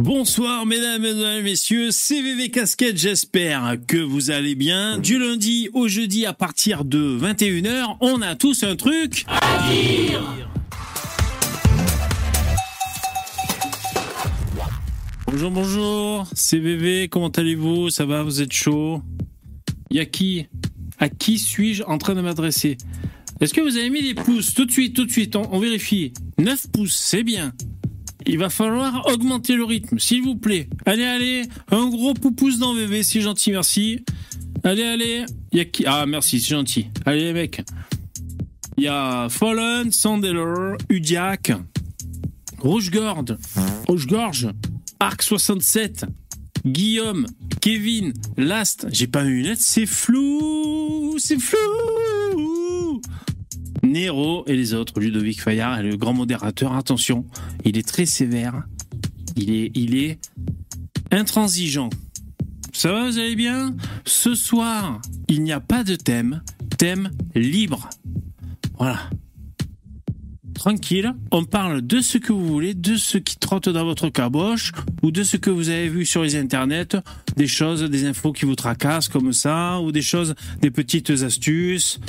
Bonsoir mesdames, mesdames, messieurs, CVV Casquette, j'espère que vous allez bien. Du lundi au jeudi à partir de 21h, on a tous un truc à dire. Bonjour, bonjour, CVV, comment allez-vous? Ça va, vous êtes chaud? Y a qui? À qui suis-je en train de m'adresser? Est-ce que vous avez mis des pouces? Tout de suite, tout de suite, on, on vérifie. 9 pouces, c'est bien. Il va falloir augmenter le rythme, s'il vous plaît. Allez, allez, un gros pouce dans VV, c'est gentil, merci. Allez, allez, il y a qui? Ah, merci, c'est gentil. Allez, les mecs. Il y a Fallen, Sandeller, Udiac, Rouge-Gorge, Rouge-Gorge, Arc 67, Guillaume, Kevin, Last. J'ai pas mes lunettes, c'est flou, c'est flou. Nero et les autres, Ludovic Fayard, le grand modérateur. Attention, il est très sévère. Il est, il est intransigeant. Ça va, vous allez bien? Ce soir, il n'y a pas de thème. Thème libre. Voilà. Tranquille, on parle de ce que vous voulez, de ce qui trotte dans votre caboche, ou de ce que vous avez vu sur les internets, des choses, des infos qui vous tracassent comme ça, ou des choses, des petites astuces,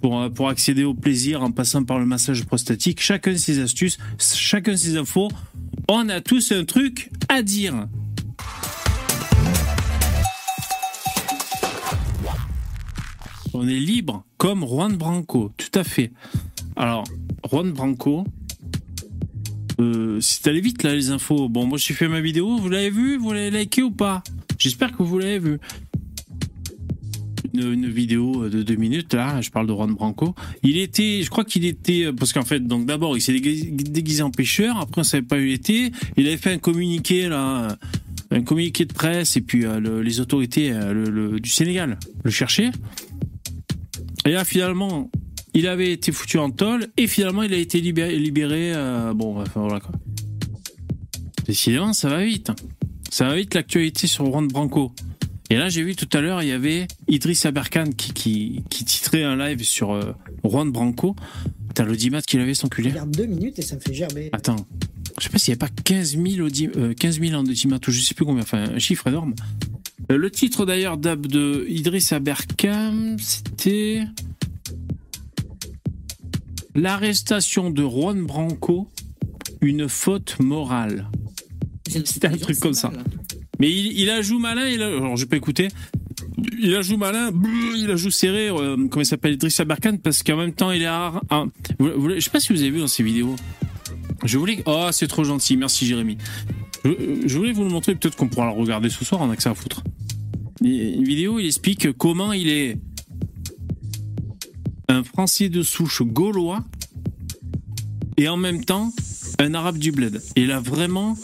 pour, pour accéder au plaisir en passant par le massage prostatique. Chacun ses astuces, chacun ses infos. On a tous un truc à dire. On est libre, comme Juan Branco, tout à fait. Alors, Juan Branco, euh, c'est allé vite là les infos. Bon, moi j'ai fait ma vidéo, vous l'avez vu? Vous l'avez liké ou pas? J'espère que vous l'avez vu une, vidéo de deux minutes là. Je parle de Juan Branco. Il était, je crois qu'il était parce qu'en fait, donc d'abord il s'est déguisé en pêcheur. Après on savait pas où il était. Il avait fait un communiqué là, un communiqué de presse et puis euh, le, les autorités euh, du Sénégal le cherchaient. Et là finalement, il avait été foutu en tôle et finalement il a été libéré. euh, bon, voilà quoi. Décidément, ça va vite. Ça va vite l'actualité sur Juan Branco. Et là, j'ai vu tout à l'heure, il y avait Idriss Aberkan qui, qui, qui titrait un live sur euh, Juan Branco. T'as l'audimat qu'il avait son culé. regarde deux minutes et ça me fait gerber. Attends. Je sais pas s'il n'y avait pas 15 000, audi euh, 15 000 en audimat ou je sais plus combien. Enfin, un chiffre énorme. Euh, le titre d'ailleurs de Idriss Aberkan, c'était L'arrestation de Juan Branco, une faute morale. C'était un truc comme ça. Mais il, a joue malin, alors je pas écouter. Il a joue malin, il a joue serré, euh, comment il s'appelle, Idriss Aberkan, parce qu'en même temps il est rare. Ah, vous, vous, je sais pas si vous avez vu dans ces vidéos. Je voulais, oh c'est trop gentil, merci Jérémy. Je, je voulais vous le montrer, peut-être qu'on pourra le regarder ce soir, on a que ça à foutre. Une vidéo, il explique comment il est un Français de souche gaulois et en même temps un Arabe du bled. Il a vraiment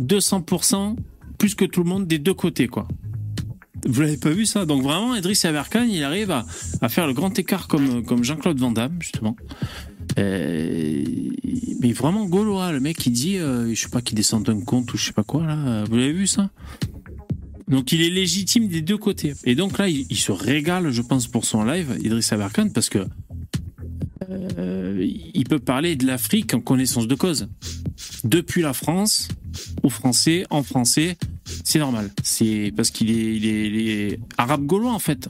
200% plus que tout le monde des deux côtés, quoi. Vous l'avez pas vu ça? Donc vraiment, Idriss Aberkan, il arrive à, faire le grand écart comme, Jean-Claude Van Damme, justement. Mais vraiment gaulois, le mec, il dit, euh, je sais pas, qu'il descend d'un compte ou je sais pas quoi, là. Vous l'avez vu ça? Donc il est légitime des deux côtés. Et donc là, il, se régale, je pense, pour son live, Idriss Aberkan, parce que euh, il peut parler de l'Afrique en connaissance de cause. Depuis la France, aux Français, en français, c'est normal. C'est parce qu'il est, arabe gaulois en fait.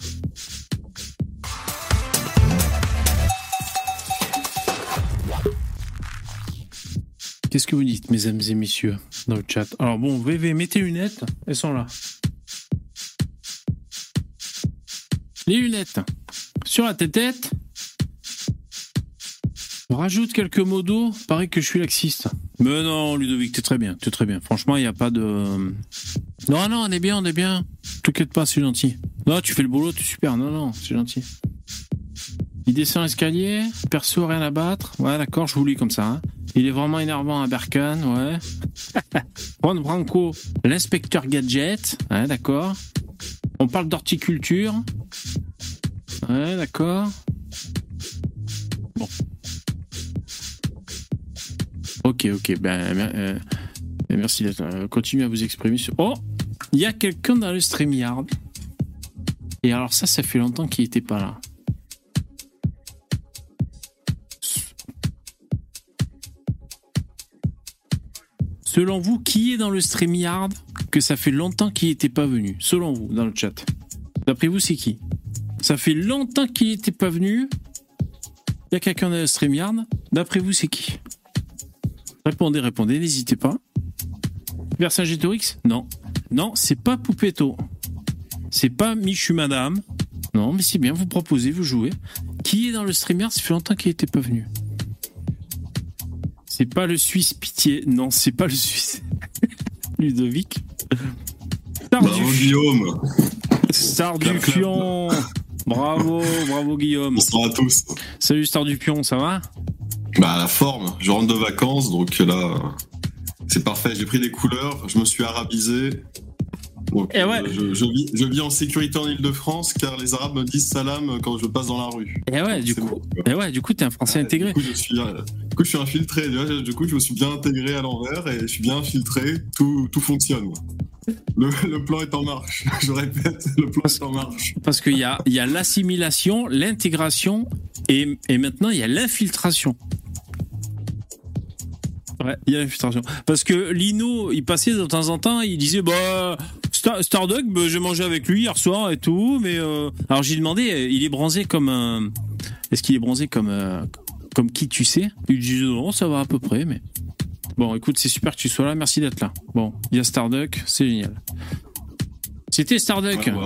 Qu'est-ce que vous dites, mesdames et messieurs, dans le chat? Alors bon, VV, mettez lunettes, elles sont là. Les lunettes sur la tête. Rajoute quelques mots d'eau, paraît que je suis laxiste. Mais non, Ludovic, t'es très bien, t'es très bien. Franchement, il n'y a pas de... Non, non, on est bien, on est bien. T'inquiète pas, c'est gentil. Non, tu fais le boulot, tu es super. Non, non, c'est gentil. Il descend l'escalier, perso, rien à battre. Ouais, d'accord, je vous lis comme ça. Hein. Il est vraiment énervant à Berkan, ouais. Juan Branco, l'inspecteur gadget. Ouais, d'accord. On parle d'horticulture. Ouais, d'accord. Bon. Ok, ok. Ben, euh, merci d'être là. Continuez à vous exprimer sur. Oh Il y a quelqu'un dans le StreamYard. Et alors, ça, ça fait longtemps qu'il n'était pas là. Selon vous, qui est dans le StreamYard que ça fait longtemps qu'il n'était pas venu? Selon vous, dans le chat. D'après vous, c'est qui? Ça fait longtemps qu'il n'était pas venu. Il y a quelqu'un dans le StreamYard. D'après vous, c'est qui? Répondez, répondez, n'hésitez pas. Vercingétorix Non. Non, c'est pas Poupetto. C'est pas Michu Madame. Non, mais c'est bien, vous proposez, vous jouez. Qui est dans le StreamYard Ça fait longtemps qu'il n'était pas venu. C'est pas le Suisse Pitié. Non, c'est pas le Suisse. Ludovic. Bravo du, Guillaume. Star Bravo, bravo Guillaume. Bonsoir à tous. Salut Star du Pion, ça va? Bah la forme, je rentre de vacances, donc là, c'est parfait. J'ai pris des couleurs, je me suis arabisé. Donc, Eh ouais. euh, je, je vis, je vis en sécurité en Ile-de-France car les Arabes me disent salam quand je passe dans la rue. Et ouais, du coup, bon, et ouais, du coup, t'es un Français intégré. Du coup, je suis, euh, du coup, je suis infiltré. Du coup, je me suis bien intégré à l'envers et je suis bien infiltré. Tout, tout fonctionne. Le, plan est en marche. Je répète, le plan est en marche. Parce qu'il y a, y a l'assimilation, l'intégration et, et maintenant il y a l'infiltration. Ouais, il y a l'infiltration. Parce que Lino, il passait de temps en temps, il disait bah Star, Starduck, bah, j'ai mangé avec lui hier soir et tout, mais euh... alors j'ai demandé, il est bronzé comme un, est-ce qu'il est bronzé comme euh, comme qui tu sais? Il dit non, ça va à peu près, mais bon, écoute, c'est super que tu sois là, merci d'être là. Bon, il y a Starduck, c'est génial. C'était Starduck. Ouais, ouais,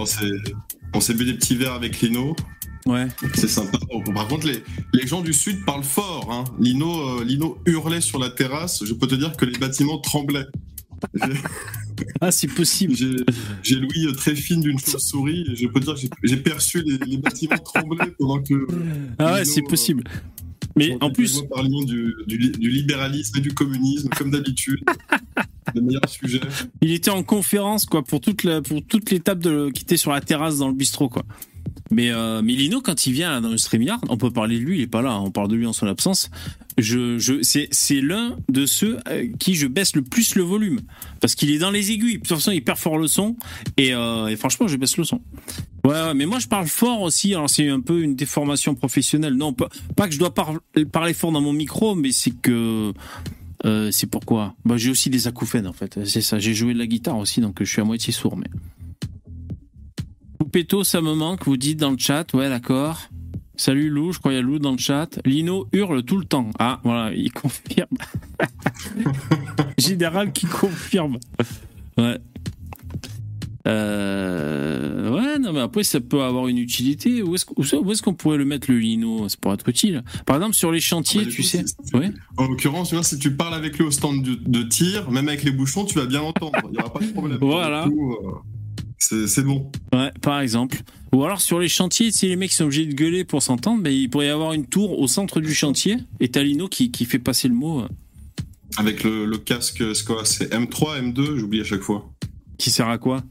on s'est- bu des petits verres avec Lino. ouais. C'est sympa. Par contre, les, les gens du Sud parlent fort. Hein. Lino, euh, Lino hurlait sur la terrasse. Je peux te dire que les bâtiments tremblaient. Ah, c'est possible. J'ai l'ouïe très fine d'une chauve-souris. Je peux te dire que j'ai- perçu les, les bâtiments trembler pendant que. Ah ouais, c'est possible. Mais en plus, parlant du, du, li- du libéralisme et du communisme, comme d'habitude. Les meilleurs sujets. il était en conférence quoi pour toute la, pour toute l'étape de qui était sur la terrasse dans le bistrot quoi. Mais euh, Lino quand il vient dans le StreamYard, on peut parler de lui, il est pas là, hein, on parle de lui en son absence. Je je c'est l'un de ceux euh, qui je baisse le plus le volume parce qu'il est dans les aiguilles. De toute façon, il perd fort le son et, euh, et franchement, je baisse le son. Ouais, mais moi je parle fort aussi. Alors c'est un peu une déformation professionnelle. Non, pas, que je dois par- parler fort dans mon micro, mais c'est que euh, c'est pourquoi. Bah, j'ai aussi des acouphènes en fait. C'est ça. J'ai joué de la guitare aussi, donc je suis à moitié sourd. Mais Poupetto, ça me manque. Vous dites dans le chat. Ouais, d'accord. Salut Lou, je crois qu'il y a Lou dans le chat. Lino hurle tout le temps. Ah, voilà, il confirme. Général qui confirme. Ouais. Euh, ouais, non, mais après, ça peut avoir une utilité. Où est-ce qu'on où est-ce qu'on pourrait le mettre, le lino? Ça pourrait être utile. Par exemple, sur les chantiers, Ah bah, tu coup, sais. c'est- c'est- Ouais. En l'occurrence, tu vois, si tu parles avec lui au stand de, de tir, même avec les bouchons, tu vas bien entendre. Il n'y aura pas de problème. Voilà. Coup, euh, c'est bon. Ouais, par exemple. Ou alors sur les chantiers, si les mecs sont obligés de gueuler pour s'entendre, il pourrait y avoir une tour au centre du chantier et t'as Lino qui, qui fait passer le mot euh, Avec le, le casque, c'est quoi? C'est M3, M2, j'oublie à chaque fois. qui sert à quoi?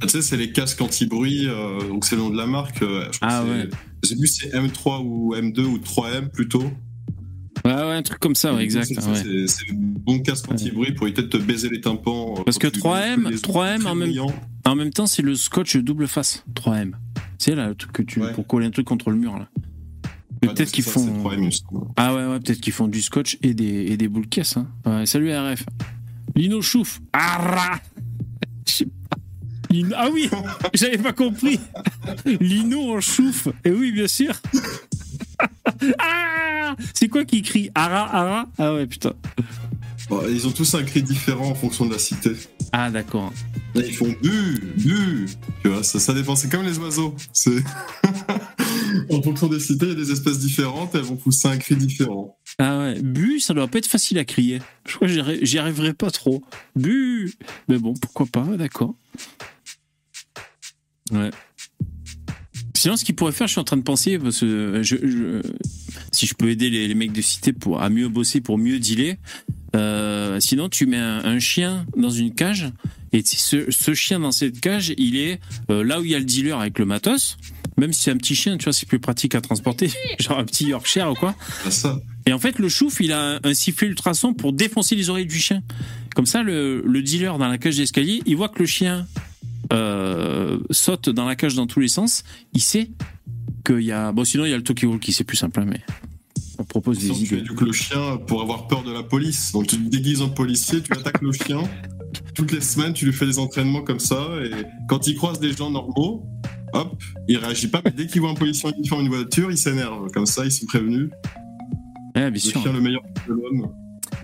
Ah, tu sais, c'est les casques anti-bruit, euh, donc c'est le nom de la marque. euh, je Ah ouais. Plus si c'est M3 ou M2 ou 3M plutôt. Ouais, ouais, un truc comme ça, ouais, exact. C'est- ouais. Bon casque anti-bruit pour éviter de te baiser les tympans. euh, Parce que tu- 3M, les- 3M en même-. En même temps, c'est le scotch double face, 3M. C'est là le truc que tu pour coller un truc contre le mur là. Peut-être qu'ils font. c'est 3M, justement. Ah ouais, ouais, peut-être qu'ils font du scotch et des, et des boules caisses. Hein. Ouais, salut RF. Lino chouffe. Ah Je sais pas. Lino- Ah oui, j'avais pas compris. Lino en chouffe. Et oui, bien sûr. ah C'est quoi qui crie Ara, ara? Ah ouais, putain. Ils ont tous un cri différent en fonction de la cité. Ah d'accord. Là, ils font bu, bu. Tu vois, ça, ça dépend. C'est comme les oiseaux. C'est en fonction des cités, il y a des espèces différentes. Elles vont pousser un cri différent. Ah ouais, bu, ça doit pas être facile à crier. Je crois que j'y arriverai pas trop. Bu Mais bon, pourquoi pas, d'accord. Ouais. Sinon, ce qu'il pourrait faire, je suis en train de penser, parce que je, je- si je peux aider les, les mecs de cité pour, à mieux bosser, pour mieux dealer, euh, sinon tu mets un, un chien dans une cage, et ce, ce chien dans cette cage, il est euh, là où il y a le dealer avec le matos, même si c'est un petit chien, tu vois, c'est plus pratique à transporter, genre un petit Yorkshire ou quoi. Ça. Et en fait, le chouf, il a un, un sifflet ultrason pour défoncer les oreilles du chien. Comme ça, le, le dealer dans la cage d'escalier, il voit que le chien euh, saute dans la cage dans tous les sens. Il sait qu'il y a. Bon, sinon, il y a le talkie walkie, c'est plus simple, hein, mais. On propose des que tu idées. éduques le chien pour avoir peur de la police. Donc tu te déguises en policier, tu attaques le chien. Toutes les semaines, tu lui fais des entraînements comme ça. Et quand il croise des gens normaux, hop, il réagit pas. Mais dès qu'il voit un policier en uniforme une voiture, il s'énerve. Comme ça, ils sont prévenus. Ouais, bien Le sûr. chien le meilleur de l'homme.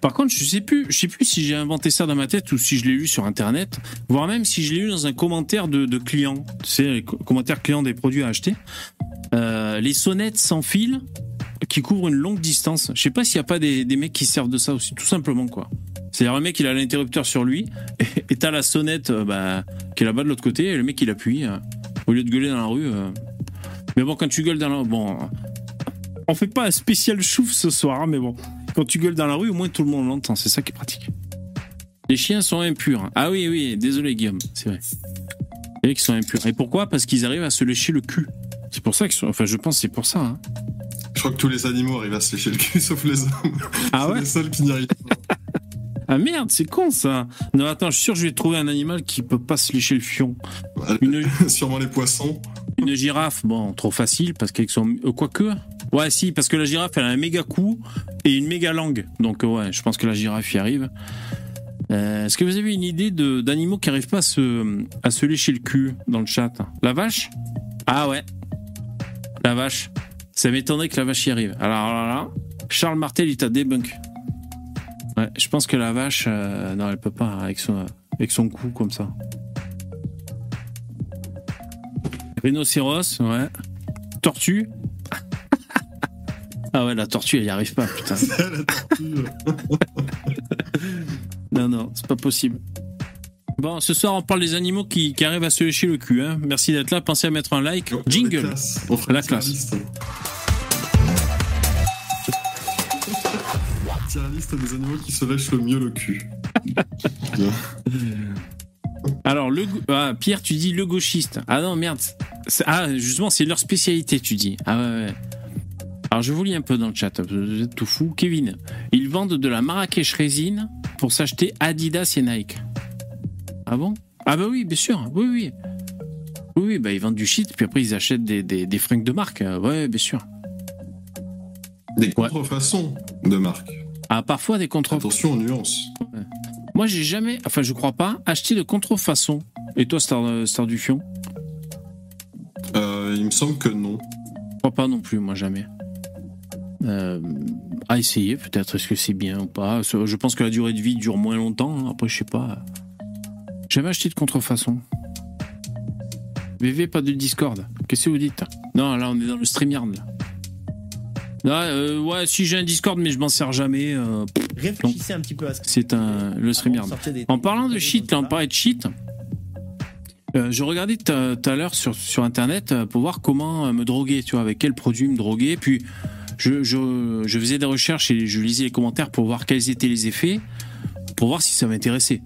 Par contre, je sais plus, je sais plus si j'ai inventé ça dans ma tête ou si je l'ai lu sur internet, voire même si je l'ai lu dans un commentaire de, de client, sais, les co- commentaires des produits à acheter. Euh, les sonnettes sans fil qui couvrent une longue distance. Je sais pas s'il y a pas des, des mecs qui servent de ça aussi, tout simplement quoi. C'est-à-dire le mec il a l'interrupteur sur lui et t'as la sonnette euh, bah, qui est là-bas de l'autre côté et le mec il appuie euh, au lieu de gueuler dans la rue. Mais bon, quand tu gueules dans la bon, on fait pas un spécial chouf ce soir, hein, mais bon. Quand tu gueules dans la rue, au moins tout le monde l'entend. C'est ça qui est pratique. Les chiens sont impurs. Ah oui, oui, désolé Guillaume, c'est vrai. Les mecs sont impurs. Et pourquoi? Parce qu'ils arrivent à se lécher le cul. C'est pour ça qu'ils sont. Enfin, je pense que c'est pour ça. hein. Je crois que tous les animaux arrivent à se lécher le cul, sauf les hommes. Ah C'est ouais? les seuls qui n'y arrivent pas. Ah merde, c'est con ça. Non, attends, je suis sûr que je vais trouver un animal qui peut pas se lécher le fion. Une, Sûrement les poissons. Une girafe, bon, trop facile parce qu'avec son. euh, Quoique. Ouais, si, parce que la girafe, elle a un méga cou et une méga langue. Donc, euh, ouais, je pense que la girafe y arrive. Euh, Est-ce que vous avez une idée d'animaux qui arrivent pas à se, à se lécher le cul dans le chat? La vache? Ah ouais. La vache. Ça m'étonnerait que la vache y arrive. Alors là, là, Charles Martel, il t'a débunk. Ouais, je pense que la vache, non, elle peut pas avec son, avec son cou comme ça. Rhinocéros, ouais. Tortue. ah ouais, la tortue, elle y arrive pas, putain. la. Non, non, c'est pas possible. Bon, ce soir, on parle des animaux qui, qui arrivent à se lécher le cul. Hein. Merci d'être là. Pensez à mettre un like. On Jingle. la classe. On La une classe. tier list. Tier list des animaux qui se lèchent le mieux le cul. Alors, le, ah, Pierre, tu dis le gauchiste. Ah non, merde. Ah, justement, c'est leur spécialité, tu dis. Ah ouais, ouais. Alors, je vous lis un peu dans le chat. Vous êtes tout fou. Kevin, ils vendent de la Marrakech résine pour s'acheter Adidas et Nike. Ah bon? Ah bah oui, bien sûr. Oui, oui. Oui, oui, bah ils vendent du shit, puis après ils achètent des, des, des fringues de marque. Euh, Ouais, bien sûr. Des contrefaçons de marque. Ah, parfois des contre Attention aux nuances. Moi, j'ai jamais, enfin, je crois pas, acheté de contrefaçon. Et toi, Star, euh, Star du Fion Euh, il me semble que non. Je crois pas non plus, moi, jamais. Euh, à essayer, peut-être. Est-ce que c'est bien ou pas Je pense que la durée de vie dure moins longtemps. hein. Après, je sais pas. Jamais acheté de contrefaçon. VV, pas de Discord. Qu'est-ce que vous dites? Non, là, on est dans le StreamYard. Là. Euh, ouais, si j'ai un Discord, mais je m'en sers jamais. euh, Réfléchissez un petit peu à ce que c'est un le StreamYard. En parlant de shit, là, on parlait de shit. Euh, je regardais tout à tout à l'heure sur, sur internet euh, pour voir comment euh, me droguer, tu vois, avec quel produit me droguer. Puis je, je, je faisais des recherches et je lisais les commentaires pour voir quels étaient les effets, pour voir si ça m'intéressait.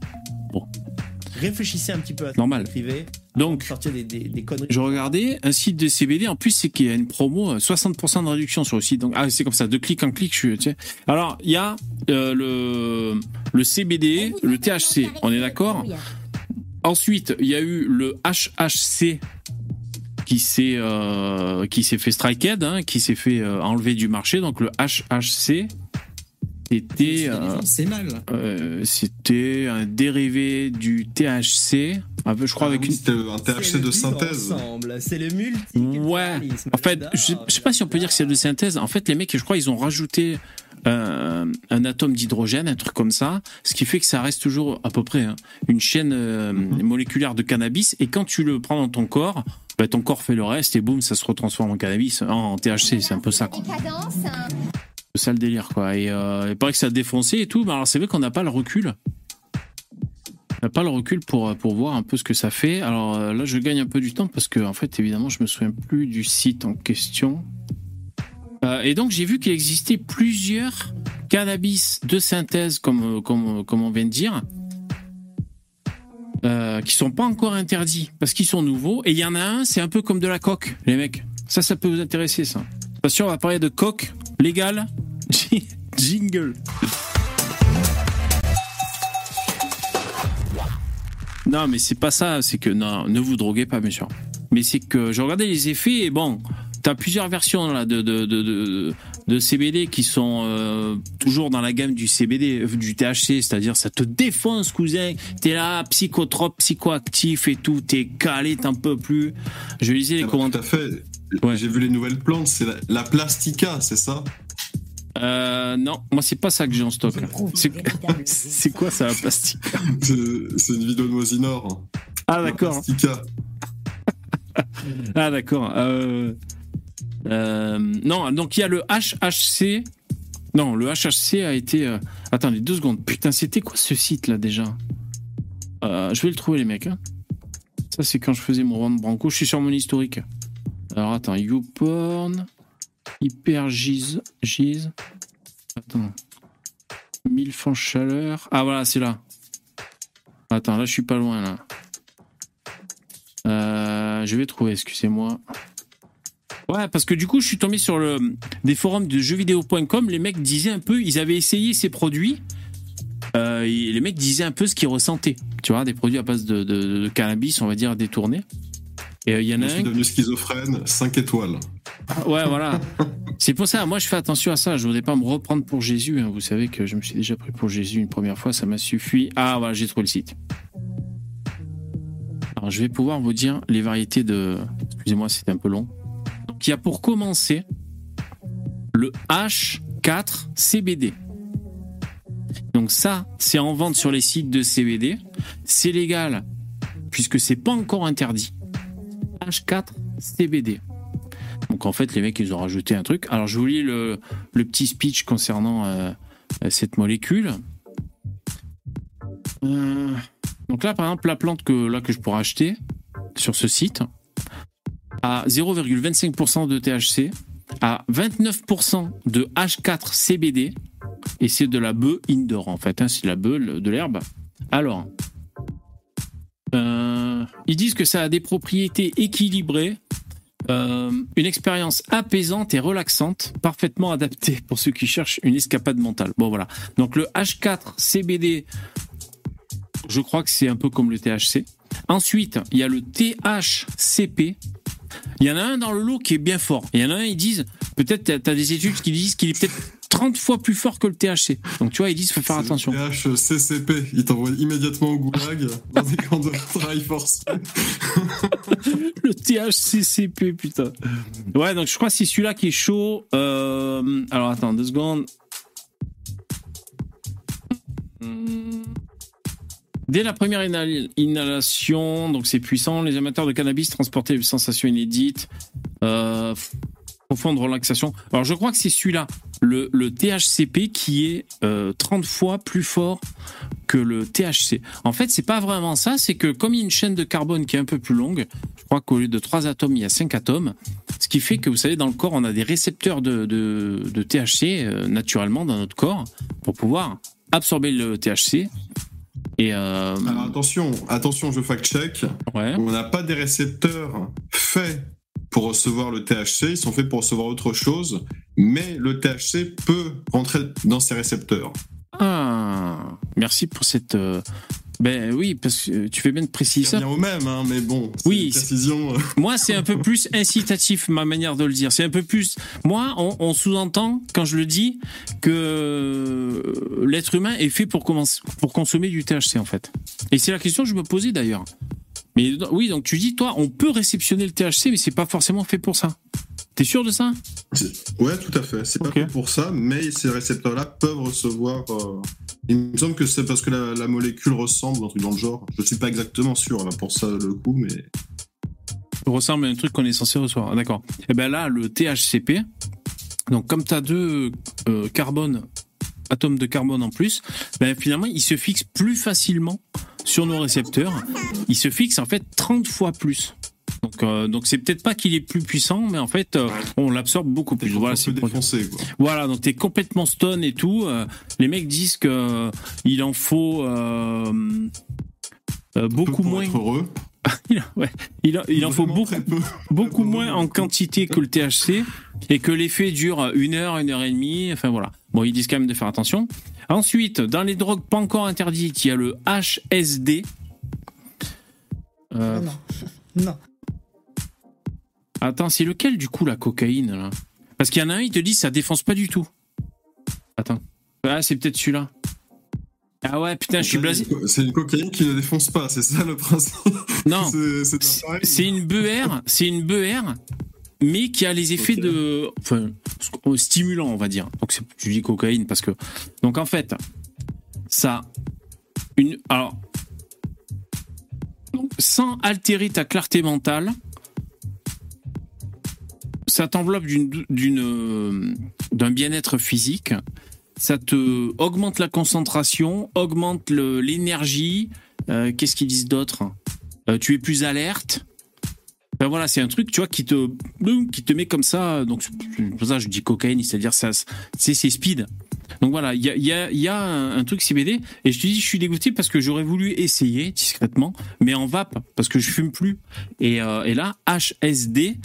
Réfléchissez un petit peu à ce Normal. que vous écrivez. Donc, Sortir des, des, des conneries. je regardais un site de CBD. En plus, c'est qu'il y a une promo, euh, 60% de réduction sur le site. Donc, ah, c'est comme ça, de clic en clic. Je suis, tu sais. Alors, il y a euh, le, le CBD, le THC. On est d'accord Ensuite, il y a eu le HHC qui s'est euh, qui s'est fait striked, hein, qui s'est fait euh, enlever du marché. Donc le HHC, c'était euh, C'est mal. euh, c'était un dérivé du THC, un peu, je crois, Ah avec oui, une. C'était un THC de synthèse. C'est le multi. Ouais. En fait, je, je sais pas si on peut dire que c'est de synthèse. En fait, les mecs, je crois, ils ont rajouté euh, un atome d'hydrogène, un truc comme ça, ce qui fait que ça reste toujours à peu près hein, une chaîne euh, moléculaire de cannabis. Et quand tu le prends dans ton corps, bah, ton corps fait le reste et boum, ça se retransforme en cannabis, en, en THC. C'est un peu ça. quoi. Ça le délire, quoi. Et euh, il que ça a défoncé et tout. Mais alors, c'est vrai qu'on n'a pas le recul. On n'a pas le recul pour, pour voir un peu ce que ça fait. Alors euh, là, je gagne un peu du temps parce que, en fait, évidemment, je me souviens plus du site en question. Euh, et donc, j'ai vu qu'il existait plusieurs cannabis de synthèse, comme, comme, comme on vient de dire, euh, qui sont pas encore interdits parce qu'ils sont nouveaux. Et il y en a un, c'est un peu comme de la coque, les mecs. Ça, ça peut vous intéresser, ça. Attention, on va parler de coque légale. Jingle. Non, mais c'est pas ça. C'est que non, ne vous droguez pas, bien sûr. Mais c'est que je regardais les effets et bon, t'as plusieurs versions là de de, de, de, de CBD qui sont euh, toujours dans la gamme du CBD, euh, du THC, c'est-à-dire ça te défonce, cousin. T'es là, psychotrope, psychoactif et tout, t'es calé, t'en peux plus. Je lisais les Ah bah, commentaires. Tout à fait. J'ai vu les nouvelles plantes, c'est la, la plastica, c'est ça? Euh, non, moi c'est pas ça que j'ai en stock. C'est quoi ça, la plastique C'est une vidéo de Mosinor. Ah d'accord. Plastica. Ah d'accord. Euh, euh, non, donc il y a le HHC. Non, le HHC a été. euh, Attendez deux secondes. Putain, c'était quoi ce site là déjà? Euh, Je vais le trouver les mecs. hein. Ça c'est quand je faisais mon rond branco. Je suis sur mon historique. Alors attends, YouPorn, Hyper Giz, Giz. Attends. Mille francs chaleur. Ah voilà, c'est là. Attends, là je suis pas loin là. Euh, je vais trouver, excusez-moi. Ouais, parce que du coup, je suis tombé sur des forums de jeuxvideo.com. Les mecs disaient un peu, ils avaient essayé ces produits. Euh, les mecs disaient un peu ce qu'ils ressentaient. Tu vois, des produits à base de cannabis, on va dire, détournés. Et euh, il y en Je suis un. devenu schizophrène, 5 étoiles. Ouais, voilà. C'est pour ça, moi je fais attention à ça. Je voudrais pas me reprendre pour Jésus. hein. Vous savez que je me suis déjà pris pour Jésus une première fois, ça m'a suffi. Ah, voilà, j'ai trouvé le site. Alors je vais pouvoir vous dire les variétés de. Excusez-moi, c'était un peu long. Donc il y a pour commencer le H4 CBD. Donc ça, c'est en vente sur les sites de CBD. C'est légal puisque c'est pas encore interdit. H4 CBD. Donc en fait, les mecs, ils ont rajouté un truc. Alors je vous lis le, petit speech concernant euh, euh, cette molécule. Euh, donc là, par exemple, la plante que, là, que je pourrais acheter sur ce site a 0,25% de THC, à 29% de H4 CBD, et c'est de la bœuf indoor en fait, hein, c'est de la bœuf, de l'herbe. Alors, euh, ils disent que ça a des propriétés équilibrées euh, une expérience apaisante et relaxante, parfaitement adaptée pour ceux qui cherchent une escapade mentale. Bon voilà. Donc le H4 CBD, je crois que c'est un peu comme le THC. Ensuite, il y a le THCP. Il y en a un dans le lot qui est bien fort. Il y en a un, ils disent, peut-être tu as des études qui disent qu'il est peut-être 30 fois plus fort que le THC. Donc tu vois, ils disent, faut faire attention. Le PHCCP, il t'envoie immédiatement au goulag dans des camps de travail forcé. Le THCCP, putain. Ouais, donc je crois que c'est celui-là qui est chaud. Euh, alors attends, deux secondes. Dès la première inhal- inhalation, donc c'est puissant, les amateurs de cannabis transportaient une sensation inédite, euh, profonde relaxation. Alors je crois que c'est celui-là, le, le THCP, qui est euh, 30 fois plus fort que le THC. En fait, c'est pas vraiment ça, c'est que comme il y a une chaîne de carbone qui est un peu plus longue, je crois qu'au lieu de 3 atomes, il y a 5 atomes, ce qui fait que vous savez, dans le corps, on a des récepteurs de, de, de THC euh, naturellement dans notre corps pour pouvoir absorber le THC. Et euh, Alors attention, attention, je fact-check. ouais. On n'a pas des récepteurs faits pour recevoir le THC, ils sont faits pour recevoir autre chose, mais le THC peut rentrer dans ces récepteurs. Ah, merci pour cette. euh, Ben oui, parce que tu fais bien de préciser Ça revient au même, hein, mais bon, Oui, précision. Moi, c'est un peu plus incitatif, ma manière de le dire. C'est un peu plus. Moi, on, on sous-entend, quand je le dis, que euh, l'être humain est fait pour, pour consommer du THC, en fait. Et c'est la question que je me posais d'ailleurs. Mais oui, donc tu dis, toi, on peut réceptionner le THC, mais c'est pas forcément fait pour ça. T'es sûr de ça? Ouais, tout à fait. C'est pas Ok. fait pour ça, mais ces récepteurs-là peuvent recevoir. euh, Il me semble que c'est parce que la, la molécule ressemble, un truc dans le genre. Je suis pas exactement sûr là, pour ça le coup, mais ressemble à un truc qu'on est censé recevoir. Ah, D'accord. Et ben là, le THCP, donc comme tu as deux euh, carbone, atomes de carbone en plus, ben finalement, il se fixe plus facilement sur nos récepteurs. Il se fixe en fait 30 fois plus. Donc, euh, donc c'est peut-être pas qu'il est plus puissant, mais en fait, euh, on l'absorbe beaucoup plus. Voilà, c'est. Quoi. Voilà, donc t'es complètement stone et tout. euh, les mecs disent que euh, il en faut beaucoup moins. être heureux. Il, ouais, il, en- il en faut beaucoup beaucoup moins en quantité que le THC et que l'effet dure une heure, une heure et demie. Enfin voilà. Bon, ils disent quand même de faire attention. Ensuite, dans les drogues pas encore interdites, il y a le HSD. Euh, Non. Non. attends, c'est lequel du coup la cocaïne là? Parce qu'il y en a un, il te dit ça défonce pas du tout. Attends. Ah, c'est peut-être celui-là. Ah ouais, putain, je suis blasé. C'est une cocaïne qui ne défonce pas, c'est ça le principe? Non, c'est une BER, c'est une BER, mais qui a les effets de, enfin, stimulant, on va dire. Donc tu dis cocaïne parce que, donc en fait, ça, une, alors, sans altérer ta clarté mentale, ça t'enveloppe d'une, d'un bien-être physique ça te augmente la concentration, augmente l'énergie. Euh, qu'est-ce qu'ils disent d'autre euh, Tu es plus alerte. Ben voilà, c'est un truc, tu vois, qui te, qui te met comme ça. Donc, pour ça, je dis cocaïne, c'est-à-dire ça, c'est speed. Donc voilà, il y a, y a, y a un, truc CBD et je te dis, je suis dégoûté parce que j'aurais voulu essayer discrètement, mais en vape parce que je fume plus. Et, euh, et là, HSD,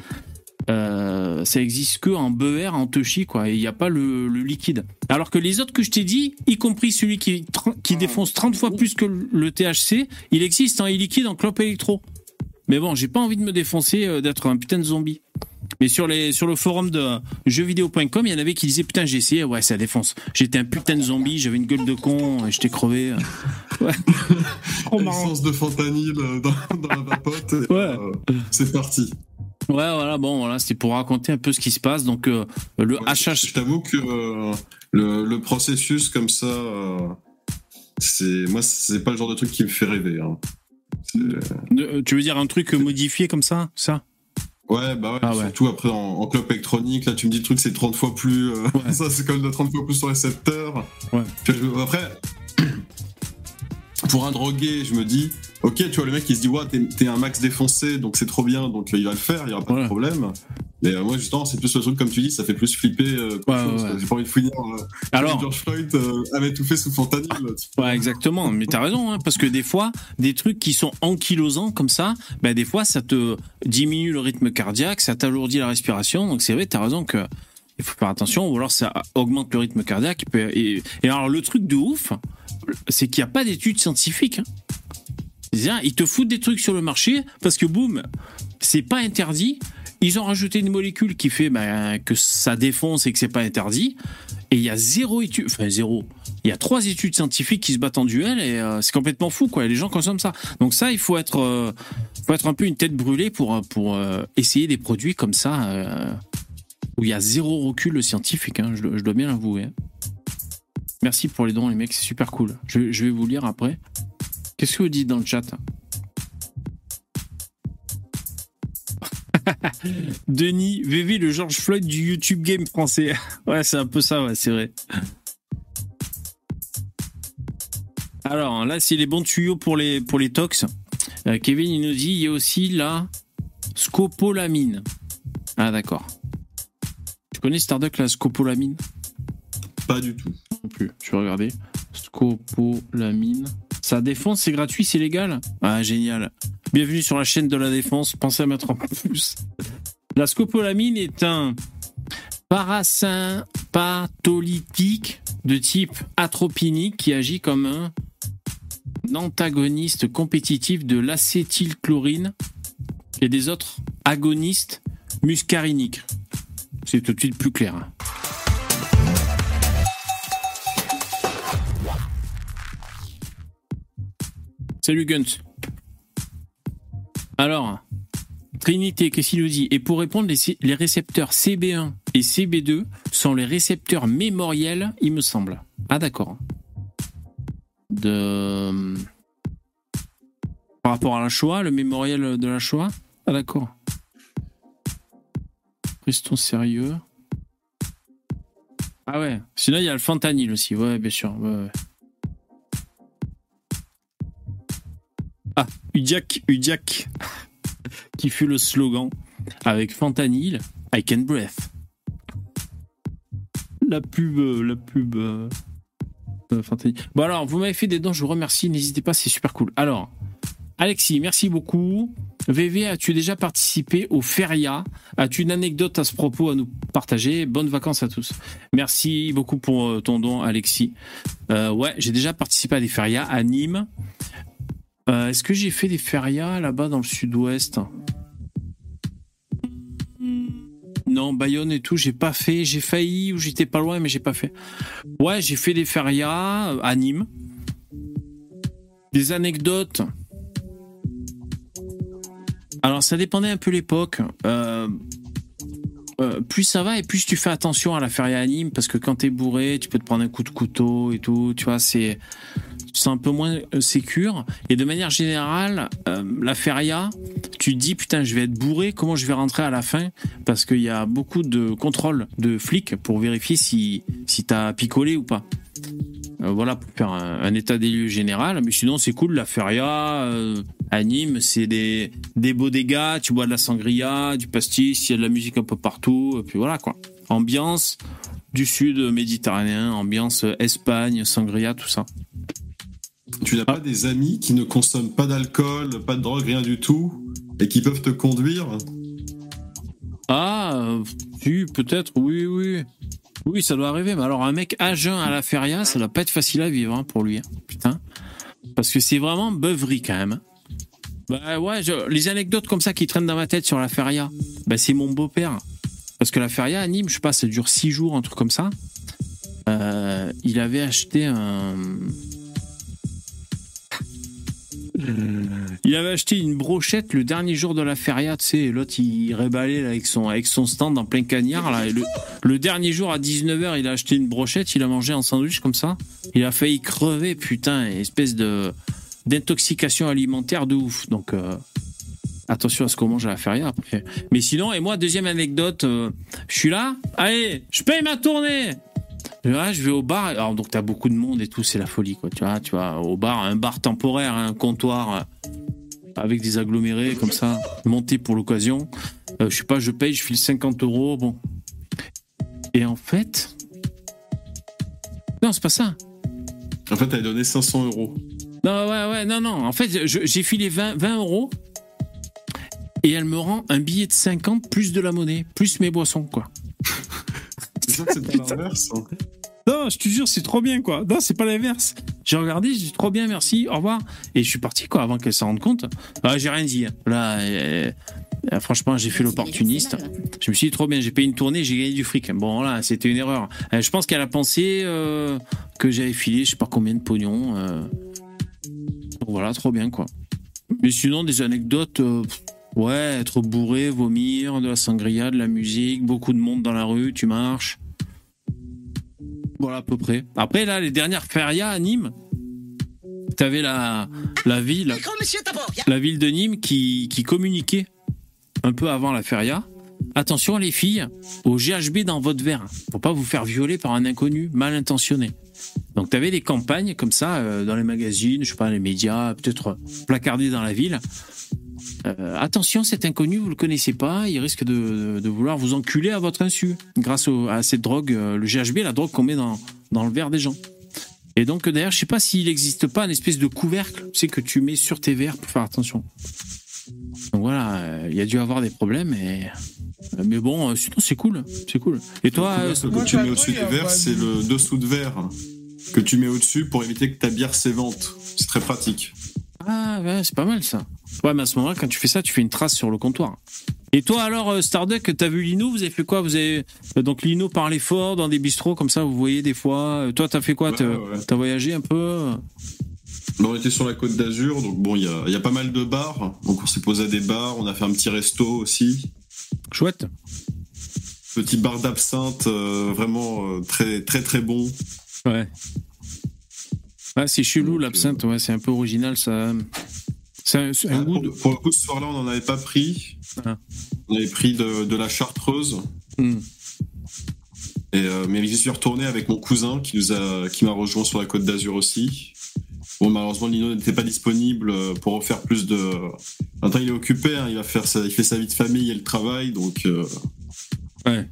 euh, ça existe que en beurre, en touchy, quoi. Il n'y a pas le, liquide. Alors que les autres que je t'ai dit, y compris celui qui, qui défonce 30 fois plus que le THC, il existe en e-liquide en clope électro. Mais bon, j'ai pas envie de me défoncer, euh, d'être un putain de zombie. Mais sur, les, sur le forum de jeuxvideo.com, il y en avait qui disaient Putain, j'ai essayé, ouais, ça défonce. J'étais un putain de zombie, j'avais une gueule de con, j'étais crevé. Ouais. Essence de fentanyl dans, dans la vapote. Ouais. Euh, c'est parti. Ouais, voilà, bon, voilà, c'est pour raconter un peu ce qui se passe. Donc, euh, le HH. Je t'avoue que euh, le, processus comme ça, euh, c'est moi, c'est pas le genre de truc qui me fait rêver. Hein. Tu veux dire un truc modifié comme ça, ça Ouais, bah ouais, ah surtout après en, en, club électronique, là tu me dis le truc c'est 30 fois plus. ça c'est comme de 30 fois plus sur récepteur. Ouais. après, pour un drogué, je me dis, ok, tu vois, le mec il se dit, ouais, t'es un max défoncé, donc c'est trop bien, donc euh, il va le faire, il n'y aura pas de problème. Mais euh, moi, justement, c'est plus le truc, comme tu dis, ça fait plus flipper. Euh, J'ai pas envie de finir. Alors, George Floyd avait tout fait sous fentanyl. Ouais, exactement. Mais t'as raison, hein, parce que des fois, des trucs qui sont ankylosants comme ça, bah, des fois, ça te diminue le rythme cardiaque, ça t'alourdit la respiration. Donc c'est vrai, t'as raison que il faut faire attention, ou alors ça augmente le rythme cardiaque. Et, et alors le truc de ouf, c'est qu'il n'y a pas d'études scientifiques. Hein. Ils te foutent des trucs sur le marché parce que boum, c'est pas interdit. Ils ont rajouté une molécule qui fait bah, que ça défonce et que c'est pas interdit. Et il y a zéro étude, enfin zéro. Il y a trois études scientifiques qui se battent en duel et euh, c'est complètement fou quoi. Les gens consomment ça. Donc ça, il faut être, euh, faut être un peu une tête brûlée pour pour euh, essayer des produits comme ça où il y a zéro recul scientifique. Hein, je, dois bien l'avouer. Hein. Merci pour les dons, les mecs, c'est super cool. Je, vais vous lire après. Qu'est-ce que vous dites dans le chat Denis, VV, le George Floyd du YouTube Game français. ouais, c'est un peu ça, ouais, c'est vrai. Alors, là, c'est les bons tuyaux pour les, pour tox. Euh, Kevin, il nous dit, il y a aussi la scopolamine. Ah, d'accord. Tu connais Starduck, la scopolamine? Pas du tout non plus. Je vais regarder. Scopolamine. Ça défense, c'est gratuit, c'est légal? Ah, génial. Bienvenue sur la chaîne de la défense. Pensez à mettre un pouce. La scopolamine est un parasympatholytique de type atropinique qui agit comme un antagoniste compétitif de l'acétylchlorine et des autres agonistes muscariniques. C'est tout de suite plus clair. Salut Guns. Alors, Trinité, qu'est-ce qu'il nous dit Et pour répondre, les, récepteurs CB1 et CB2 sont les récepteurs mémoriels, il me semble. Ah d'accord. De... Par rapport à la Shoah, le mémoriel de la Shoah Ah d'accord. Restons sérieux. Ah ouais. Sinon, il y a le fentanyl aussi. Ouais, bien sûr. Ouais, ouais. Ah, Udiak, Udiak, qui fut le slogan avec Fentanyl, I can breath. La pub, euh, la pub. Euh, euh. Bon alors, vous m'avez fait des dons, je vous remercie, n'hésitez pas, c'est super cool. Alors, Alexis, merci beaucoup. VV, as-tu déjà participé au Feria? As-tu une anecdote à ce propos à nous partager? Bonnes vacances à tous. Merci beaucoup pour ton don, Alexis. ouais, j'ai déjà participé à des Ferias à Nîmes. Euh, est-ce que j'ai fait des ferias là-bas dans le sud-ouest Non, Bayonne et tout, j'ai pas fait. J'ai failli ou j'étais pas loin, mais j'ai pas fait. Ouais, j'ai fait des ferias à Nîmes. Des anecdotes. Alors, ça dépendait un peu l'époque. Euh, euh, plus ça va et plus tu fais attention à la feria à Nîmes parce que quand t'es bourré, tu peux te prendre un coup de couteau et tout. Tu vois, c'est c'est un peu moins euh, sécure. Et de manière générale, euh, la feria, tu dis putain, je vais être bourré, comment je vais rentrer à la fin? Parce qu'il y a beaucoup de contrôles de flics pour vérifier si, si t'as picolé ou pas. Euh, voilà, pour faire un, état des lieux général. Mais sinon, c'est cool, la feria. à Nîmes, c'est des, des beaux dégâts, tu bois de la sangria, du pastis, il y a de la musique un peu partout, et puis voilà quoi. Ambiance du sud méditerranéen, ambiance Espagne, sangria, tout ça. Tu n'as pas des amis qui ne consomment pas d'alcool, pas de drogue, rien du tout, et qui peuvent te conduire Ah, tu, peut-être, oui, oui. Oui, ça doit arriver. Mais alors, un mec à jeun à la feria, ça doit pas être facile à vivre hein, pour lui. Hein. Putain. Parce que c'est vraiment beuverie quand même. Hein. Bah ouais, les anecdotes comme ça qui traînent dans ma tête sur la feria, bah c'est mon beau-père. Parce que la feria à Nîmes, je sais pas, ça dure six jours, un truc comme ça. Euh, il avait acheté un, il avait acheté une brochette le dernier jour de la feria, tu sais, l'autre il réballait avec, son, avec son stand en plein cagnard. Là, le, dernier jour à 19h, il a acheté une brochette, il a mangé un sandwich comme ça. Il a failli crever, putain, espèce de d'intoxication alimentaire de ouf. Donc euh, attention à ce qu'on mange à la feria après. Mais sinon, et moi, deuxième anecdote, euh, je suis là, allez, je paye ma tournée je vais au bar. Alors, donc, t'as beaucoup de monde et tout, c'est la folie, quoi. Tu vois, tu vois, au bar, un bar temporaire, un comptoir euh, avec des agglomérés comme ça, monté pour l'occasion. Euh, je sais pas, je paye, je file 50 euros, bon. Et en fait. Non, c'est pas ça. En fait, t'as donné 500 euros. Non, ouais, ouais, non, non. En fait, j'ai filé 20, 20 euros et elle me rend un billet de 50 plus de la monnaie, plus mes boissons, quoi. C'est l'inverse. Hein. Non, je te jure, c'est trop bien, quoi. Non, c'est pas l'inverse. J'ai regardé, j'ai dit trop bien, merci, au revoir. Et je suis parti, quoi, avant qu'elle s'en rende compte. Ah, j'ai rien dit. Hein. Là, euh, euh, franchement, j'ai fait l'opportuniste. Je me suis dit trop bien, j'ai payé une tournée, j'ai gagné du fric. Bon, là, c'était une erreur. Euh, je pense qu'elle a pensé que j'avais filé, je sais pas combien de pognon. voilà, trop bien, quoi. Mais sinon, des anecdotes. Ouais, être bourré, vomir, de la sangria, de la musique, beaucoup de monde dans la rue, tu marches. Voilà, à peu près. Après, là, les dernières férias à Nîmes, t'avais la, la ville, la ville de Nîmes qui, qui communiquait un peu avant la feria. Attention les filles, au GHB dans votre verre. Faut pas vous faire violer par un inconnu mal intentionné. Donc tu avais des campagnes comme ça euh, dans les magazines, je sais pas, les médias, peut-être placardés dans la ville. Euh, attention, cet inconnu, vous le connaissez pas, il risque de, vouloir vous enculer à votre insu, grâce à cette drogue, euh, le GHB, la drogue qu'on met dans, dans le verre des gens. Et donc d'ailleurs, je sais pas s'il n'existe pas une espèce de couvercle, tu sais, que tu mets sur tes verres pour faire attention. Donc voilà, euh, il y a dû avoir des problèmes, mais, mais bon, sinon c'est cool, c'est cool. Et toi, ce que tu mets au-dessus des verres, c'est le dessous de verre que tu mets au-dessus pour éviter que ta bière s'évente. C'est très pratique. Ah ouais, c'est pas mal ça. Ouais, mais à ce moment-là, quand tu fais ça, tu fais une trace sur le comptoir. Et toi alors, euh, Starduck, t'as vu Lino Vous avez fait quoi? Vous avez euh, donc Lino parlait fort dans des bistrots comme ça, vous voyez des fois. Euh, toi, t'as fait quoi? T'as voyagé un peu? On était sur la côte d'Azur, donc bon, il y a, pas mal de bars. Donc on s'est posé à des bars, on a fait un petit resto aussi. Chouette. Petit bar d'absinthe, vraiment très très très bon. Ouais. Ah, c'est chelou l'absinthe, ouais, c'est un peu original ça. C'est un, goût pour, le coup, ce soir-là, on n'en avait pas pris. Ah. On avait pris de, la chartreuse. Hmm. Et, euh, mais j'y suis retourné avec mon cousin qui nous a, qui m'a rejoint sur la Côte d'Azur aussi. Bon, malheureusement, Lino n'était pas disponible pour refaire plus de. Maintenant, il est occupé, hein, il va faire il fait sa vie de famille et le travail, donc. Euh, ouais.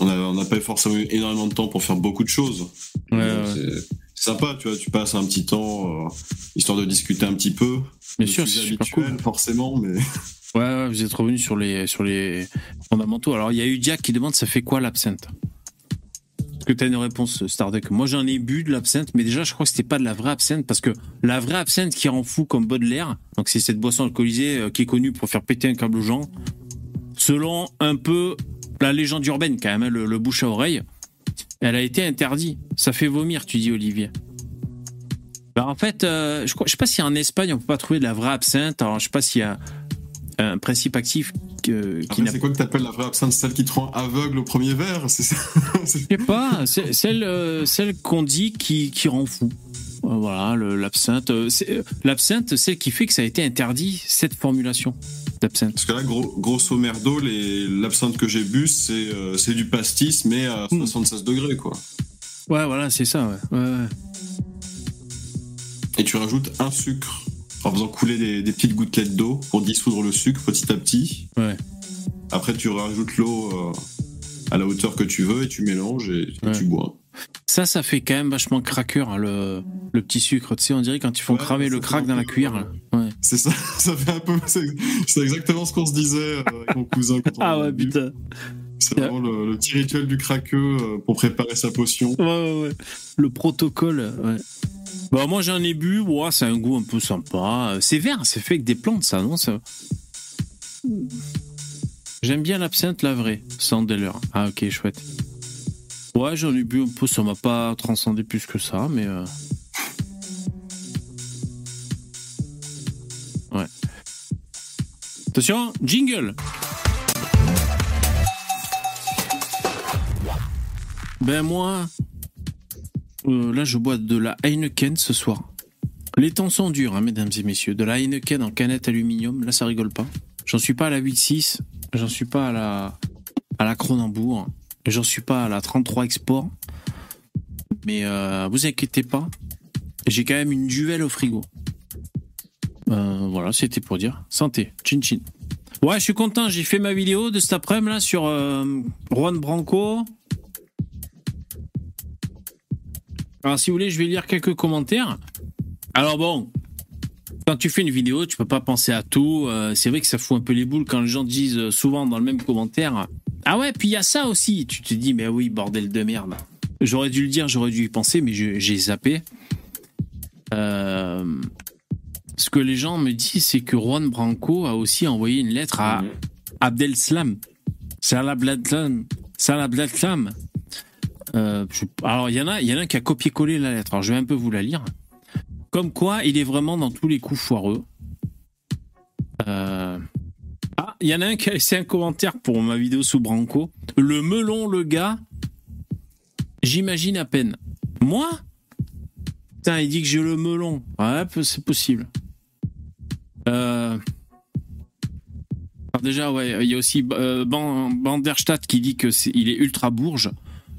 On n'a pas forcément eu énormément de temps pour faire beaucoup de choses. Ouais, ouais sympa, tu vois, tu passes un petit temps euh, histoire de discuter un petit peu. Bien sûr, c'est super cool. forcément, mais. Ouais, vous êtes revenu sur les, sur les fondamentaux. Alors, il y a eu Jack qui demande ça fait quoi l'absinthe? Est-ce que tu as une réponse, Starduck? Moi, j'en ai bu de l'absinthe, mais déjà, je crois que c'était pas de la vraie absinthe, parce que la vraie absinthe qui rend fou comme Baudelaire, donc c'est cette boisson alcoolisée euh, qui est connue pour faire péter un câble aux gens, selon un peu la légende urbaine quand même, hein, le, bouche à oreille, elle a été interdite. Ça fait vomir, tu dis Olivier. Ben, en fait, euh, je ne sais pas si en Espagne on peut pas trouver de la vraie absinthe. Alors je sais pas s'il y a un principe actif que, qui C'est quoi que t'appelles la vraie absinthe? Celle qui te rend aveugle au premier verre C'est ça? Je sais pas. Celle, euh, celle qu'on dit qui, qui rend fou. Euh, voilà, l'absinthe. L'absinthe, celle qui fait que ça a été interdit, cette formulation. Parce que là, grosso merdo, l'absinthe que j'ai bu, c'est euh, du pastis, mais à 76 hmm. degrés, quoi. Ouais, voilà, c'est ça, ouais. ouais. Et tu rajoutes un sucre en faisant couler des, petites gouttelettes d'eau pour dissoudre le sucre petit à petit. Ouais. Après, tu rajoutes l'eau euh, à la hauteur que tu veux et tu mélanges et, tu bois. Ça, ça fait quand même vachement craqueur, hein, le, le, petit sucre. Tu sais, on dirait quand ils font cramer le crack dans la cuillère. Ouais. C'est ça, ça fait un peu. C'est exactement ce qu'on se disait euh, avec mon cousin. Quand ah ouais, putain. C'est vraiment le, petit rituel du craqueux euh, pour préparer sa potion. Ouais, ouais, ouais. Le protocole, ouais. Bah, moi, j'en ai bu. Ouais, c'est un goût un peu sympa. C'est vert, c'est fait avec des plantes, ça, non ça... J'aime bien l'absinthe, la vraie, sans Deller. Ah, ok, chouette. Ouais, j'en ai bu un peu, ça m'a pas transcendé plus que ça, mais. Euh, Attention, jingle Ben moi, euh, là je bois de la Heineken ce soir. Les temps sont durs, hein, mesdames et messieurs. De la Heineken en canette aluminium, là ça rigole pas. J'en suis pas à la 8.6, j'en suis pas à la, à la Cronenbourg, j'en suis pas à la 33 Export. Mais euh, vous inquiétez pas, j'ai quand même une duvel au frigo. Euh, voilà, c'était pour dire. Santé, chin chin. Ouais, je suis content, j'ai fait ma vidéo de cet après-midi sur euh, Juan Branco. Alors si vous voulez, je vais lire quelques commentaires. Alors bon, quand tu fais une vidéo, tu peux pas penser à tout. Euh, c'est vrai que ça fout un peu les boules quand les gens disent souvent dans le même commentaire Ah ouais, puis il y a ça aussi. Tu te dis Mais oui, bordel de merde. J'aurais dû le dire, j'aurais dû y penser, mais j'ai zappé. Ce que les gens me disent, c'est que Juan Branco a aussi envoyé une lettre à Abdel Slam. Salah Bladlam. Salah Bladlam. alors, il y, en a, y en a un qui a copié-collé la lettre. Alors, je vais un peu vous la lire. Comme quoi, il est vraiment dans tous les coups foireux. Euh, ah, il y en a un qui a laissé un commentaire pour ma vidéo sous Branco. Le melon, le gars, j'imagine à peine. Moi? Putain, il dit que j'ai le melon. Ouais, c'est possible. Euh, déjà, ouais, il y a aussi euh, Banderstadt qui dit que il est ultra bourge.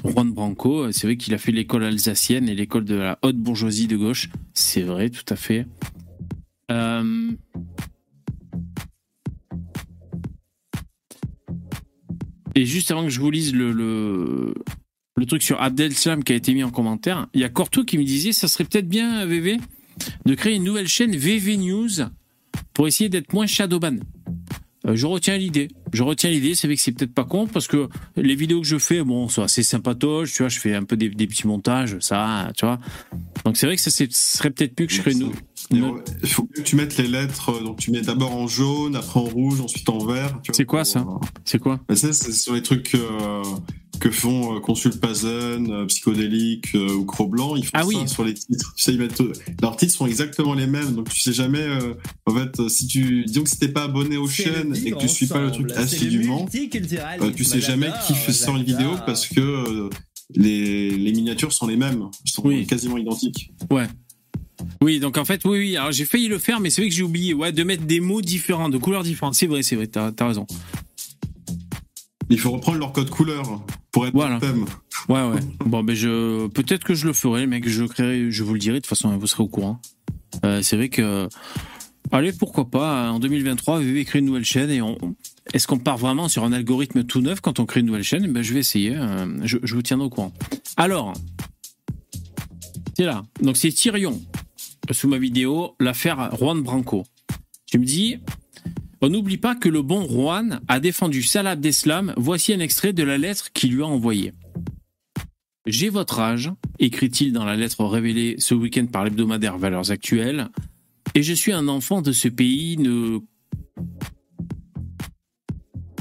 Juan Branco, c'est vrai qu'il a fait l'école alsacienne et l'école de la haute bourgeoisie de gauche. C'est vrai, tout à fait. Euh, et juste avant que je vous lise le, le, truc sur Abdel Salam qui a été mis en commentaire, il y a Corto qui me disait ça serait peut-être bien, VV, de créer une nouvelle chaîne VV News pour essayer d'être moins shadowban. Euh, je retiens l'idée. Je retiens l'idée, c'est vrai que c'est peut-être pas con parce que les vidéos que je fais, bon, c'est assez sympatoche, tu vois, je fais un peu des, petits montages, ça, tu vois. Donc c'est vrai que ça serait peut-être mieux que je ferais nous. Il faut que tu mettes les lettres, donc tu mets d'abord en jaune, après en rouge, ensuite en vert. C'est quoi ça C'est quoi Ça, c'est sur les trucs euh, que font euh, Consult Pazen, euh, Psychodélique euh, ou Cro-Blanc, ils font ah ça sur les titres. Tu sais, ils mettent, leurs titres sont exactement les mêmes, donc tu sais jamais. en fait, si tu disons que si t'es pas abonné aux chaînes et que tu suis pas le truc assidûment, tu sais jamais qui fait sort une vidéo parce que les, les, miniatures sont les mêmes, ils sont quasiment identiques. Ouais. Oui, donc en fait, oui, oui. Alors j'ai failli le faire, mais c'est vrai que j'ai oublié, ouais, de mettre des mots différents, de couleurs différentes. C'est vrai, c'est vrai. T'as as raison. Il faut reprendre leur code couleur pour être voilà. thème. Ouais, ouais. Bon, ben je peut-être que je le ferai, mais que je créerai, je vous le dirai. De toute façon, vous serez au courant. Euh, c'est vrai que allez, pourquoi pas en 2023, vous créer une nouvelle chaîne et on. Est-ce qu'on part vraiment sur un algorithme tout neuf quand on crée une nouvelle chaîne? Ben, je vais essayer. Euh, je, je, vous tiendrai au courant. Alors, c'est là. Donc c'est Tyrion sous ma vidéo l'affaire Juan Branco. Tu me dis, on n'oublie pas que le bon Juan a défendu Salah Abdeslam. Voici un extrait de la lettre qu'il lui a envoyée. J'ai votre âge, écrit-il dans la lettre révélée ce week-end par l'hebdomadaire Valeurs Actuelles, et je suis un enfant de ce pays. Ne...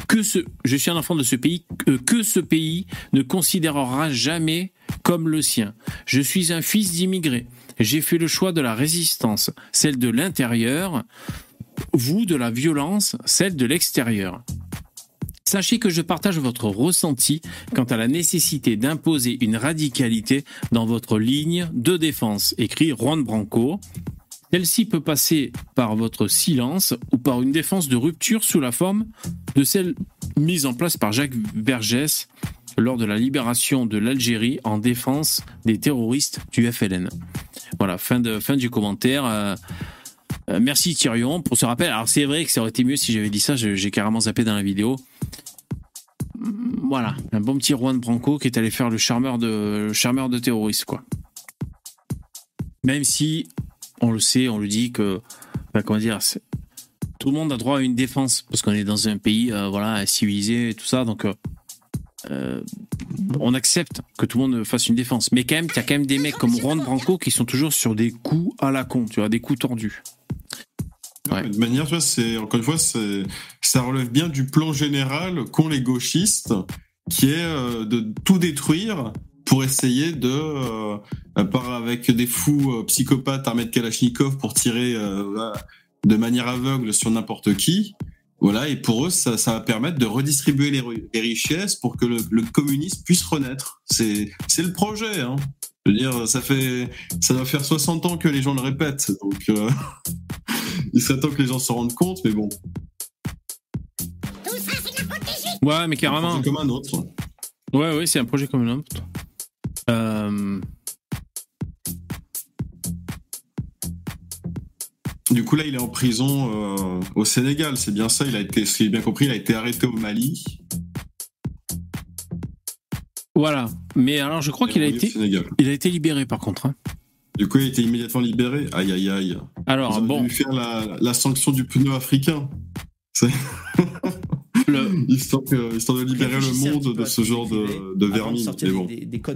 que ce, je suis un enfant de ce pays, que ce pays ne considérera jamais comme le sien. Je suis un fils d'immigrés. J'ai fait le choix de la résistance, celle de l'intérieur, vous de la violence, celle de l'extérieur. Sachez que je partage votre ressenti quant à la nécessité d'imposer une radicalité dans votre ligne de défense, écrit Juan Branco. Celle-ci peut passer par votre silence ou par une défense de rupture sous la forme de celle mise en place par Jacques Vergès lors de la libération de l'Algérie en défense des terroristes du FLN. Voilà, fin, de, fin du commentaire. Euh, euh, merci Tyrion pour ce rappel. Alors c'est vrai que ça aurait été mieux si j'avais dit ça, j'ai carrément zappé dans la vidéo. Voilà, un bon petit Juan Branco qui est allé faire le charmeur de, charmeur de terroristes, quoi. Même si, on le sait, on le dit que, comment dire, tout le monde a droit à une défense parce qu'on est dans un pays, euh, voilà, civilisé et tout ça, donc euh, on accepte que tout le monde fasse une défense. Mais quand même, il y quand même des mecs comme Juan Branco qui sont toujours sur des coups à la con, tu vois, des coups tordus. De manière, c'est encore une fois, ça relève bien du plan général qu'ont les gauchistes, qui est euh, de tout détruire pour essayer de, euh, avec des fous euh, psychopathes armés de Kalachnikov pour tirer de manière aveugle sur n'importe qui. Voilà, et pour eux, ça, va permettre de redistribuer les, richesses pour que le, le communisme puisse renaître. C'est le projet. Hein. Je veux dire, ça fait, ça doit faire 60 ans que les gens le répètent, donc il serait temps que les gens se rendent compte, mais bon. Ouais, mais carrément. C'est comme un autre. Ouais, ouais, c'est un projet comme un autre. Euh... Du coup, là, il est en prison euh, au Sénégal, c'est bien ça. Il a été, si j'ai bien compris, il a été arrêté au Mali. Voilà. Mais alors, je crois qu'il a été, il a été libéré par contre. Hein. Du coup, il a été immédiatement libéré. Aïe, aïe, aïe. Alors, bon. Lui faire la, sanction du pneu africain. histoire, de libérer le monde de ce genre de, de vermine.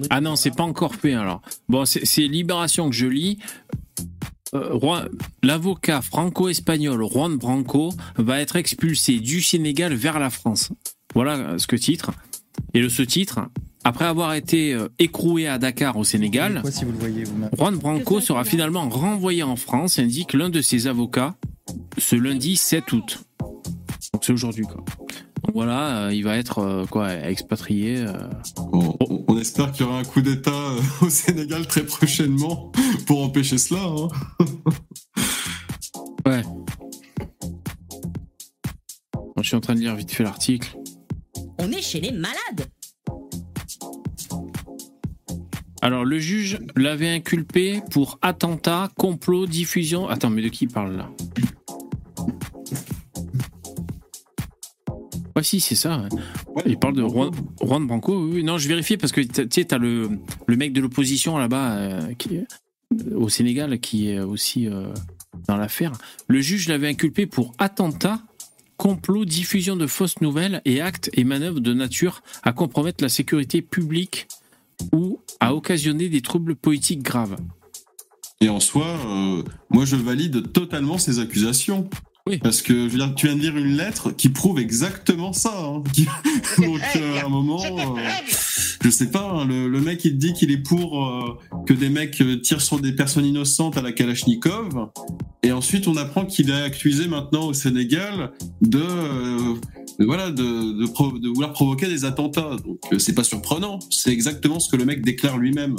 ah non, c'est pas encore fait alors. Bon, c'est Libération que je lis. Euh, l'avocat franco-espagnol Juan Branco va être expulsé du Sénégal vers la France. Voilà ce que titre. Et le ce titre, après avoir été euh, écroué à Dakar au Sénégal, Juan Branco sera finalement renvoyé en France, indique l'un de ses avocats, ce lundi 7 août. Donc c'est aujourd'hui quoi. Donc voilà, euh, il va être euh, quoi expatrié. on, espère qu'il y aura un coup d'État au Sénégal très prochainement pour empêcher cela. Hein. ouais. je suis en train de lire vite fait l'article. On est chez les malades. Alors, le juge l'avait inculpé pour attentat, complot, diffusion. Attends, mais de qui il parle là? Ouais, si, c'est ça. Il parle de Juan, Juan Branco. Oui, non, je vérifie parce que tu sais, t'as le, le mec de l'opposition là-bas euh, au Sénégal qui est aussi euh, dans l'affaire. Le juge l'avait inculpé pour attentat, complot, diffusion de fausses nouvelles et actes et manœuvres de nature à compromettre la sécurité publique ou à occasionner des troubles politiques graves. Et en soi, euh, moi je valide totalement ces accusations. Oui. Parce que je veux dire, tu viens de lire une lettre qui prouve exactement ça. Hein. Donc euh, à un moment, euh, je sais pas, hein, le, mec il te dit qu'il est pour que des mecs tirent sur des personnes innocentes à la Kalachnikov, et ensuite on apprend qu'il est accusé maintenant au Sénégal de voilà, de, vouloir provoquer des attentats. Donc euh, c'est pas surprenant, c'est exactement ce que le mec déclare lui-même.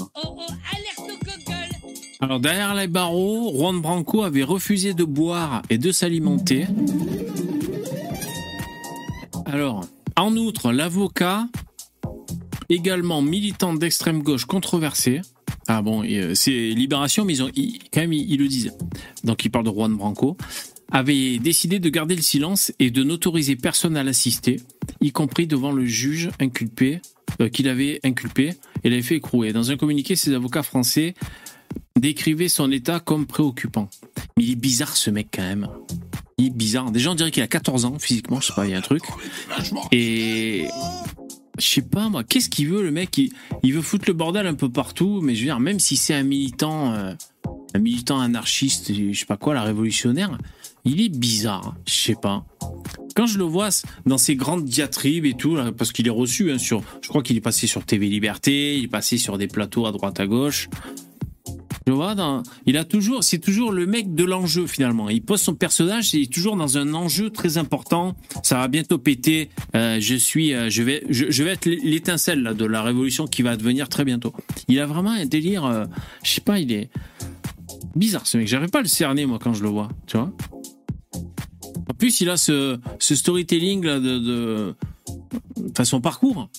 Alors derrière les barreaux, Juan Branco avait refusé de boire et de s'alimenter. Alors, en outre, l'avocat, également militant d'extrême gauche controversé, ah bon, euh, c'est Libération, mais ils ont, quand même, ils, le disent. Donc, il parle de Juan Branco avait décidé de garder le silence et de n'autoriser personne à l'assister, y compris devant le juge inculpé, euh, qu'il avait inculpé et l'avait fait écrouer. Dans un communiqué, ses avocats français décrivaient son état comme préoccupant. Mais il est bizarre ce mec quand même. Il est bizarre. Déjà, on dirait qu'il a 14 ans physiquement, je sais pas, il y a un truc. Et je sais pas moi, qu'est-ce qu'il veut le mec? Il, veut foutre le bordel un peu partout, mais je veux dire, même si c'est un militant, euh, un militant anarchiste, je sais pas quoi, la révolutionnaire, il est bizarre, je sais pas. Quand je le vois dans ses grandes diatribes et tout, parce qu'il est reçu hein, sur, je crois qu'il est passé sur TV Liberté, il est passé sur des plateaux à droite à gauche. Je vois, il a toujours, c'est toujours le mec de l'enjeu finalement. Il pose son personnage, il est toujours dans un enjeu très important. Ça va bientôt péter. Euh, je suis, euh, je vais, je, vais être l'étincelle de la révolution qui va advenir très bientôt. Il a vraiment un délire. Euh, je sais pas, il est bizarre ce mec. J'arrive pas à le cerner moi quand je le vois. Tu vois. En plus, il a ce, ce storytelling là de, de, son parcours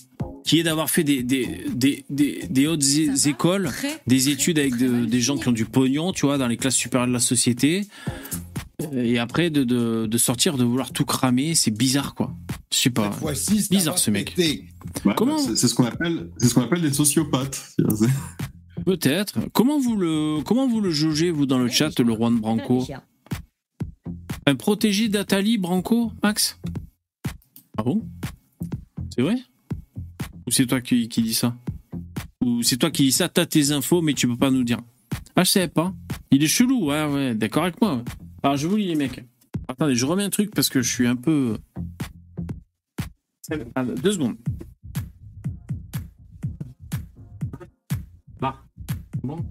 qui est d'avoir fait des, des, des, des, hautes écoles, des études avec des gens qui ont du pognon, tu vois, dans les classes supérieures de la société. Et après, de, de, de sortir, de vouloir tout cramer, c'est bizarre, quoi. Je sais pas. bizarre, ce mec. Comment C'est ce qu'on appelle, c'est ce qu'on appelle des sociopathes. Peut-être. Comment vous le, comment vous le jaugez, vous, dans le chat, le roi de Branco Un protégé d'Atali Branco, Max Ah bon C'est vrai ou c'est toi qui, qui dis ça Ou c'est toi qui dis ça, t'as tes infos, mais tu peux pas nous dire. Ah, je sais pas. Il est chelou, ouais, ouais, d'accord avec moi. Alors, je vous lis les mecs. Attendez, je remets un truc parce que je suis un peu. Ah, deux secondes. Là. Bon,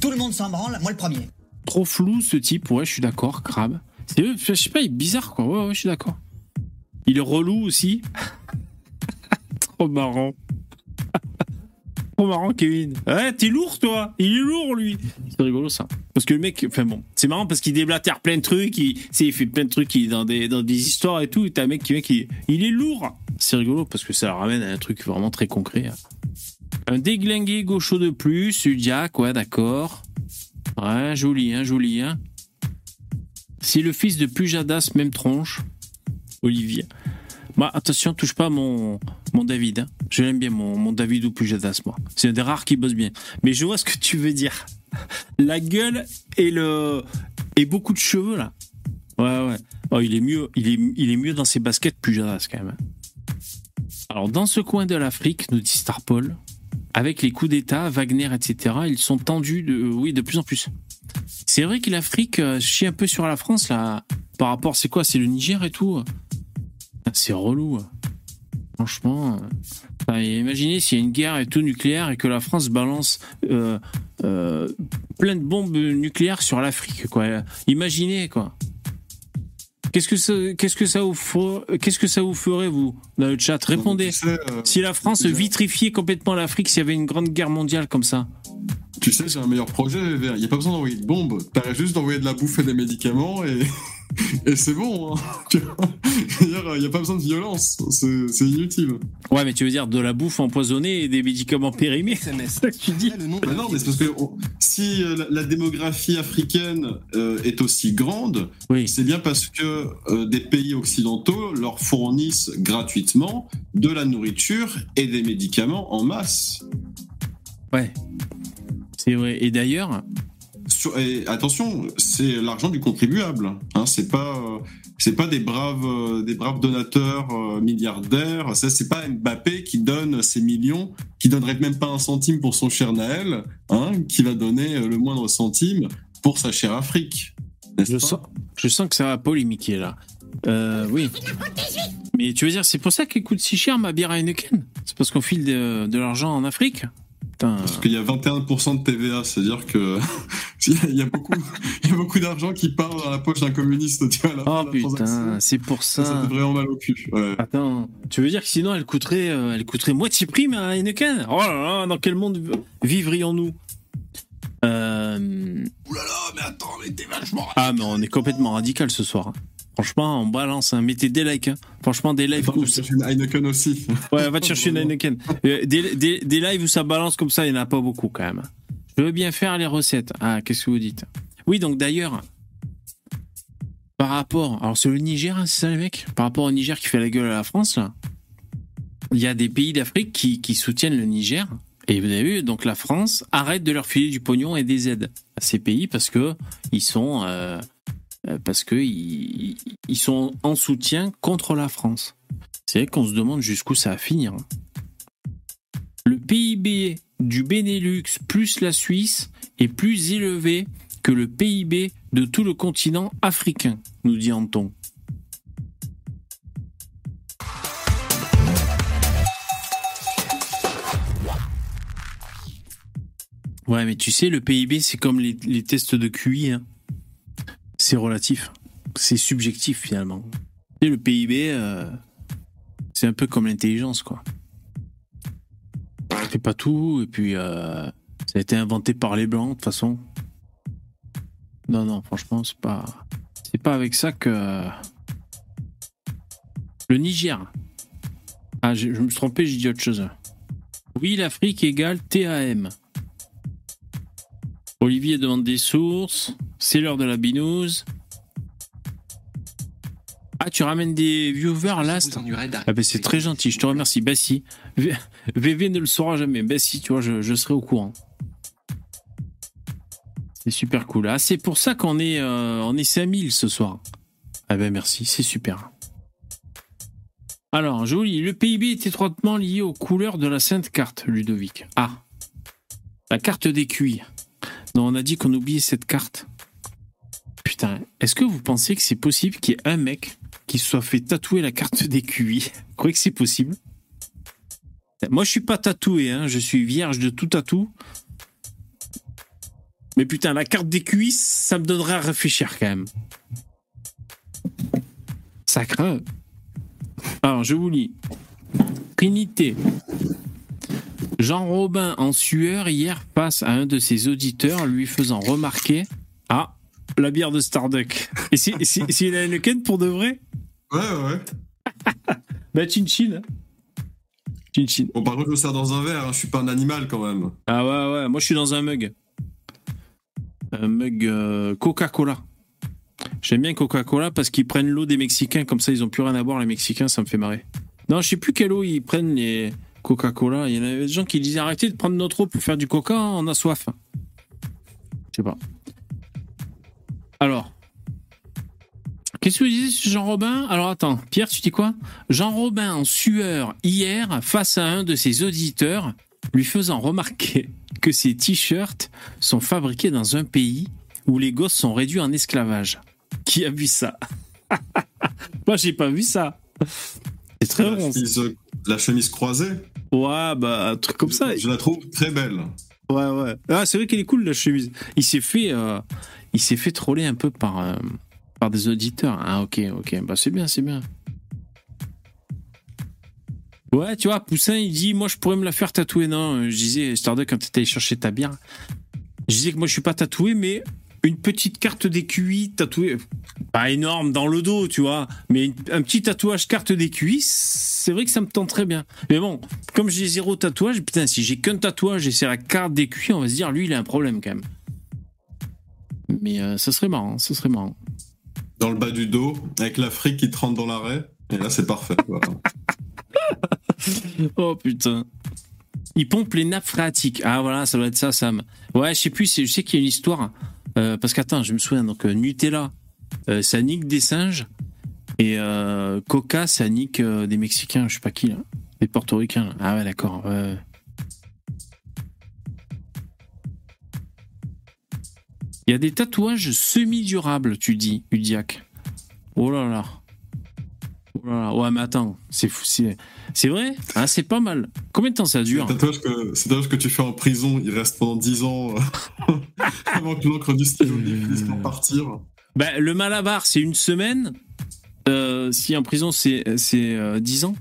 Tout le monde s'en branle, moi le premier. Trop flou ce type, ouais, je suis d'accord, crabe. C'est, je sais pas, il est bizarre quoi, ouais, ouais, je suis d'accord. Il est relou aussi. Trop marrant. Trop marrant, Kevin. Ouais, t'es lourd, toi. Il est lourd, lui. C'est rigolo, ça. Parce que le mec, enfin bon, c'est marrant parce qu'il déblatère plein de trucs. Il, il fait plein de trucs dans, des, dans des histoires et tout. Et t'as un mec qui, mec, il, il est lourd. C'est rigolo parce que ça ramène à un truc vraiment très concret. Un déglingué gaucho de plus, Udiac, ouais, d'accord. Ouais, joli, hein, joli, hein. Si le fils de Pujadas, même tronche. Olivier. Bah, attention, touche pas mon, mon David. Hein. Je l'aime bien, mon, mon David ou Pujadas, moi. C'est un des rares qui bosse bien. Mais je vois ce que tu veux dire. La gueule et le et beaucoup de cheveux là. Ouais, ouais. Oh, il est mieux, il est, il est mieux dans ses baskets Pujadas quand même. Hein. Alors, dans ce coin de l'Afrique, nous dit Starpol, avec les coups d'État, Wagner, etc., ils sont tendus de, oui, de plus en plus. C'est vrai que l'Afrique euh, chie un peu sur la France là, par rapport, c'est quoi, c'est le Niger et tout? C'est relou. Franchement. imaginez s'il y a une guerre et tout nucléaire et que la France balance euh, euh, plein de bombes nucléaires sur l'Afrique, quoi. Imaginez, quoi. Qu'est-ce que ça, qu'est-ce que ça vous ferait, qu'est-ce que ça vous ferait vous dans le chat? Répondez. Euh, si la France vitrifiait complètement l'Afrique, s'il y avait une grande guerre mondiale comme ça. Tu sais, c'est un meilleur projet. Il n'y a pas besoin d'envoyer de bombes. T'arrêtes juste d'envoyer de la bouffe et des médicaments et et c'est bon. Hein. Il n'y a pas besoin de violence. C'est inutile. Ouais, mais tu veux dire de la bouffe empoisonnée et des médicaments périmés C'est ça que tu dis. Bah non, mais c'est parce que si euh, la, démographie africaine euh, est aussi grande, c'est bien parce que euh, des pays occidentaux leur fournissent gratuitement de la nourriture et des médicaments en masse. Ouais. C'est vrai. Et d'ailleurs, et attention, c'est l'argent du contribuable. Hein, c'est pas, euh, c'est pas des braves, euh, des braves donateurs euh, milliardaires. Ça, c'est pas Mbappé qui donne ses millions, qui donnerait même pas un centime pour son cher Naël, hein, qui va donner le moindre centime pour sa chère Afrique. Je sens, je sens que ça va polémiquer là. oui. Mais tu veux dire, c'est pour ça qu'elle coûte si cher ma bière Heineken? C'est parce qu'on file de l'argent en Afrique? Parce qu'il y a 21% de TVA, c'est-à-dire que il y a beaucoup, il y a beaucoup d'argent qui part dans la poche d'un communiste. Tu vois, oh putain, c'est pour ça. Ça fait vraiment mal au cul. Attends, tu veux dire que sinon elle coûterait, euh, elle coûterait moitié prix à Heineken? Oh là là, dans quel monde vivrions-nous? Euh... Ouh là là, mais attends, mais t'es vachement. Ah, mais on est complètement radical ce soir. Franchement, on balance, hein. mettez des likes. Hein. Franchement, des lives. Va chercher une Heineken aussi. Ouais, va te chercher une Heineken. Euh, des, des, des, lives où ça balance comme ça, il n'y en a pas beaucoup quand même. Je veux bien faire les recettes. Ah, qu'est-ce que vous dites? Oui, donc d'ailleurs, par rapport. Alors, c'est le Niger, hein, c'est ça les mecs? Par rapport au Niger qui fait la gueule à la France, là, il y a des pays d'Afrique qui, qui soutiennent le Niger. Et vous avez vu, donc la France arrête de leur filer du pognon et des aides à ces pays parce que ils sont. Euh, parce qu'ils ils sont en soutien contre la France. C'est vrai qu'on se demande jusqu'où ça va finir. Le PIB du Benelux plus la Suisse est plus élevé que le PIB de tout le continent africain, nous dit Anton. Ouais, mais tu sais, le PIB, c'est comme les, tests de QI. Hein. C'est relatif. C'est subjectif, finalement. Et le PIB, euh, c'est un peu comme l'intelligence, quoi. C'est pas tout, et puis euh, ça a été inventé par les Blancs, de toute façon. Non, non, franchement, c'est pas. C'est pas avec ça que. Le Niger. Ah, je, je me suis trompé, j'ai dit autre chose. Oui, l'Afrique égale TAM. Olivier demande des sources. C'est l'heure de la binouse. Ah, tu ramènes des viewers là Ah, ben c'est très gentil, je te remercie. Bah si. VV ne le saura jamais. Bah si, tu vois, je, serai au courant. C'est super cool. Ah, c'est pour ça qu'on est, euh, on est 5000 ce soir. Ah ben merci, c'est super. Alors, joli. Le PIB est étroitement lié aux couleurs de la sainte carte, Ludovic. Ah. La carte des cuits. On a dit qu'on oubliait cette carte. Putain, est-ce que vous pensez que c'est possible qu'il y ait un mec qui soit fait tatouer la carte des QI Vous croyez que c'est possible? Moi, je suis pas tatoué, hein. je suis vierge de tout tatou. Mais putain, la carte des QI, ça me donnerait à réfléchir quand même. Ça. Alors, je vous lis. Trinité. Jean Robin en sueur hier passe à un de ses auditeurs lui faisant remarquer Ah, la bière de Starduck. Et c'est une Heineken pour de vrai? Ouais, ouais. bah, chin chin. Chin chin. Bon, par contre, je sers dans un verre, hein. je suis pas un animal quand même. Ah ouais, ouais, moi je suis dans un mug. Un mug euh, Coca-Cola. J'aime bien Coca-Cola parce qu'ils prennent l'eau des Mexicains, comme ça ils ont plus rien à boire, les Mexicains, ça me fait marrer. Non, je sais plus quelle eau ils prennent les Coca-Cola. Il y en avait des gens qui disaient arrêtez de prendre notre eau pour faire du coca, on a soif. Je sais pas. Alors. Qu'est-ce que vous disiez, Jean Robin Alors attends, Pierre, tu dis quoi? Jean Robin en sueur hier face à un de ses auditeurs, lui faisant remarquer que ses t-shirts sont fabriqués dans un pays où les gosses sont réduits en esclavage. Qui a vu ça? Moi, j'ai pas vu ça. C'est très bon. La chemise croisée Ouais, bah, un truc comme ça. Je la trouve très belle. Ouais, ouais. Ah, c'est vrai qu'elle est cool, la chemise. Il s'est fait, euh, il s'est fait troller un peu par, euh, par des auditeurs. Ah, ok, ok. Bah, c'est bien, c'est bien. Ouais, tu vois, Poussin, il dit, moi, je pourrais me la faire tatouer. Non, je disais, Starduck, quand t'étais allé chercher ta bière, je disais que moi, je suis pas tatoué, mais une petite carte des QI tatouée, pas énorme dans le dos, tu vois, mais un petit tatouage carte des QI, c'est vrai que ça me tente très bien. Mais bon, comme j'ai zéro tatouage, putain, si j'ai qu'un tatouage et c'est la carte des QI, on va se dire, lui, il a un problème quand même. Mais euh, ça serait marrant, ça serait marrant. Dans le bas du dos, avec l'Afrique qui te rentre dans l'arrêt, et là, c'est parfait. oh putain. Il pompe les nappes phréatiques. Ah voilà, ça doit être ça, Sam. Ouais, je sais plus, je sais qu'il y a une histoire. Euh, parce qu'attends, je me souviens, donc euh, Nutella, euh, ça nique des singes. Et Coca, ça nique des Mexicains, je sais pas qui, là. Des Portoricains. Ah ouais, d'accord. Il y a des tatouages semi-durables, tu dis, Udiac. Oh là là. Oh Ouais, mais attends, c'est c'est vrai hein, C'est pas mal. Combien de temps ça dure C'est tatouage que, que tu fais en prison, il reste pendant 10 ans euh, avant que l'encre du stylo par partir. Bah, le malabar, c'est une semaine. Euh, si en prison, c'est 10 euh, ans.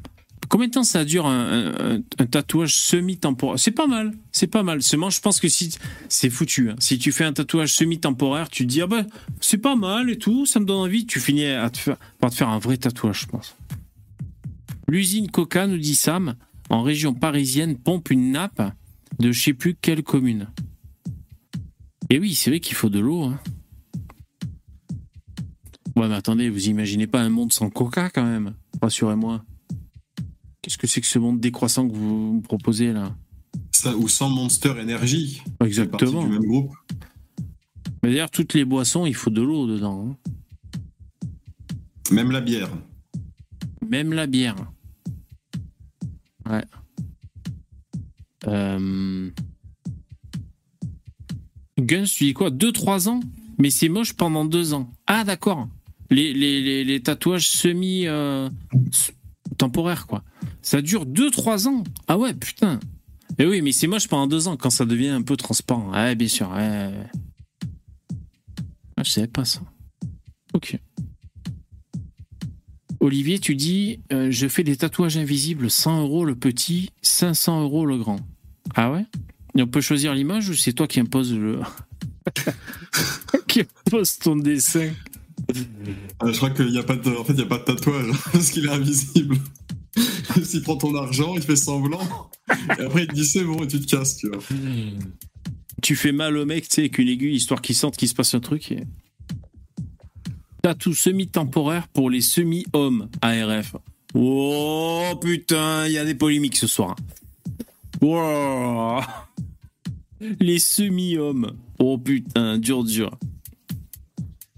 Combien de temps ça dure un, tatouage semi-temporaire? C'est pas mal, c'est pas mal. Seulement, je pense que si c'est foutu. Hein. Si tu fais un tatouage semi-temporaire, tu te dis ah ben c'est pas mal et tout, ça me donne envie. Tu finis à te faire, par te faire un vrai tatouage, je pense. L'usine Coca, nous dit Sam, en région parisienne, pompe une nappe de je sais plus quelle commune. Et oui, c'est vrai qu'il faut de l'eau. Hein. Ouais, mais attendez, vous imaginez pas un monde sans Coca quand même Rassurez-moi. Qu'est-ce que c'est que ce monde décroissant que vous me proposez là? Ça, Ou sans Monster Energy. Exactement. Du même groupe. Mais d'ailleurs, toutes les boissons, il faut de l'eau dedans. Hein. Même la bière. Même la bière. Guns, tu dis quoi? 2-3 ans? Mais c'est moche pendant 2 ans. Ah, d'accord. Les, tatouages semi euh, temporaires, quoi. Ça dure 2-3 ans. Ah ouais, putain. Mais oui, mais c'est moche pendant 2 ans quand ça devient un peu transparent. Ah, bien sûr. Ouais. Ah, je savais pas ça. Ok. Olivier, tu dis euh, je fais des tatouages invisibles, 100 euros le petit, 500 euros le grand. Ah ouais? Et on peut choisir l'image ou c'est toi qui impose le. qui impose ton dessin? Ah, Je crois qu'il n'y a, pas de... en fait, il y a pas de tatouage parce qu'il est invisible. S'il prend ton argent, il fait semblant. Et après, il te dit c'est bon et tu te casses, tu vois. Tu fais mal au mec, tu sais, avec une aiguille, histoire qu'il sente qu'il se passe un truc. Et tout semi-temporaire pour les semi-hommes ARF. Oh putain, il y a des polémiques ce soir. Les semi-hommes. Oh putain, dur, dur.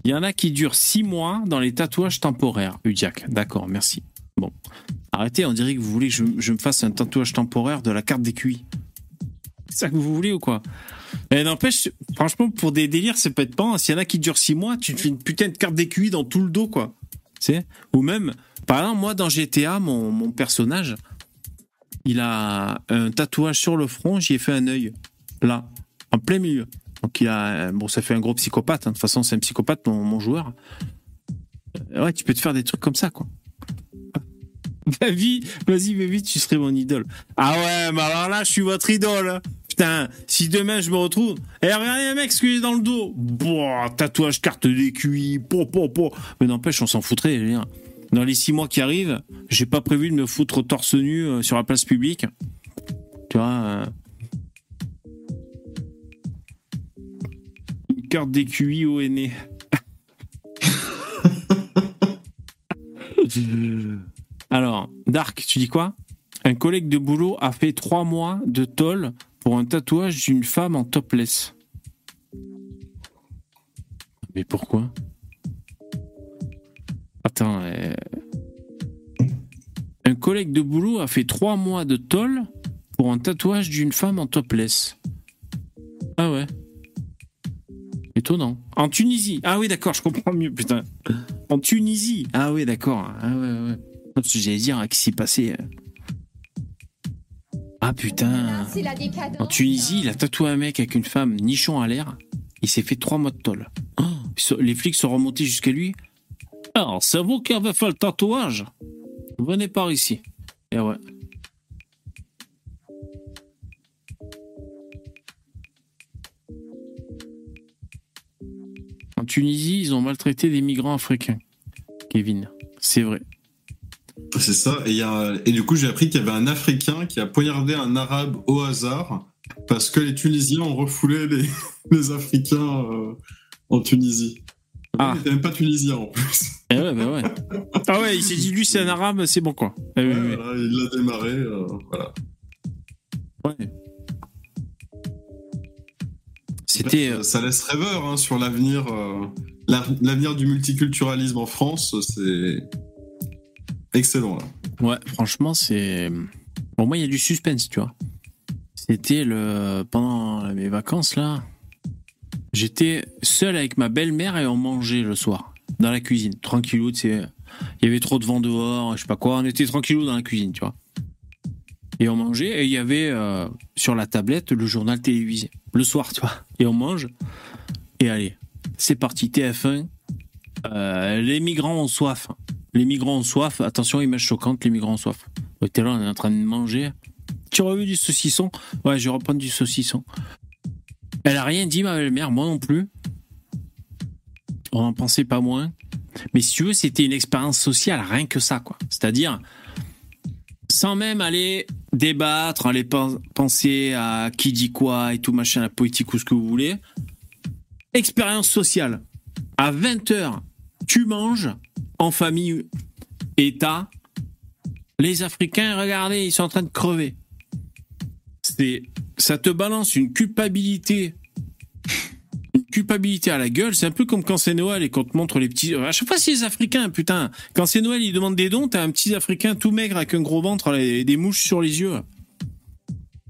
Il y en a qui durent 6 mois dans les tatouages temporaires, Udiac. D'accord, merci. Bon. Arrêtez, on dirait que vous voulez que je, je me fasse un tatouage temporaire de la carte des QI. C'est ça que vous voulez ou quoi? Et n'empêche, franchement, pour des délires, c'est peut être pas. S'il y en a qui durent 6 mois, tu te fais une putain de carte d'écuit dans tout le dos, quoi. Tu Ou même, par exemple, moi, dans GTA, mon, mon personnage, il a un tatouage sur le front, j'y ai fait un œil. Là, en plein milieu. Donc il a. Bon, ça fait un gros psychopathe. Hein. De toute façon, c'est un psychopathe, mon, mon joueur. Euh, ouais, tu peux te faire des trucs comme ça, quoi. Vas-y, vas-y, vas-y, tu serais mon idole. Ah ouais, mais alors là, je suis votre idole. Si demain je me retrouve, eh regardez un mec ce est dans le dos, Boah, tatouage carte d'écuit, po po po. Mais n'empêche, on s'en foutrait. Dans les six mois qui arrivent, j'ai pas prévu de me foutre torse nu euh, sur la place publique. Tu vois. Euh... Une carte d'écuit au aîné. Alors, Dark, tu dis quoi? Un collègue de boulot a fait trois mois de toll pour un tatouage d'une femme en topless. Mais pourquoi? Attends. Euh, un collègue de boulot a fait trois mois de toll pour un tatouage d'une femme en topless. Ah ouais. Étonnant. En Tunisie. Ah oui, d'accord, je comprends mieux, putain. En Tunisie. Ah oui, d'accord. Ah ouais, ouais. J'allais dire, qu'est-ce qui s'est passé euh. Ah putain. En Tunisie, il a tatoué un mec avec une femme nichon à l'air. Il s'est fait trois mois de tôle. Les flics sont remontés jusqu'à lui. Alors, c'est vous qui avez fait le tatouage Venez par ici. Et ouais. En Tunisie, ils ont maltraité des migrants africains. Kevin, c'est vrai. C'est ça. Et, y a... et du coup, j'ai appris qu'il y avait un Africain qui a poignardé un Arabe au hasard parce que les Tunisiens ont refoulé les, les Africains euh, en Tunisie. Ah. Il n'était même pas tunisien en plus. Eh ouais, bah ouais. Ah ouais, il s'est dit lui c'est un arabe, c'est bon quoi. Eh il l'a démarré, euh, voilà. Ouais. C'était. Euh, ça laisse rêveur hein, sur l'avenir, l'avenir du multiculturalisme en France. C'est excellent. Ouais, franchement, c'est. Bon, moi, il y a du suspense, tu vois. C'était le. Pendant mes vacances, là. J'étais seul avec ma belle-mère et on mangeait le soir. Dans la cuisine. Tranquillou, tu sais. Il y avait trop de vent dehors, je sais pas quoi. On était tranquillou dans la cuisine, tu vois. Et on mangeait et il y avait euh, sur la tablette le journal télévisé. Le soir, tu vois. Et on mange. Et allez, c'est parti, TF1. Euh, les migrants ont soif. Les migrants ont soif. Attention, image choquante, les migrants ont soif. T'es là, on est en train de manger. Tu aurais vu du saucisson? Ouais, je vais reprendre du saucisson. Elle a rien dit, ma belle-mère, moi non plus. On en pensait pas moins. Mais si tu veux, c'était une expérience sociale, rien que ça, quoi. C'est-à-dire, sans même aller débattre, aller penser à qui dit quoi et tout, machin, la politique ou ce que vous voulez. Expérience sociale. À 20h, tu manges, en famille État, les Africains, regardez, ils sont en train de crever. C'est, ça te balance une culpabilité, une culpabilité à la gueule. C'est un peu comme quand c'est Noël et qu'on te montre les petits. À chaque fois, c'est les Africains, putain. Quand c'est Noël, ils demandent des dons. T'as un petit Africain tout maigre avec un gros ventre et des mouches sur les yeux.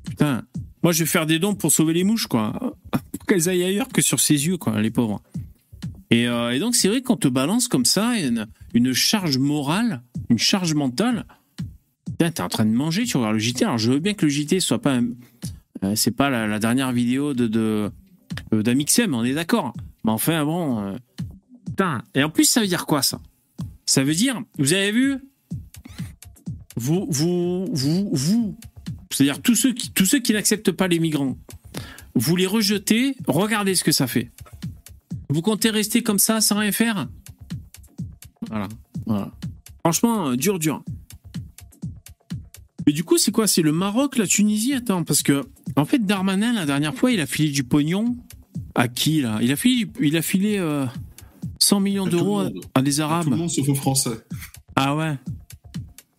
Putain. Moi, je vais faire des dons pour sauver les mouches, quoi. qu'elles aillent ailleurs que sur ses yeux, quoi, les pauvres. Et, euh, et donc, c'est vrai qu'on te balance comme ça une, une charge morale, une charge mentale. T'es en train de manger, tu regardes le JT. Alors, je veux bien que le JT soit pas. Euh, c'est pas la, dernière vidéo de, euh, d'Amixem, on est d'accord. Mais enfin, bon. Putain. Et en plus, ça veut dire quoi, ça? Ça veut dire, vous avez vu? Vous, vous, vous, vous. C'est-à-dire tous ceux qui, tous ceux qui n'acceptent pas les migrants, vous les rejetez, regardez ce que ça fait. Vous comptez rester comme ça sans rien faire? Voilà. voilà. Franchement, dur, dur. Mais du coup, c'est quoi? C'est le Maroc, la Tunisie? Attends, parce que, en fait, Darmanin, la dernière fois, il a filé du pognon. À qui, là? Il a filé, il a filé euh, 100 millions d'euros à, à, des Arabes. tout le monde sauf aux Français. Ah ouais?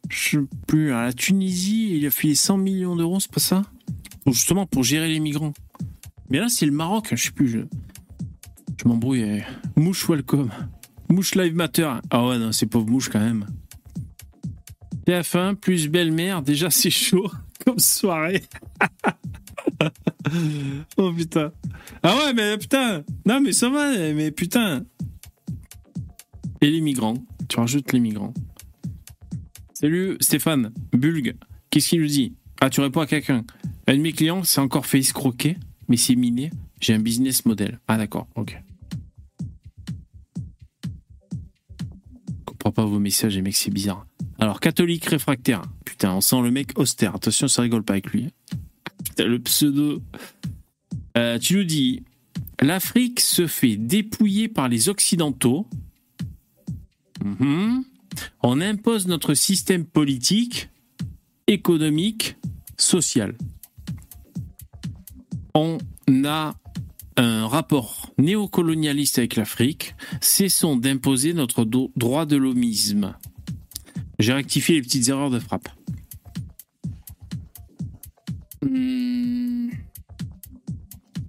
Je sais plus. À la Tunisie, il a filé 100 millions d'euros, c'est pas ça? Justement, pour gérer les migrants. Mais là, c'est le Maroc, je sais plus. Je, je m'embrouille. Mouche welcome. Mouche live matter. Ah ouais, non, c'est pauvre mouche quand même. TF1 plus belle-mère, déjà c'est chaud comme soirée. oh putain. Ah ouais, mais putain. Non, mais ça va, mais putain. Et les migrants. Tu rajoutes les migrants. Salut Stéphane, Bulgue. Qu'est-ce qu'il nous dit? Ah, tu réponds à quelqu'un. Un de mes clients s'est encore fait escroquer, mais c'est miné. J'ai un business model. Ah, d'accord, ok. Pas vos messages, les mecs, c'est bizarre. Alors, catholique réfractaire. Putain, on sent le mec austère. Attention, ça rigole pas avec lui. Putain, le pseudo. Euh, tu nous dis l'Afrique se fait dépouiller par les Occidentaux. Mmh. On impose notre système politique, économique, social. On a un rapport néocolonialiste avec l'Afrique. Cessons d'imposer notre droit de l'homisme. J'ai rectifié les petites erreurs de frappe. Hmm.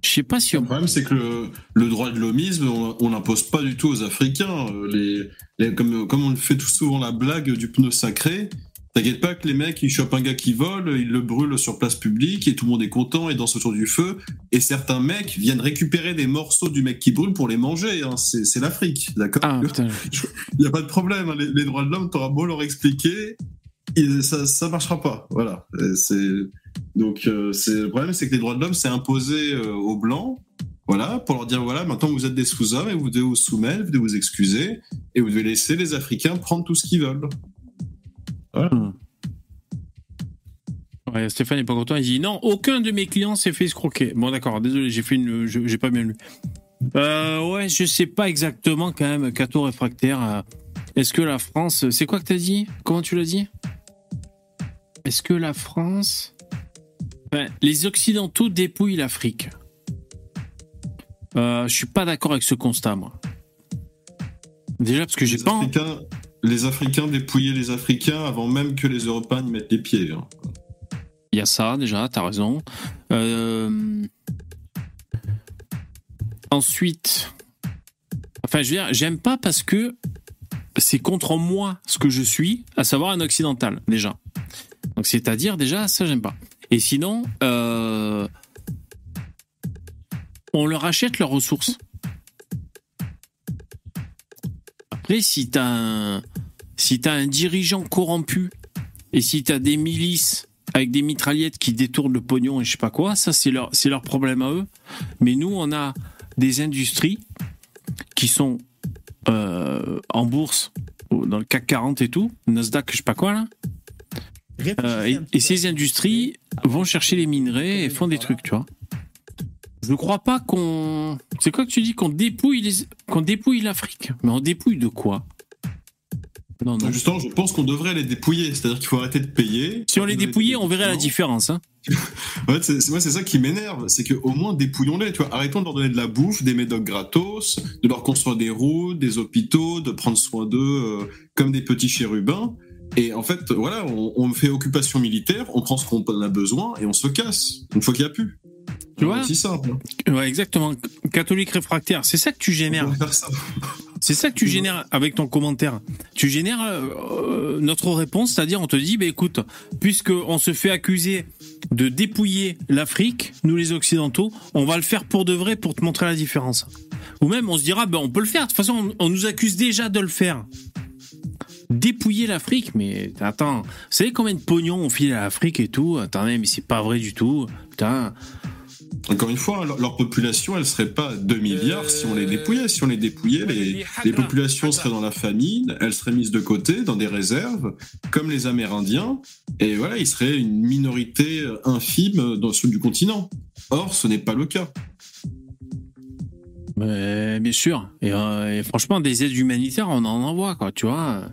Je sais pas si on... Le problème, c'est que le, le, droit de l'homisme, on n'impose pas du tout aux Africains. Les, les, comme, comme on fait tout souvent la blague du pneu sacré, T'inquiète pas que les mecs, ils chopent un gars qui vole, ils le brûlent sur place publique et tout le monde est content et danse autour du feu. Et certains mecs viennent récupérer des morceaux du mec qui brûle pour les manger. Hein. C'est l'Afrique, d'accord? Ah, Il n'y a pas de problème. Hein. Les, les, droits de l'homme, t'auras beau leur expliquer, et ça, ça marchera pas. Voilà. C'est donc euh, le problème, c'est que les droits de l'homme, c'est imposé euh, aux blancs. Voilà, pour leur dire voilà, maintenant vous êtes des sous-hommes et vous devez vous soumettre, vous devez vous excuser et vous devez laisser les Africains prendre tout ce qu'ils veulent. Voilà. Ouais, Stéphane n'est pas content. Il dit non, aucun de mes clients s'est fait escroquer. Bon, d'accord, désolé, j'ai fait une, j'ai pas bien lu. Euh, ouais, je sais pas exactement quand même, Cato réfractaire. Euh, est-ce que la France, c'est quoi que t'as dit? Comment tu l'as dit? Est-ce que la France, enfin, les Occidentaux dépouillent l'Afrique euh, Je suis pas d'accord avec ce constat, moi. Déjà parce que j'ai pas. Africains, les Africains dépouillaient les Africains avant même que les Européens y mettent les pieds. Hein. Il y a ça déjà, t'as raison. Euh... Ensuite, enfin, je veux dire, j'aime pas parce que c'est contre moi ce que je suis, à savoir un occidental déjà. Donc c'est-à-dire déjà ça j'aime pas. Et sinon, euh... on leur achète leurs ressources. Après, si t'as un, si t'as un dirigeant corrompu et si t'as des milices avec des mitraillettes qui détournent le pognon et je sais pas quoi, ça c'est leur, c'est leur problème à eux. Mais nous, on a des industries qui sont euh, en bourse, dans le CAC 40 et tout, Nasdaq, je sais pas quoi là. Euh, et, et, ces industries vont chercher les minerais et font des trucs, tu vois. Je ne crois pas qu'on. C'est quoi que tu dis qu'on dépouille les... qu'on dépouille l'Afrique? Mais on dépouille de quoi? Non, non. Justement, je pense qu'on devrait les dépouiller. C'est-à-dire qu'il faut arrêter de payer. Si on les dépouillait, on verrait la différence. Hein. ouais, c'est, moi, c'est ça qui m'énerve. C'est qu'au moins, dépouillons-les. Tu vois, arrêtons de leur donner de la bouffe, des médocs gratos, de leur construire des routes, des hôpitaux, de prendre soin d'eux euh, comme des petits chérubins. Et en fait, voilà, on, on, fait occupation militaire, on prend ce qu'on a besoin et on se casse une fois qu'il n'y a plus. Tu vois C'est simple. Ouais, exactement. Catholique réfractaire, c'est ça que tu génères. C'est ça que tu génères avec ton commentaire. Tu génères euh, notre réponse, c'est-à-dire on te dit, bah écoute, puisque on se fait accuser de dépouiller l'Afrique, nous les Occidentaux, on va le faire pour de vrai pour te montrer la différence. Ou même on se dira, ben on peut le faire, de toute façon on, on nous accuse déjà de le faire. Dépouiller l'Afrique, mais attends, vous savez combien de pognon on file à l'Afrique et tout? Attendez, mais c'est pas vrai du tout. Putain. Encore une fois, leur, leur population, elle serait pas 2 milliards si on les dépouillait. Si on les dépouillait, les, les populations seraient dans la famine, elles seraient mises de côté, dans des réserves, comme les Amérindiens, et voilà, ils seraient une minorité infime dans le sud du continent. Or, ce n'est pas le cas. Mais, bien sûr. Et, euh, et franchement, des aides humanitaires, on en envoie, quoi, tu vois.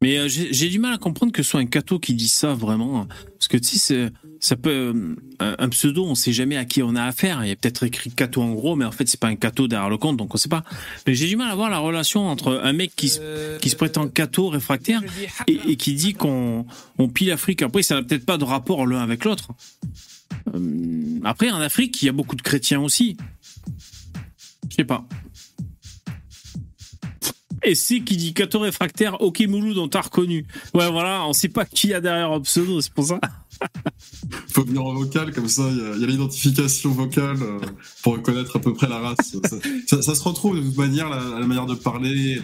Mais euh, j'ai du mal à comprendre que ce soit un cateau qui dit ça vraiment. Parce que tu sais, ça peut. euh, un, pseudo, on sait jamais à qui on a affaire. Il y a peut-être écrit cateau en gros, mais en fait, c'est pas un cateau derrière le compte, donc on sait pas. Mais j'ai du mal à voir la relation entre un mec qui, qui se prétend cateau réfractaire et, et qui dit qu'on on pille l'Afrique. Après, ça n'a peut-être pas de rapport l'un avec l'autre. Euh, après, en Afrique, il y a beaucoup de chrétiens aussi. Je sais pas. Et c'est qui dit Cato réfractaire, ok Mouloud, on t'a reconnu. Ouais, voilà, on sait pas qui y a derrière le pseudo, c'est pour ça. faut venir en vocal, comme ça, il y a- l'identification vocale euh, pour reconnaître à peu près la race. Ça, ça- ça se retrouve de toute manière, la, la manière de parler,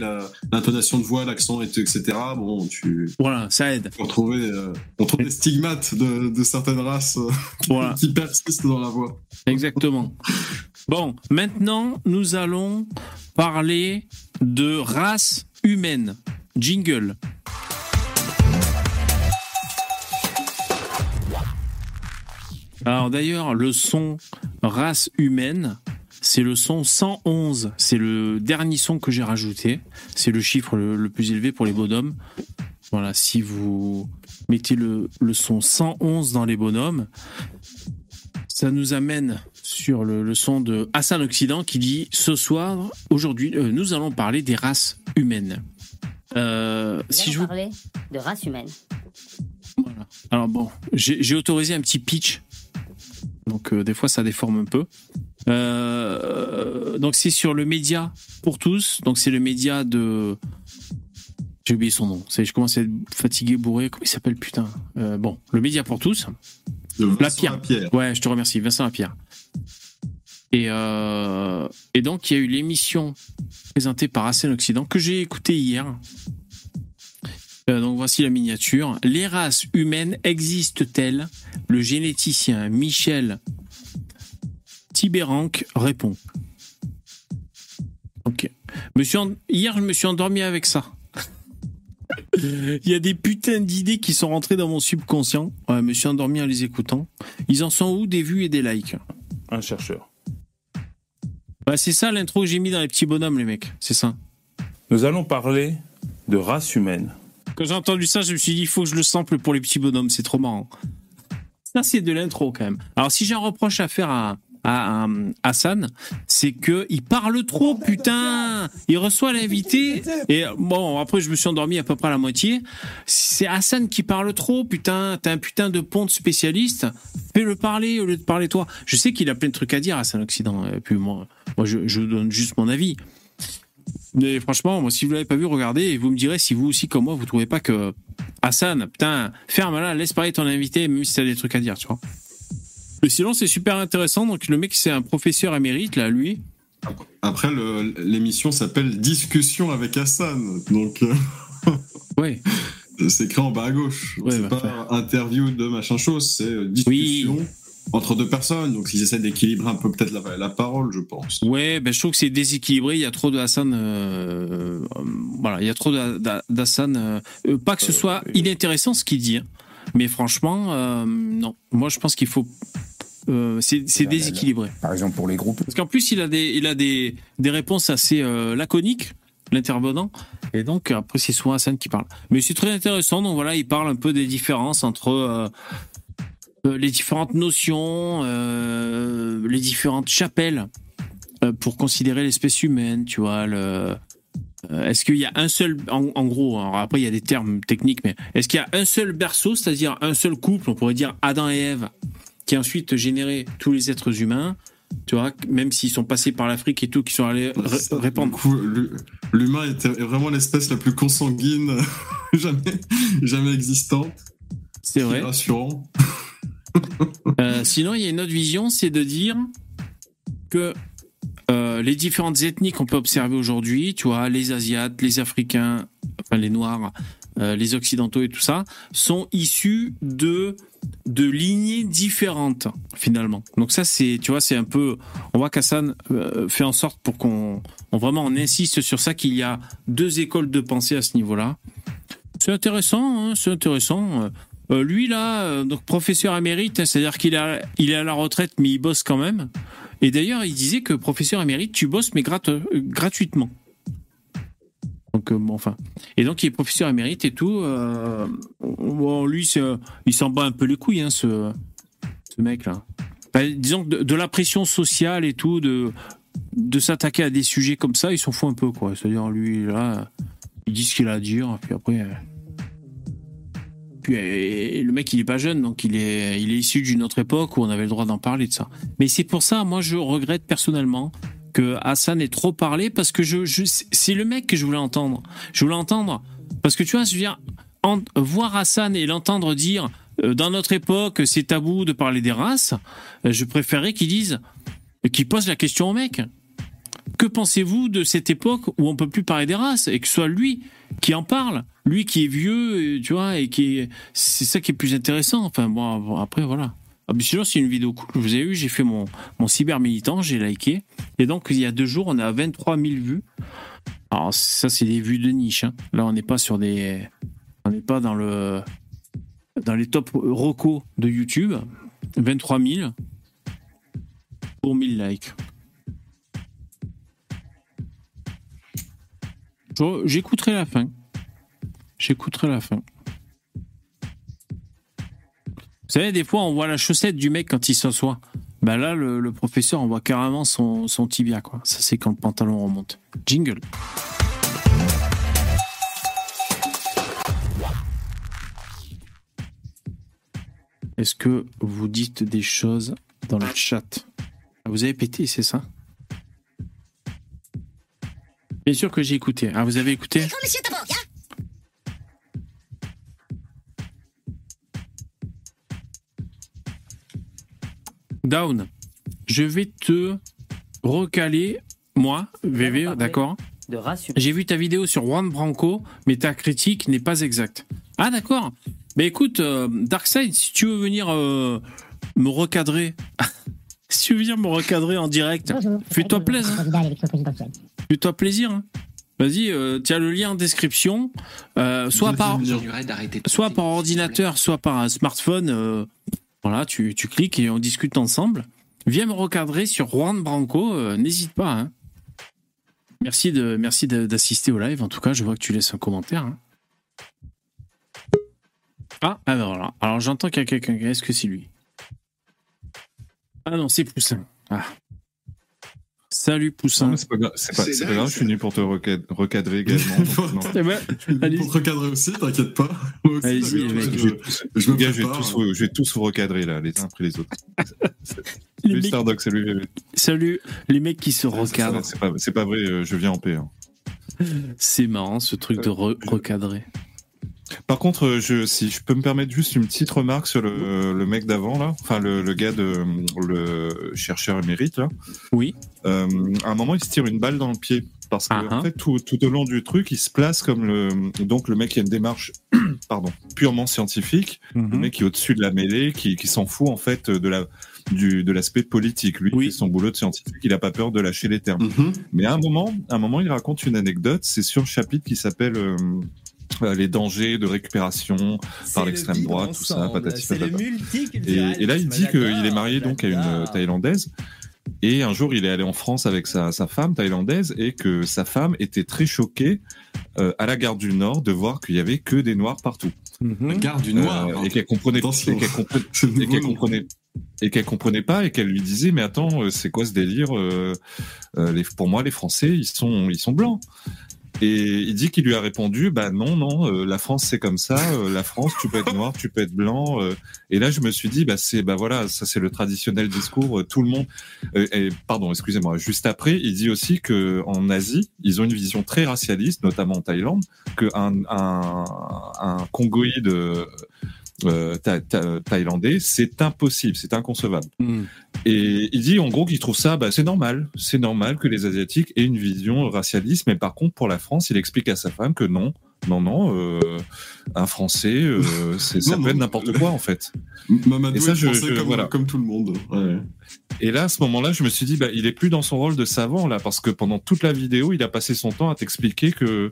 l'intonation de voix, l'accent, etc. Bon, tu Voilà, ça aide. euh, on trouve des stigmates de, de certaines races euh, Voilà, qui persistent dans la voix. exactement. Bon, maintenant, nous allons parler de race humaine. Jingle. Alors d'ailleurs, le son race humaine, c'est le son 111. C'est le dernier son que j'ai rajouté. C'est le chiffre le, plus élevé pour les bonhommes. Voilà, si vous mettez le, le son 111 dans les bonhommes, ça nous amène sur le, le son de Hassan Occident qui dit ce soir, aujourd'hui, euh, nous allons parler des races humaines. Euh, Nous si allons je vous parler de race humaine. voilà. Alors bon, j'ai autorisé un petit pitch. Donc euh, des fois ça déforme un peu. Euh, donc c'est sur le média pour tous. Donc c'est le média de. J'ai oublié son nom. C'est- Je commence à être fatigué, bourré. Comment il s'appelle putain? Euh, Bon, le média pour tous. De Vincent Lapierre. Lapierre. Ouais, je te remercie, Vincent Lapierre. Et, euh, et donc, il y a eu l'émission présentée par Hassan Occident que j'ai écoutée hier. Euh, donc, voici la miniature. Les races humaines existent-elles? Le généticien Michel Tiberank répond. Ok. En- Hier, je me suis endormi avec ça. Il y a des putains d'idées qui sont rentrées dans mon subconscient. Je me suis endormi en les écoutant. Ils en sont où des vues et des likes? Un chercheur. Bah, c'est ça l'intro que j'ai mis dans les petits bonhommes, les mecs. C'est ça. Nous allons parler de race humaine. Quand j'ai entendu ça, je me suis dit, il faut que je le sample pour les petits bonhommes. C'est trop marrant. Ça, c'est de l'intro quand même. Alors, si j'ai un reproche à faire à, à, à Hassan, c'est que il parle trop, putain. Il reçoit l'invité et bon, après, je me suis endormi à peu près à la moitié. C'est Hassan qui parle trop, putain. T'as un putain de ponte spécialiste. Fais-le parler au lieu de parler toi. Je sais qu'il a plein de trucs à dire, Hassan Occident. Et puis moi, moi, je, je donne juste mon avis. Mais franchement, moi, si vous l'avez pas vu, regardez et vous me direz si vous aussi, comme moi, vous trouvez pas que Hassan, putain, ferme là, laisse parler ton invité, même si t'as des trucs à dire, tu vois. Mais sinon, c'est super intéressant. Donc, le mec, c'est un professeur émérite, là, lui. Après, le- l'émission s'appelle Discussion avec Hassan. Donc, euh, Ouais. c'est écrit en bas à gauche. Ouais, c'est bah, pas interview de machin chose, c'est euh, discussion entre deux personnes. Donc, ils essaient d'équilibrer un peu peut-être la, la parole, je pense. Ouais, ben, je trouve que c'est déséquilibré. Il y a trop de Hassan. euh, euh, voilà, il y a trop d'Ha- d'Ha- d'Hassan. euh, euh, pas que ce soit inintéressant ce qu'il dit, hein. mais franchement, euh, non. Moi, je pense qu'il faut. Euh, c'est déséquilibré. Par exemple, pour les groupes. Parce qu'en plus, il a des, il a des, des réponses assez euh, laconiques, l'intervenant. Et donc, après, c'est souvent Hassan qui parle. Mais c'est très intéressant. Donc voilà, il parle un peu des différences entre euh, les différentes notions, les différentes chapelles pour considérer l'espèce humaine, tu vois. Le, est-ce qu'il y a un seul, en, en gros, alors après il y a des termes techniques, mais est-ce qu'il y a un seul berceau, c'est-à-dire un seul couple, on pourrait dire Adam et Ève, qui ensuite généré tous les êtres humains, tu vois, même s'ils sont passés par l'Afrique et tout, qui sont allés Ça, répandre. du coup, l'hu- L'humain était vraiment l'espèce la plus consanguine jamais, jamais existante. C'est vrai. rassurant. Euh, sinon, il y a une autre vision, c'est de dire que euh, les différentes ethnies qu'on peut observer aujourd'hui, tu vois, les Asiates, les Africains, enfin les Noirs, euh, les Occidentaux et tout ça, sont issus de de lignées différentes finalement. Donc ça c'est tu vois c'est un peu on voit qu'Hassan euh, fait en sorte pour qu'on on vraiment on insiste sur ça qu'il y a deux écoles de pensée à ce niveau-là. C'est intéressant, hein, c'est intéressant. Euh, lui là, donc professeur émérite, hein, c'est-à-dire qu'il a, il est à la retraite mais il bosse quand même. Et d'ailleurs, il disait que professeur émérite, tu bosses mais grat- gratuitement. Donc euh, bon, enfin. Et donc il est professeur émérite et tout. euh, bon, lui, il s'en bat un peu les couilles, hein, ce, ce mec là. Enfin, disons que de, la pression sociale et tout, de de s'attaquer à des sujets comme ça, il s'en fout un peu quoi. C'est-à-dire lui là, il dit ce qu'il a à dire, puis après. puis euh, le mec, il est pas jeune, donc il est, il est issu d'une autre époque où on avait le droit d'en parler de ça. Mais c'est pour ça, moi, je regrette personnellement que Hassan ait trop parlé parce que je, je c'est le mec que je voulais entendre. Je voulais entendre parce que tu vois, je veux dire, voir Hassan et l'entendre dire euh, dans notre époque, c'est tabou de parler des races. euh, Je préférerais qu'il dise, qu'il pose la question au mec. Que pensez-vous de cette époque où on peut plus parler des races et que ce soit lui qui en parle, lui qui est vieux, euh, tu vois, et qui est, c'est ça qui est plus intéressant. Enfin bon, après voilà. Ah, c'est une vidéo cool. Vous avez vu, j'ai fait mon mon cyber militant, j'ai liké, et donc il y a deux jours on est à 23 000 vues. Alors ça c'est des vues de niche. hein. Là on n'est pas sur des, on n'est pas dans le dans les top recos de YouTube. 23 000 pour 1000 likes. Je- J'écouterai la fin. J'écouterai la fin. Savez, des fois, on voit la chaussette du mec quand il s'assoit. Bah là, le, le professeur, on voit carrément son, son tibia, quoi. Ça, c'est quand le pantalon remonte. Jingle. Est-ce que vous dites des choses dans le chat? Vous avez pété, c'est ça? Bien sûr que j'ai écouté. Ah, vous avez écouté? Down, je vais te recaler, moi, VV, d'accord J'ai vu ta vidéo sur Juan Branco, mais ta critique n'est pas exacte. Ah, d'accord. Mais écoute, euh, Darkseid, si tu veux venir euh, me recadrer, si tu veux venir me recadrer en direct, fais-toi plaisir. Fais-toi plaisir. hein. Vas-y, euh, tu as le lien en description. Euh, soit par, soit par ordinateur, soit par un smartphone. Voilà, tu, tu cliques et on discute ensemble. Viens me recadrer sur Juan Branco, euh, n'hésite pas. hein. Merci de merci d'assister au live. En tout cas, je vois que tu laisses un commentaire. hein. Ah, alors, alors, alors j'entends qu'il y a quelqu'un. Est-ce que c'est lui? Ah non, c'est Poussin. Ah. Salut Poussin. c'est pas, gra- pas, grave, je suis venu pour te reca- recadrer également. donc non. Eh ben. Pour te recadrer aussi, t'inquiète pas. Moi aussi, Allez-y, t'inquiète les pas, mecs. Je, vais, tous vous, je vais tous vous recadrer là, les uns après les autres. les mecs- Stardock, salut salut les mecs qui se recadrent. C'est pas, vrai, euh, je viens en paix. hein. C'est marrant ce truc de re- recadrer. Par contre, euh, je, si je peux me permettre juste une petite remarque sur le, le mec d'avant là, enfin le, le gars de le chercheur émérite là. Oui. Euh, à un moment, il se tire une balle dans le pied parce que Ah, en ah. fait, tout, tout au long du truc, il se place comme le donc le mec qui a une démarche pardon purement scientifique, le Mhm. mec qui est au-dessus de la mêlée, qui, qui s'en fout en fait de la du, de l'aspect politique. Lui, Oui. fait son boulot de scientifique, il a pas peur de lâcher les termes. Mhm. Mais à un moment, à un moment, il raconte une anecdote. C'est sur le chapitre qui s'appelle euh, euh, les dangers de récupération par l'extrême droite, tout ça, patati le patata. Et, là, il dit qu'il est marié donc à une euh. Thaïlandaise. Et un jour, il est allé en France avec sa, sa femme thaïlandaise et que sa femme était très choquée euh, à la gare du Nord de voir qu'il y avait que des Noirs partout. Mhm. Garde du Euh, noir. et qu'elle comprenait, et qu'elle comprenait, et qu'elle comprenait pas et qu'elle lui disait mais attends c'est quoi ce délire euh, euh, les, pour moi les Français ils sont ils sont blancs et il dit qu'il lui a répondu bah non non euh, la France c'est comme ça euh, la France tu peux être noir tu peux être blanc euh. et là je me suis dit bah c'est bah voilà ça c'est le traditionnel discours euh, tout le monde euh, et, pardon excusez-moi juste après il dit aussi que en Asie ils ont une vision très racialiste notamment en Thaïlande que un un, un Congoïde euh, tha- tha- thaïlandais, c'est impossible, c'est inconcevable. Hmm. Et il dit en gros qu'il trouve ça, bah, c'est normal, c'est normal que les Asiatiques aient une vision racialiste, mais par contre pour la France, il explique à sa femme que non, non, non, euh, un Français, euh, c'est- ça Non, peut être n'importe quoi en fait. Mamadou Et ça, est je- français je- comme, voilà. comme tout le monde. Ouais. Et là, à ce moment-là, je me suis dit, bah, il est plus dans son rôle de savant là, parce que pendant toute la vidéo, il a passé son temps à t'expliquer que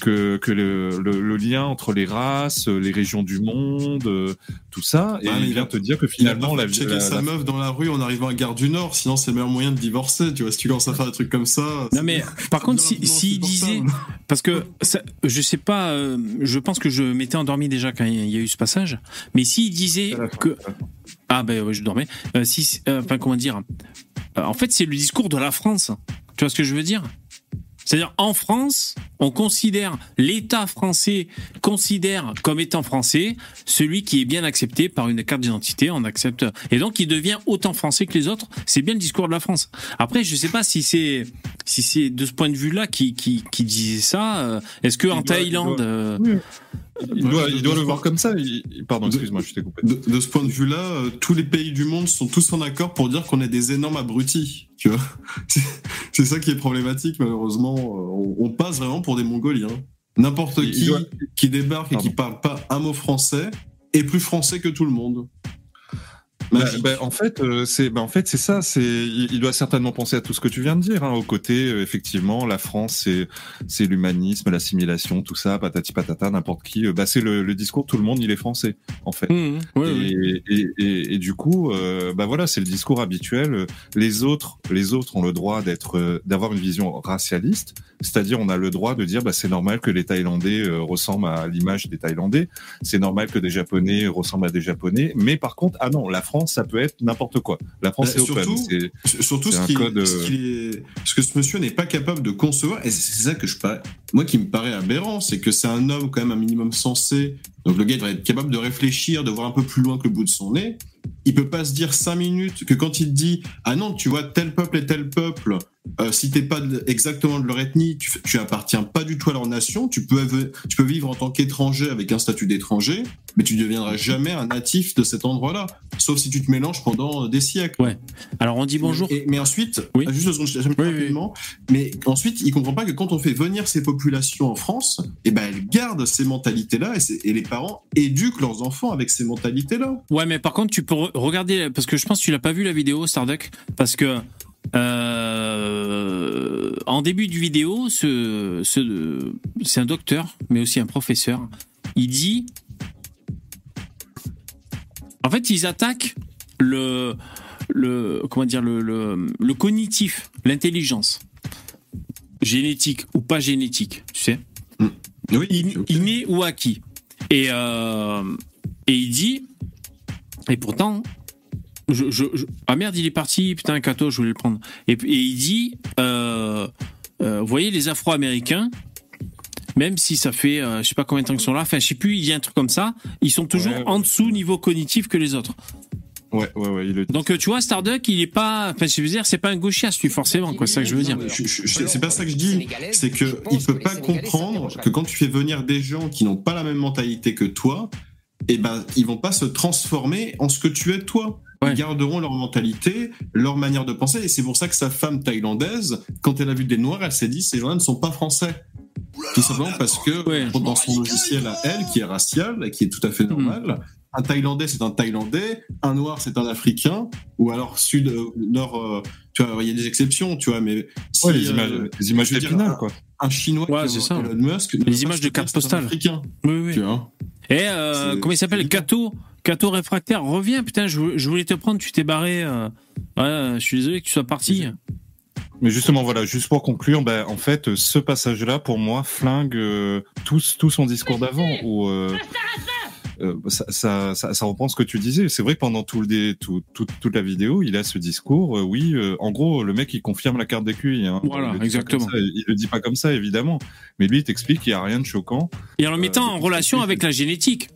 que, que le, le, le lien entre les races, les régions du monde, euh, tout ça, et mais il il vient a- te dire que Il a finalement pas la, checker la- sa la- meuf dans la rue en arrivant à Gare du Nord, sinon c'est le meilleur moyen de divorcer. Tu vois, si tu commences à faire des trucs comme ça. Non mais par contre, si disait, parce que ça, je sais pas, euh, je pense que je m'étais endormi déjà quand il y a eu ce passage, mais s'il disait fin. que ah ben ouais, je dormais, Euh, si, euh, enfin comment dire, Euh, en fait c'est le discours de la France. Tu vois ce que je veux dire? C'est-à-dire en France, on considère l'État français considère comme étant français celui qui est bien accepté par une carte d'identité, on accepte et donc il devient autant français que les autres. C'est bien le discours de la France. Après, je sais pas si c'est si c'est de ce point de vue-là qui qui, qui disait ça. Est-ce que en doit- Thaïlande, euh, il doit, il le voir comme ça. il- Pardon, excuse-moi, je t'ai coupé. De, de ce point de vue-là, euh, tous les pays du monde sont tous en accord pour dire qu'on est des énormes abrutis. Tu vois, C'est- ça qui est problématique malheureusement. Euh, On, on passe vraiment pour des Mongoliens. N'importe qui doit- qui débarque et qui parle pas un mot français est plus français que tout le monde. Bah, bah, en fait, euh, c'est bah, en fait c'est ça. C'est il, il doit certainement penser à tout ce que tu viens de dire. Hein, au côté, euh, effectivement, la France, c'est c'est l'humanisme, l'assimilation, tout ça, patati patata, n'importe qui. euh, bah, c'est le, le discours. Tout le monde, il est français, en fait. mmh, ouais, ouais. et, et, et, et du coup, euh, bah voilà, c'est le discours habituel. Les autres, les autres ont le droit d'être, d'avoir une vision racialiste, c'est-à-dire on a le droit de dire, bah c'est normal que les Thaïlandais ressemblent à l'image des Thaïlandais, c'est normal que des Japonais ressemblent à des Japonais, mais par contre, ah non, la France, ça peut être n'importe quoi. La France, Bah, c'est open. surtout- C'est- Surtout C'est ce, un qui, code, euh, ce, est- que ce monsieur n'est pas capable de concevoir, et c'est ça que je moi qui me paraît aberrant, c'est que c'est un homme quand même un minimum sensé. Donc le gars devrait être capable de réfléchir, de voir un peu plus loin que le bout de son nez. Il peut pas se dire cinq minutes que quand il te dit ah non tu vois tel peuple et tel peuple, euh, si t'es pas de- exactement de leur ethnie, tu, tu appartiens pas du tout à leur nation. Tu peux av- tu peux vivre en tant qu'étranger avec un statut d'étranger, mais tu ne deviendras jamais un natif de cet endroit-là, sauf si tu te mélanges pendant des siècles. Ouais. Alors on dit bonjour. Et- mais ensuite, Oui. juste je. Mais ensuite, il comprend pas que quand on fait venir ces populations en France, eh ben elles gardent ces mentalités-là et, c'est- et les parents éduquent leurs enfants avec ces mentalités-là. Ouais, mais par contre, tu peux re- regarder parce que je pense que tu l'as pas vu la vidéo Starduck parce que euh, en début de vidéo, ce, ce c'est un docteur, mais aussi un professeur. Il dit, en fait, ils attaquent le le comment dire le le, le cognitif, l'intelligence génétique ou pas génétique, tu sais Oui, in- inné ou acquis. Et, euh, et il dit, et pourtant, je, je- je- ah merde, il est parti, putain, Kato, je voulais le prendre. Et, et il dit, euh, euh, vous voyez, les Afro-Américains, même si ça fait, euh, je sais pas combien de temps qu'ils sont là, enfin, je sais plus, il y a un truc comme ça, ils sont toujours Ouais, ouais. en dessous niveau cognitif que les autres. Ouais, ouais, ouais. Il. Donc, tu vois, Starduck, il est pas, enfin, je veux dire, c'est pas un gauchias, lui, forcément, quoi, c'est ça que je veux dire. C'est pas ça que je dis. C'est que il peut pas comprendre que quand tu fais venir des gens qui n'ont pas la même mentalité que toi, eh ben ils vont pas se transformer en ce que tu es toi. Ouais. Ils garderont leur mentalité, leur manière de penser, et c'est pour ça que sa femme thaïlandaise, quand elle a vu des noirs, elle s'est dit ces gens-là ne sont pas français. Tout simplement parce que Ouais. dans son logiciel à elle, qui est racial et qui est tout à fait Mhm. normal, un Thaïlandais c'est un Thaïlandais, un Noir c'est un Africain, ou alors Sud, euh, Nord, euh, tu vois, il y a des exceptions, tu vois, mais si, Ouais, les euh, images, les images dire, un- quoi. un Chinois Ouais, qui est. Elon Musk, Les images de un postales. Africain, Oui, oui. tu vois. Et euh, comment il s'appelle Cato Cato réfractaire, reviens, putain, je, je voulais te prendre, tu t'es barré. euh. Ouais, je suis désolé que tu sois parti. Mais justement, voilà, juste pour conclure, ben, en fait, ce passage-là, pour moi, flingue euh, tout, tout son discours d'avant, où euh, ça, ça, ça, ça reprend ce que tu disais. C'est vrai que pendant tout le dé, tout, tout- toute la vidéo, il a ce discours. euh, oui, euh, en gros, le mec, il confirme la carte des QI. Hein. Voilà, Il exactement. il le dit pas comme ça, évidemment. Mais lui, il t'explique qu'il n'y a rien de choquant. Et en le mettant Euh, en relation avec la génétique.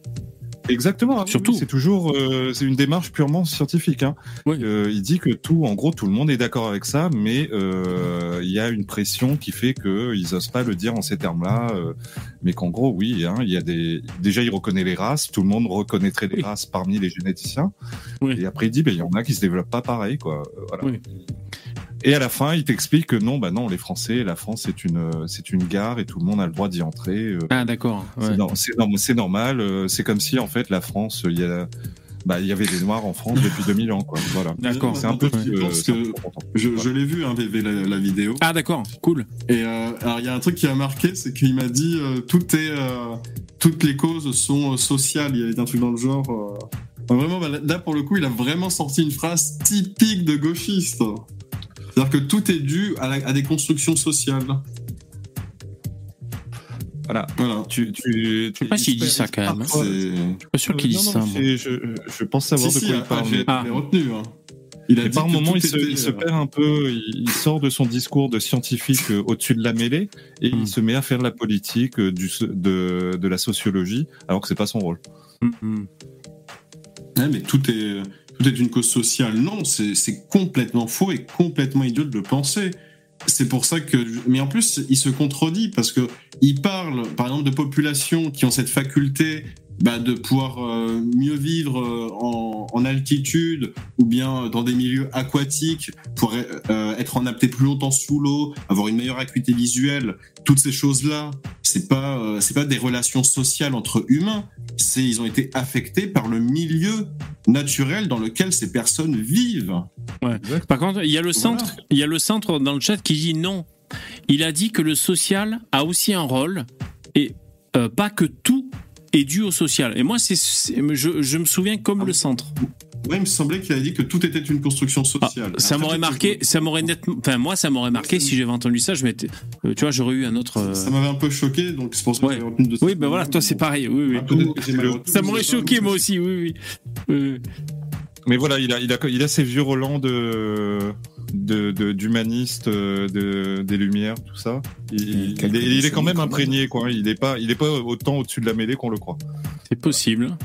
Exactement. hein. Surtout. Oui, C'est toujours euh, c'est une démarche purement scientifique. Hein. Oui. Euh, il dit que tout, en gros, tout le monde est d'accord avec ça, mais euh, il y a une pression qui fait que ils osent pas le dire en ces termes-là. euh, mais qu'en gros, oui, hein, il y a des. Déjà, il reconnaît les races. Tout le monde reconnaîtrait les Oui. races parmi les généticiens. Oui. Et après, il dit, ben, il y en a qui se développent pas pareil, quoi. Euh, Voilà. Et à la fin, il t'explique que non, bah non, les Français, la France, c'est une, euh, c'est une gare et tout le monde a le droit d'y entrer. euh, Ah, d'accord. ouais. c'est nor- C'est norm- c'est normal. euh, C'est comme si en fait la France, il y a, bah, il y avait des Noirs en France depuis 2000 ans, quoi. Voilà. D'accord. C'est un peu. Je euh, pense que-. Je, je l'ai vu, hein, VV, la, la vidéo. Ah, d'accord. Cool. Et euh, alors, il y a un truc qui a marqué, c'est qu'il m'a dit euh, tout est, euh, toutes les causes sont euh, sociales. Il y avait un truc dans le genre. euh, enfin, vraiment, bah, là, pour le coup, il a vraiment sorti une phrase typique de gauchiste. C'est-à-dire que tout est dû à, la- à des constructions sociales. Voilà. Voilà. Tu, tu, Je sais pas s'il dit ça quand même. hein. Je suis pas sûr qu'il Euh, dise ça. moi. je, je pense savoir Si, de si, quoi il parle. j'ai Ah. retenu. hein. Il a Et dit par que moment, tout il se, était, il se euh, perd un peu, il, il sort de son discours de scientifique euh, au-dessus de la mêlée et Hmm. il se met à faire de la politique, euh, du, de, de la sociologie, alors que c'est pas son rôle. Mm, mm. Ouais, mais tout est, est une cause sociale. Non, c'est c'est complètement faux et complètement idiot de le penser. C'est pour ça que. Mais en plus, il se contredit parce que il parle, par exemple, de populations qui ont cette faculté bah, de pouvoir euh, mieux vivre euh, en, en altitude ou bien dans des milieux aquatiques pour euh, être en apté plus longtemps sous l'eau, avoir une meilleure acuité visuelle. Toutes ces choses-là, c'est pas, euh, c'est pas des relations sociales entre humains. C'est ils ont été affectés par le milieu naturel dans lequel ces personnes vivent. Par contre, il y a le Voilà. centre, il y a le centre dans le chat qui dit non. Il a dit que le social a aussi un rôle et euh, pas que tout est dû au social. Et moi, c'est, c'est- je, je me souviens comme le centre. Ouais, il me semblait qu'il a dit que tout était une construction Ah, sociale. ça Après, m'aurait marqué, que- ça m'aurait nettement, enfin moi, ça m'aurait marqué si j'avais entendu ça. Je m'étais, euh, tu vois, j'aurais eu un autre. euh, Ça m'avait un peu choqué, donc c'est pour ça que Ouais. j'avais retenu de Oui, ben voilà, toi c'est pareil. Oui, oui. Ah, que Ça m'aurait choqué moi ça- aussi. Oui, oui. Euh, Mais voilà, il a, il a, il a ses vieux Roland de, de, de- d'humaniste, euh, de, des Lumières, tout ça. Il, est, il est décennies quand même imprégné, quoi. Il est pas, il est pas autant au-dessus de la mêlée qu'on le croit. c'est possible.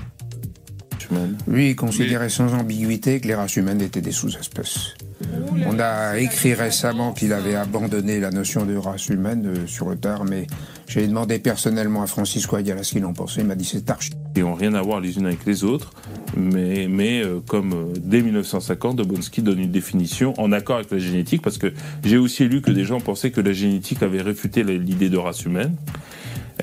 Lui, il considérait sans ambiguïté que les races humaines étaient des sous-espèces. On a écrit récemment qu'il avait abandonné la notion de race humaine euh, sur le tard, mais j'ai demandé personnellement à Francisco Ayala ce qu'il en pensait. Il m'a dit c'est archi. Qui n'ont rien à voir les unes avec les autres, mais, mais euh, comme euh, dès 1950, Dobonski donne une définition en accord avec la génétique, parce que j'ai aussi lu que des gens pensaient que la génétique avait réfuté l'idée de race humaine.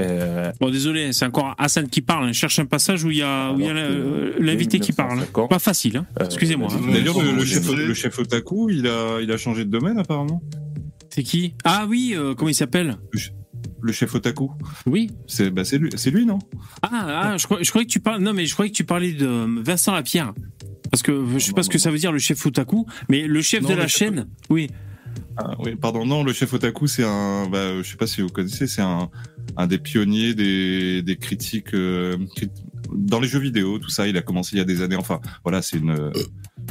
Euh, Bon, désolé, c'est encore Hassan qui parle. hein. Je cherche un passage où il y a, où il y a Alors la- que, euh, l'invité qui parle. 1950, Pas facile, hein. euh, excusez-moi. hein. D'ailleurs, le, chef, ouais. le chef otaku, il a, il a changé de domaine apparemment. C'est qui? Ah oui, euh, comment il s'appelle? Le chef otaku, Oui. c'est, bah, c'est lui, c'est lui, non? Ah, ah je, crois- je croyais que tu parlais. Non, mais je croyais que tu parlais de Vincent Lapierre. Parce que je sais pas ce que ça veut dire le chef otaku, mais le chef Non, de le la chef- chaîne, oui. Ah, oui, pardon, non, le chef otaku, c'est un, bah, je sais pas si vous connaissez, c'est un, un des pionniers des, des critiques euh, crit- dans les jeux vidéo, tout ça. Il a commencé il y a des années. Enfin, voilà, c'est une,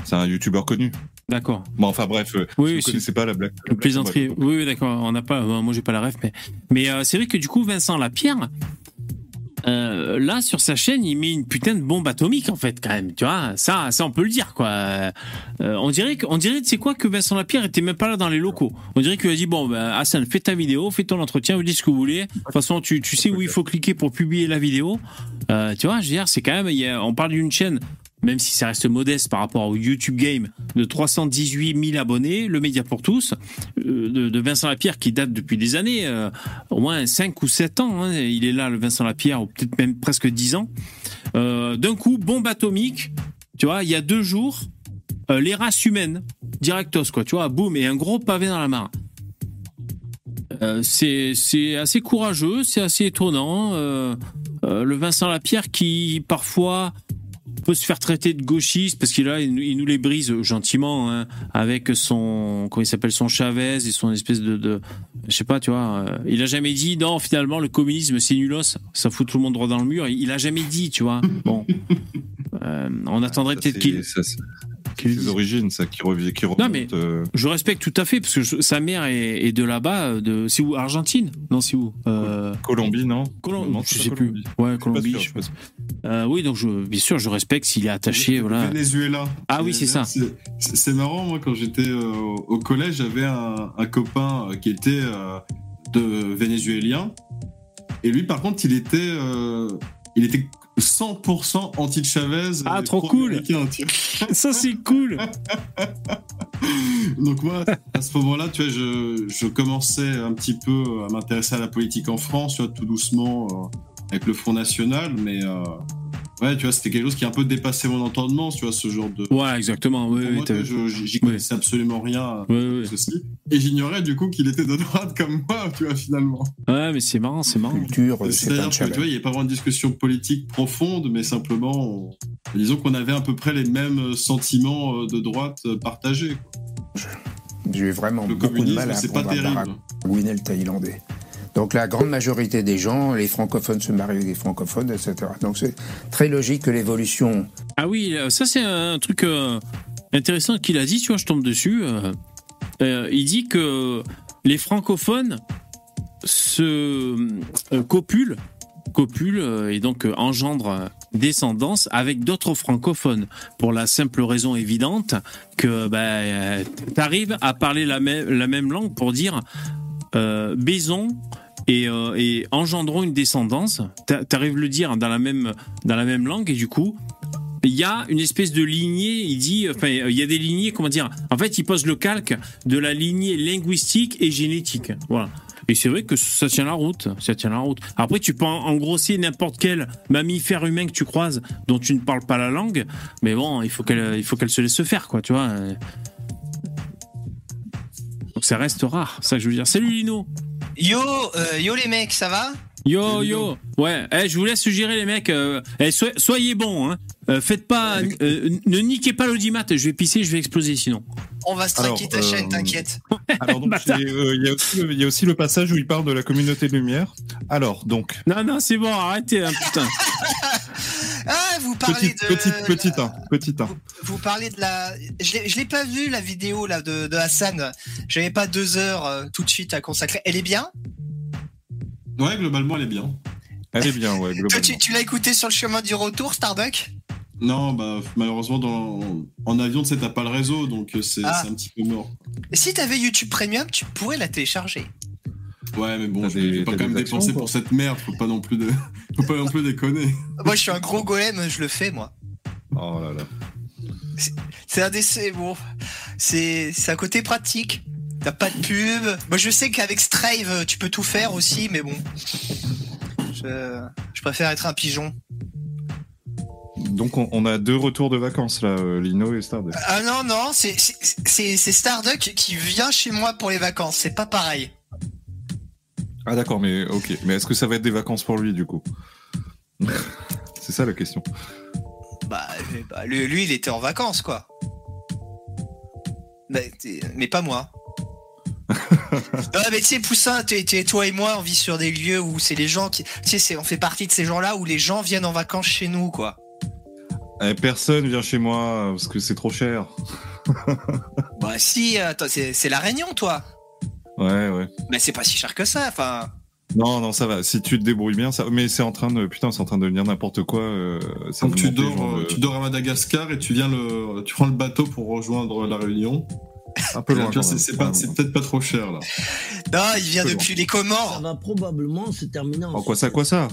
c'est un youtubeur connu. D'accord. Bon, enfin bref, euh, Oui, si vous connaissez pas la blague. Le plaisanterie. Oui, oui, d'accord. On n'a pas. Moi, j'ai pas la ref, mais mais euh, c'est vrai que du coup, Vincent Lapierre, euh, là sur sa chaîne, il met une putain de bombe atomique en fait, quand même. Tu vois, ça, ça, on peut le dire, quoi. Euh, on dirait que, on dirait, sais quoi, que Vincent Lapierre était même pas là dans les locaux. On dirait qu'il a dit bon, ben, Hassan, fais ta vidéo, fais ton entretien, vous dites ce que vous voulez. De toute façon, tu, tu sais où il faut cliquer pour publier la vidéo. Euh, tu vois, je veux dire, c'est quand même, y a- on parle d'une chaîne même si ça reste modeste par rapport au YouTube Game, de 318 000 abonnés, le média pour tous, euh, de, Vincent Lapierre qui date depuis des années, euh, au moins 5 ou 7 ans, hein, il est là, le Vincent Lapierre, ou peut-être même presque 10 ans. Euh, D'un coup, bombe atomique, tu vois, il y a deux jours, les races humaines, directos, quoi, tu vois, boum, et un gros pavé dans la mare. C'est assez courageux, c'est assez étonnant. Le Vincent Lapierre qui parfois peut se faire traiter de gauchiste parce qu'il a il, nous- les brise gentiment hein, avec son comment il s'appelle son Chavez et son espèce de, de je sais pas tu vois euh, il a jamais dit non finalement le communisme c'est nulos ça fout tout le monde droit dans le mur. Il, il a jamais dit tu vois. Bon. Euh, on attendrait Ça, peut-être qu'il ses origines, ça qui revient, qui remonte. Non mais euh, je respecte tout à fait parce que je- sa mère est, est de là-bas, de c'est où Argentine? Non, c'est où euh, Colombie, non? Colom- Non, je sais pas plus. Colombie. Ouais, Colombie. sûr, je. Euh, oui, donc je, bien sûr, je respecte s'il est attaché, voilà. Venezuela. Ah oui, c'est ça. C'est marrant, moi, quand j'étais euh, au collège, j'avais un, un copain euh, qui était euh, de vénézuélien. Et lui, par contre, il était, euh, il était 100% anti-Chavez. Ah, trop cool. Ça c'est cool. Donc moi, à ce moment-là, tu vois, je, je commençais un petit peu à m'intéresser à la politique en France, tu vois, tout doucement, euh, avec le Front National, mais euh, ouais, tu vois, c'était quelque chose qui a un peu dépassé mon entendement, tu vois, ce genre de... Ouais, exactement. Vois, je- j'y connaissais absolument rien à Ouais, ouais. ceci. Et j'ignorais du coup qu'il était de droite comme moi, tu vois, finalement. Ouais, mais c'est marrant, c'est marrant. Culture, euh, c'est C'est-à-dire que, tu vois, il n'y a pas vraiment de discussion politique profonde, mais simplement, on- disons qu'on avait à peu près les mêmes sentiments euh, de droite euh, partagés. quoi. J'ai vraiment Le beaucoup de communisme, mal à c'est pas à terrible. Le thaïlandais. Donc la grande majorité des gens, les francophones se marient avec des francophones, etc. Donc c'est très logique que l'évolution Ah oui, euh, ça c'est un truc euh, intéressant qu'il a dit, tu vois, je tombe dessus. euh, il dit que les francophones se copulent, copulent et donc engendrent descendance avec d'autres francophones pour la simple raison évidente que bah, tu arrives à parler la même langue pour dire euh, baisons et, euh, et engendrons une descendance. T'a- T'arrives le dire dans la même dans la même langue et du coup il y a une espèce de lignée, il dit, enfin, il y a des lignées, comment dire, en fait, il pose le calque de la lignée linguistique et génétique. Voilà. Et c'est vrai que ça tient la route, ça tient la route. Après, tu peux en- engrosser n'importe quel mammifère humain que tu croises dont tu ne parles pas la langue, mais bon, il faut qu'elle, il faut qu'elle se laisse faire, quoi, tu vois. Donc ça reste rare, ça que je veux dire. Salut Lino. Yo, euh, yo les mecs, ça va? Yo yo, ouais, eh, je vous laisse gérer les mecs. euh, eh, soy- soyez bons, hein. Euh, faites pas, euh, ne niquez pas l'audimat. Je vais pisser, je vais exploser sinon. On va striker ta chaîne, t'inquiète. Alors donc, euh, il y, a aussi le- il y a aussi le passage où il parle de la communauté de lumière. Alors donc, Non non, c'est bon, arrêtez, hein, putain. Ah, vous parlez petite, de. petite, petite, un, petite, un. Vous parlez de la. Je l'ai- je l'ai pas vu la vidéo là de, de Hassan. J'avais pas deux heures euh, tout de suite à consacrer. Elle est bien? Ouais, globalement, elle est bien. Elle est bien, ouais, Toi, globalement. tu, tu l'as écouté sur le chemin du retour, Starduck Non, bah, malheureusement, dans, en avion, tu sais, t'as pas le réseau, donc euh, c'est Ah. c'est un petit peu mort. Et Si t'avais YouTube Premium, tu pourrais la télécharger. Ouais, mais bon, je vais pas quand même actions, dépenser pour cette merde, faut pas non plus, de... faut pas non plus déconner. Moi, je suis un gros golem, je le fais, moi. Oh là là. C'est un c'est Bon. C'est c'est un côté pratique. T'as pas de pub. Moi, je sais qu'avec Strive, tu peux tout faire aussi, mais bon. Je, je préfère être un pigeon. Donc on, on a deux retours de vacances là, euh, Lino et Stardust. Ah non, non, c'est Starduck qui vient chez moi pour les vacances. C'est pas pareil. Ah d'accord, mais ok. Mais est-ce que ça va être des vacances pour lui du coup? C'est ça la question. Bah, euh, bah, lui, lui, il était en vacances, quoi. Mais pas moi. Non, mais tu sais, Poussin, toi et moi, on vit sur des lieux où c'est les gens qui. Tu sais, on fait partie de ces gens-là où les gens viennent en vacances chez nous, quoi. Eh, personne vient chez moi parce que c'est trop cher. Bah, si, attends, c'est la Réunion, toi. Ouais, ouais. Mais c'est pas si cher que ça, enfin. Non, non, ça va. Si tu te débrouilles bien, ça. Mais c'est en train de, putain, c'est en train de devenir n'importe quoi. euh, Donc tu dors, euh, euh, tu dors à Madagascar et tu viens le, tu prends le bateau pour rejoindre la Réunion. Un peu loin. C'est peut-être pas trop cher là. Non, il vient depuis les Comores. Ça va probablement se terminer en Oh, quoi ça, quoi ça?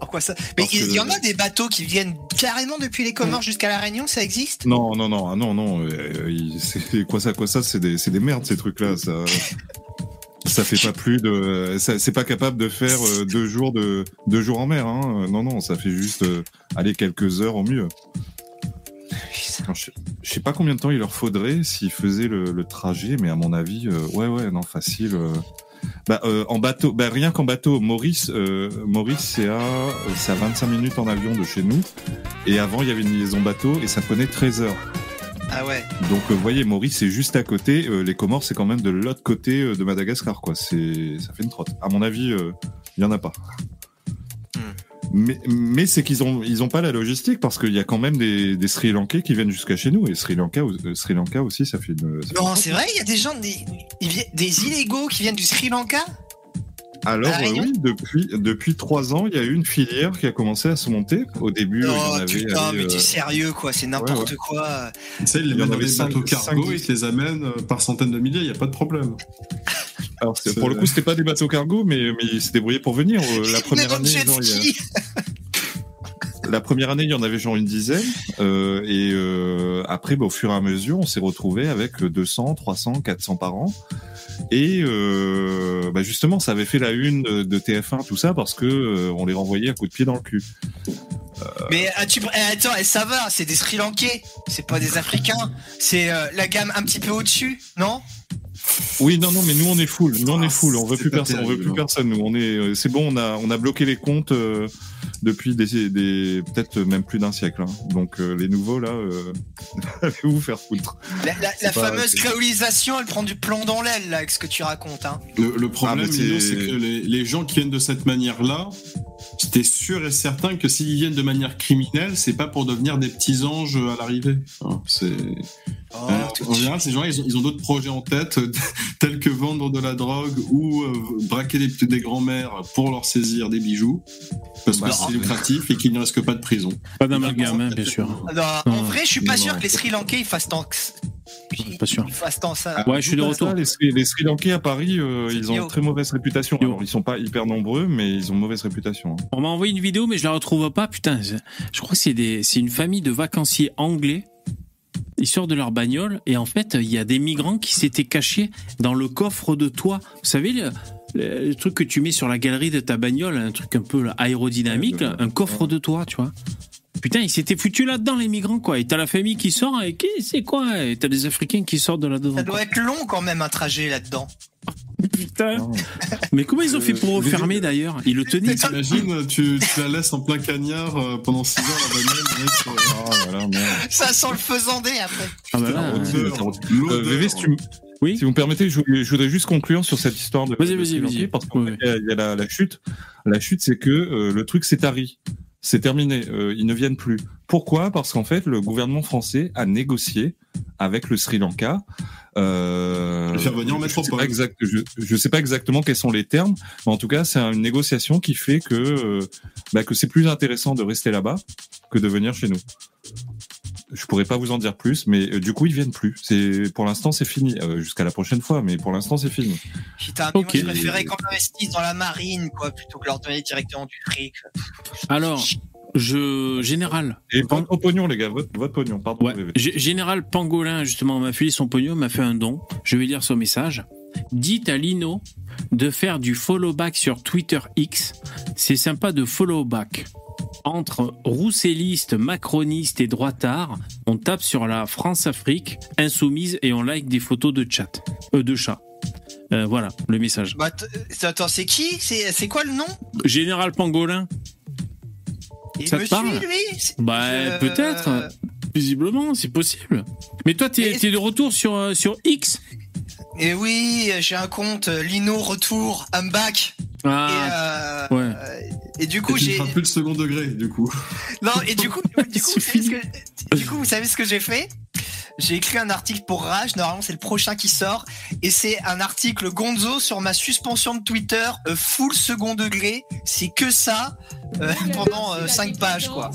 En quoi ça? Mais Parce il y en a des bateaux qui viennent carrément depuis les Comores jusqu'à la Réunion, ça existe? Non, non, non, ah non, non. euh, il- c'est quoi ça, quoi ça C'est des, c'est des merdes ces trucs-là. Ça, ça fait pas plus de, c'est pas capable de faire euh, deux jours de, deux jours en mer. Hein. Euh, Non, non, ça fait juste, euh, aller quelques heures au mieux. Alors, je, je sais pas combien de temps il leur faudrait s'ils faisaient le, le trajet, mais à mon avis, euh, ouais, ouais, non, facile. euh. Bah, euh, en bateau, bah, rien qu'en bateau, Maurice, Maurice, c'est à, à 25 minutes en avion de chez nous. Et avant, il y avait une liaison bateau et ça prenait 13 heures. Ah ouais. Donc, vous voyez, Maurice, c'est juste à côté. Les Comores, c'est quand même de l'autre côté de Madagascar, quoi. C'est, ça fait une trotte. À mon avis, il y en a pas. Mais, mais c'est qu'ils ont ils ont pas la logistique parce qu'il y a quand même des, des Sri Lankais qui viennent jusqu'à chez nous et Sri Lanka euh, Sri Lanka aussi ça fait une. ça Non, c'est vrai, il y a des gens, des, des illégaux qui viennent du Sri Lanka? Alors euh, Réunion oui depuis depuis trois ans il y a eu une filière qui a commencé à se monter. Au début il y en Oh avait. putain, allez, mais euh, t'es sérieux quoi, c'est n'importe ouais. quoi. Tu sais, ils les Il y en mettent dans avait des cinq- bateaux cargo, cinq- ils te les amènent euh, par centaines de milliers, il n'y a pas de problème. Alors pour le coup c'était pas des bateaux cargo mais mais ils s'est débrouillé pour venir. Euh, La première année genre, il y a- ski. La première année, il y en avait genre une dizaine, euh, et euh, après, bah, au fur et à mesure, on s'est retrouvé avec 200, 300, 400 par an. Et euh, bah, justement, ça avait fait la une de, de TF1, tout ça, parce que on les renvoyait à coups de pied dans le cul. Mais ah, tu, eh, attends, eh, ça va, c'est des Sri Lankais, c'est pas des Africains, c'est la gamme un petit peu au-dessus, non? Oui, non, non, mais nous on est full, nous on Ah, est full, on veut plus personne, on veut plus personne. Nous, on est, euh, c'est bon, on a, on a bloqué les comptes euh, depuis des, des peut-être même plus d'un siècle. hein. Donc euh, les nouveaux là, euh, vous faire foutre. La, la- la C'est pas- fameuse créolisation, elle prend du plomb dans l'aile, là, avec ce que tu racontes. Hein. Le, le problème, Ah, c'est- que les, les gens qui viennent de cette manière-là, j'étais sûr et certain que s'ils viennent de manière criminelle, c'est pas pour devenir des petits anges à l'arrivée. Hein, c'est Oh, Euh, en général, ces gens ils ont, ils ont d'autres projets en tête, euh, tels que vendre de la drogue ou euh, braquer des, des grands-mères pour leur saisir des bijoux, parce que Bah, c'est lucratif et qu'ils ne risquent pas de prison. Pas d'amalgame, hein, bien sûr. Non, en vrai, je suis pas non, sûr non. que les Sri Lankais ils fassent tant que Pas sûr. ils fassent tant ça. Ouais, je suis de retour. ça, Les, Sri- les Sri Lankais à Paris, euh, ils ont une très mauvaise réputation. Alors, ils sont pas hyper nombreux, mais ils ont une mauvaise réputation. hein. On m'a envoyé une vidéo, mais je la retrouve pas. Putain, je je crois que c'est des, c'est une famille de vacanciers anglais. Ils sortent de leur bagnole et en fait, il y a des migrants qui s'étaient cachés dans le coffre de toit. Vous savez, le, le- le truc que tu mets sur la galerie de ta bagnole, un truc un peu aérodynamique, un coffre de toit, tu vois. Putain, ils s'étaient foutus là-dedans, les migrants, quoi. Et t'as la famille qui sort, et qui- c'est quoi? Et t'as des Africains qui sortent de là-dedans. Ça doit être long quand même un trajet là-dedans. Putain. Mais comment ils ont fait pour Euh, refermer d'ailleurs Ils le tenaient. T'imagines, tu, tu la laisses en plein cagnard euh, pendant 6 heures la bagnole, euh, Oh, voilà, merde. Ça sent le faisandé après. Ah bah là, Euh. VV, si tu me- Oui. Si vous me permettez, je voudrais juste conclure sur cette histoire de, Vas-y, vas-y, vas-y. parce qu'il Oui, y a, il y a la, la chute. La chute, c'est que euh, le truc s'est tari. C'est terminé. Euh, ils ne viennent plus. Pourquoi? Parce qu'en fait, le gouvernement français a négocié avec le Sri Lanka. Euh, Le faire venir en je métropole. je sais pas exactement quels sont les termes, mais en tout cas, c'est une négociation qui fait que euh, bah, que c'est plus intéressant de rester là-bas que de venir chez nous. Je pourrais pas vous en dire plus, mais euh, du coup ils viennent plus. C'est pour l'instant c'est fini. Euh, Jusqu'à la prochaine fois, mais pour l'instant c'est fini. Putain, mais Ok. moi je préférais qu'on investisse dans la marine, quoi, plutôt que leur donner directement du fric. Alors, je général. Et votre au pognon les gars, votre, votre pognon. Pardon. Ouais. Général Pangolin, justement, m'a filé son pognon, m'a fait un don. Je vais lire son message. Dites à Lino de faire du follow back sur Twitter X. C'est sympa de follow back. Entre roussellistes, macronistes et droitards, on tape sur la France-Afrique insoumise et on like des photos de chat, euh, de chat. Euh, voilà le message. Bah, euh, attends, c'est qui? C'est quoi le nom? Général Pangolin. Il Ça me te parle? suit, lui? Bah Je- peut-être. Visiblement, c'est possible. Mais toi, t'es Mais- de retour sur, euh, sur X? Et oui, j'ai un compte Lino Retour, I'm back. Ah, et, euh, ouais. euh, et du coup, j'ai. plus le second degré, du coup. Non, et du coup, du coup, vous savez ce que... du coup, vous savez ce que j'ai fait? J'ai écrit un article pour Rage. Normalement, c'est le prochain qui sort. Et c'est un article Gonzo sur ma suspension de Twitter, euh, full second degré. C'est que ça euh, pendant 5 pages, quoi.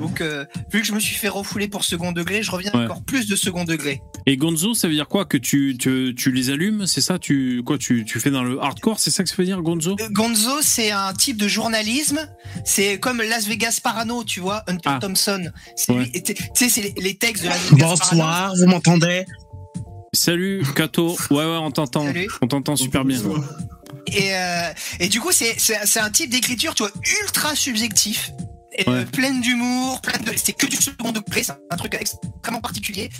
Donc, euh, vu que je me suis fait refouler pour second degré, je reviens Ouais. encore plus de second degré. Et Gonzo, ça veut dire quoi? Que tu, tu, tu les allumes C'est ça? Tu, quoi, tu, tu fais dans le hardcore C'est ça que ça veut dire, Gonzo? Euh, Gonzo, c'est un type de journalisme. C'est comme Las Vegas Parano, tu vois, Hunter Ah. Thompson. C'est Ouais. lui- Tu sais, c'est les, les textes de Las Vegas Parano. Bonsoir, vous m'entendez? Salut, Kato. Ouais, ouais, on t'entend. On t'entend super bien. Et, euh, et du coup, c'est un type d'écriture, tu vois, ultra subjectif. Et, euh, Ouais. pleine d'humour, pleine de. C'est que du second degré, c'est un truc extrêmement particulier.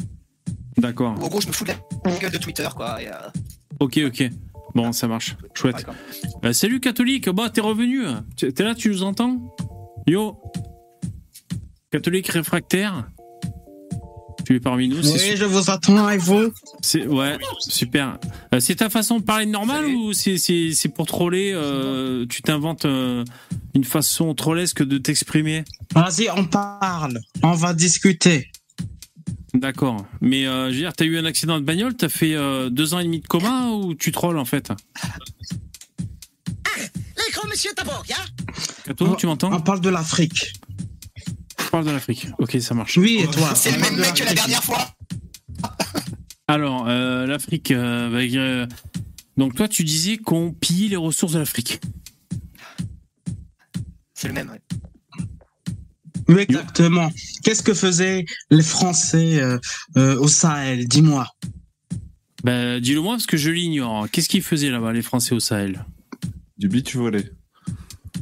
D'accord. En gros, je me fous de la gueule de Twitter, quoi. et, euh, Ok, ok. Bon, ça marche. Chouette. Euh, salut, catholique. Bah, t'es revenu. T'es là, tu nous entends? Yo. Catholique réfractaire. Tu es parmi nous. Oui, je vous attends et vous? C'est ouais, super. Euh, c'est ta façon de parler normal ou c'est c'est c'est pour troller euh, Tu t'inventes euh, une façon trollesque de t'exprimer? Vas-y, on parle. On va discuter. D'accord. Mais euh, je veux dire, t'as eu un accident de bagnole, t'as fait euh, deux ans et demi de coma ou tu trolles en fait? L'écran, monsieur hein? Tu m'entends? On parle de l'Afrique. On parle de l'Afrique. Ok, ça marche. Oui, et toi C'est le même mec que la dernière fois. Alors, euh, l'Afrique. euh, bah, euh, donc, toi, tu disais qu'on pille les ressources de l'Afrique. C'est le même, ouais. Oui, exactement. Qu'est-ce que faisaient les Français euh, euh, au Sahel? Dis-moi. Bah, dis-le moi parce que je l'ignore. Qu'est-ce qu'ils faisaient là-bas, les Français au Sahel? Du beach volley.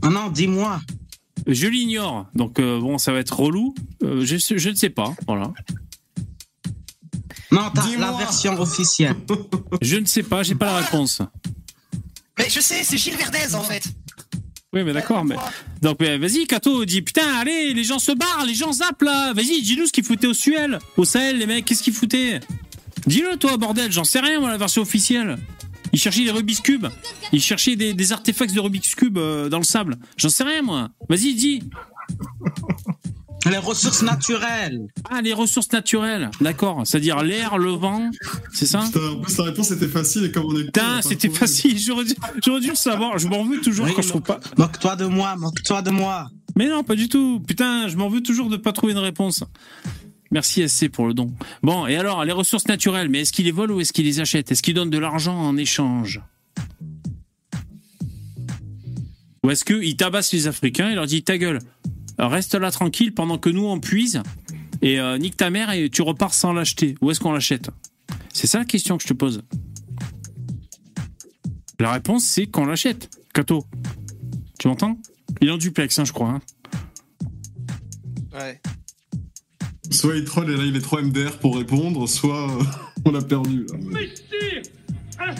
Ah non, dis-moi. Je l'ignore. Donc, euh, bon, ça va être relou. Euh, je, je ne sais pas. Voilà. Non, t'as la version officielle. Je ne sais pas, j'ai pas la réponse. Mais je sais, c'est Gilles Verdez en fait. Oui, mais d'accord, mais. Donc, mais vas-y, Kato, dis putain, allez, les gens se barrent, les gens zappent là. Vas-y, dis-nous ce qu'ils foutaient au Suel, au Sahel, les mecs, qu'est-ce qu'ils foutaient? Dis-le, toi, bordel, j'en sais rien, moi, la version officielle. Ils cherchaient des Rubik's Cube. Ils cherchaient des, des artefacts de Rubik's Cube euh, dans le sable. J'en sais rien, moi. Vas-y, dis. Les ressources naturelles. Ah, les ressources naturelles. D'accord. C'est-à-dire l'air, le vent. C'est ça Putain, en plus, la réponse était facile et comme on est. Putain, c'était facile. J'aurais dû, j'aurais dû le savoir. Je m'en veux toujours quand je trouve pas. Moque-toi de moi, moque-toi de moi. Mais non, pas du tout. Putain, je m'en veux toujours de pas trouver une réponse. Merci SC pour le don. Bon, et alors, les ressources naturelles, mais est-ce qu'ils les volent ou est-ce qu'ils les achètent? Est-ce qu'ils donnent de l'argent en échange? Ou est-ce qu'ils tabassent les Africains et leur disent ta gueule, reste là tranquille pendant que nous on puise et euh, nique ta mère et tu repars sans l'acheter Où est-ce qu'on l'achète? C'est ça la question que je te pose. La réponse, c'est qu'on l'achète. Kato, tu m'entends? Il est en duplex, hein, je crois. hein. Ouais. Soit il troll et là il est trop MDR pour répondre, soit euh, on l'a perdu. là.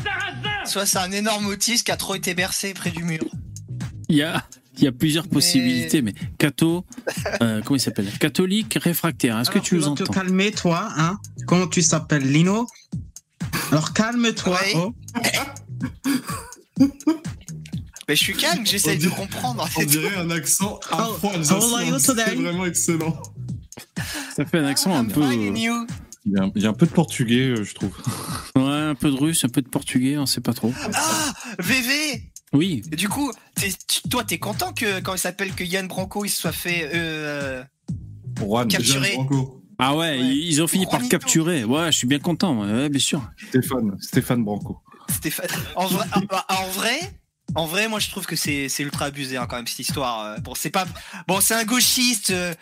Soit c'est un énorme autiste qui a trop été bercé près du mur. Il y a, il y a plusieurs possibilités, mais Cato, euh, comment il s'appelle? Catholique réfractaire. Est-ce que tu nous vas te entends calmer, toi, hein Comment tu s'appelles, Lino? Alors calme-toi. oh. Mais je suis calme, j'essaie de comprendre. On dirait un accent Oh, afro-alsacien. you C'est vraiment excellent. Ça fait un accent un peu. euh, Il y, a un, il y a un peu de portugais, euh, je trouve. Ouais, un peu de russe, un peu de portugais, on sait pas trop. Ah VV Oui. Et Du coup, tu- toi, t'es content que quand il s'appelle que Yann Branco il se soit fait euh, Juan, capturer Ah ouais, ils- ils ont fini par le capturer. Ouais, je suis bien content, ouais, bien sûr. Stéphane, Stéphane Branco. Stéphane. En vrai, en, en vrai, en vrai, moi je trouve que c'est c'est ultra abusé hein, quand même cette histoire. euh. Bon, c'est pas bon, c'est un gauchiste. euh,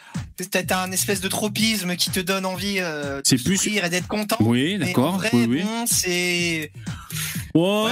T'as un espèce de tropisme qui te donne envie euh, de C'est plus- sourire et d'être content. Oui, d'accord, En vrai, oui, oui. bon, c'est. Oh,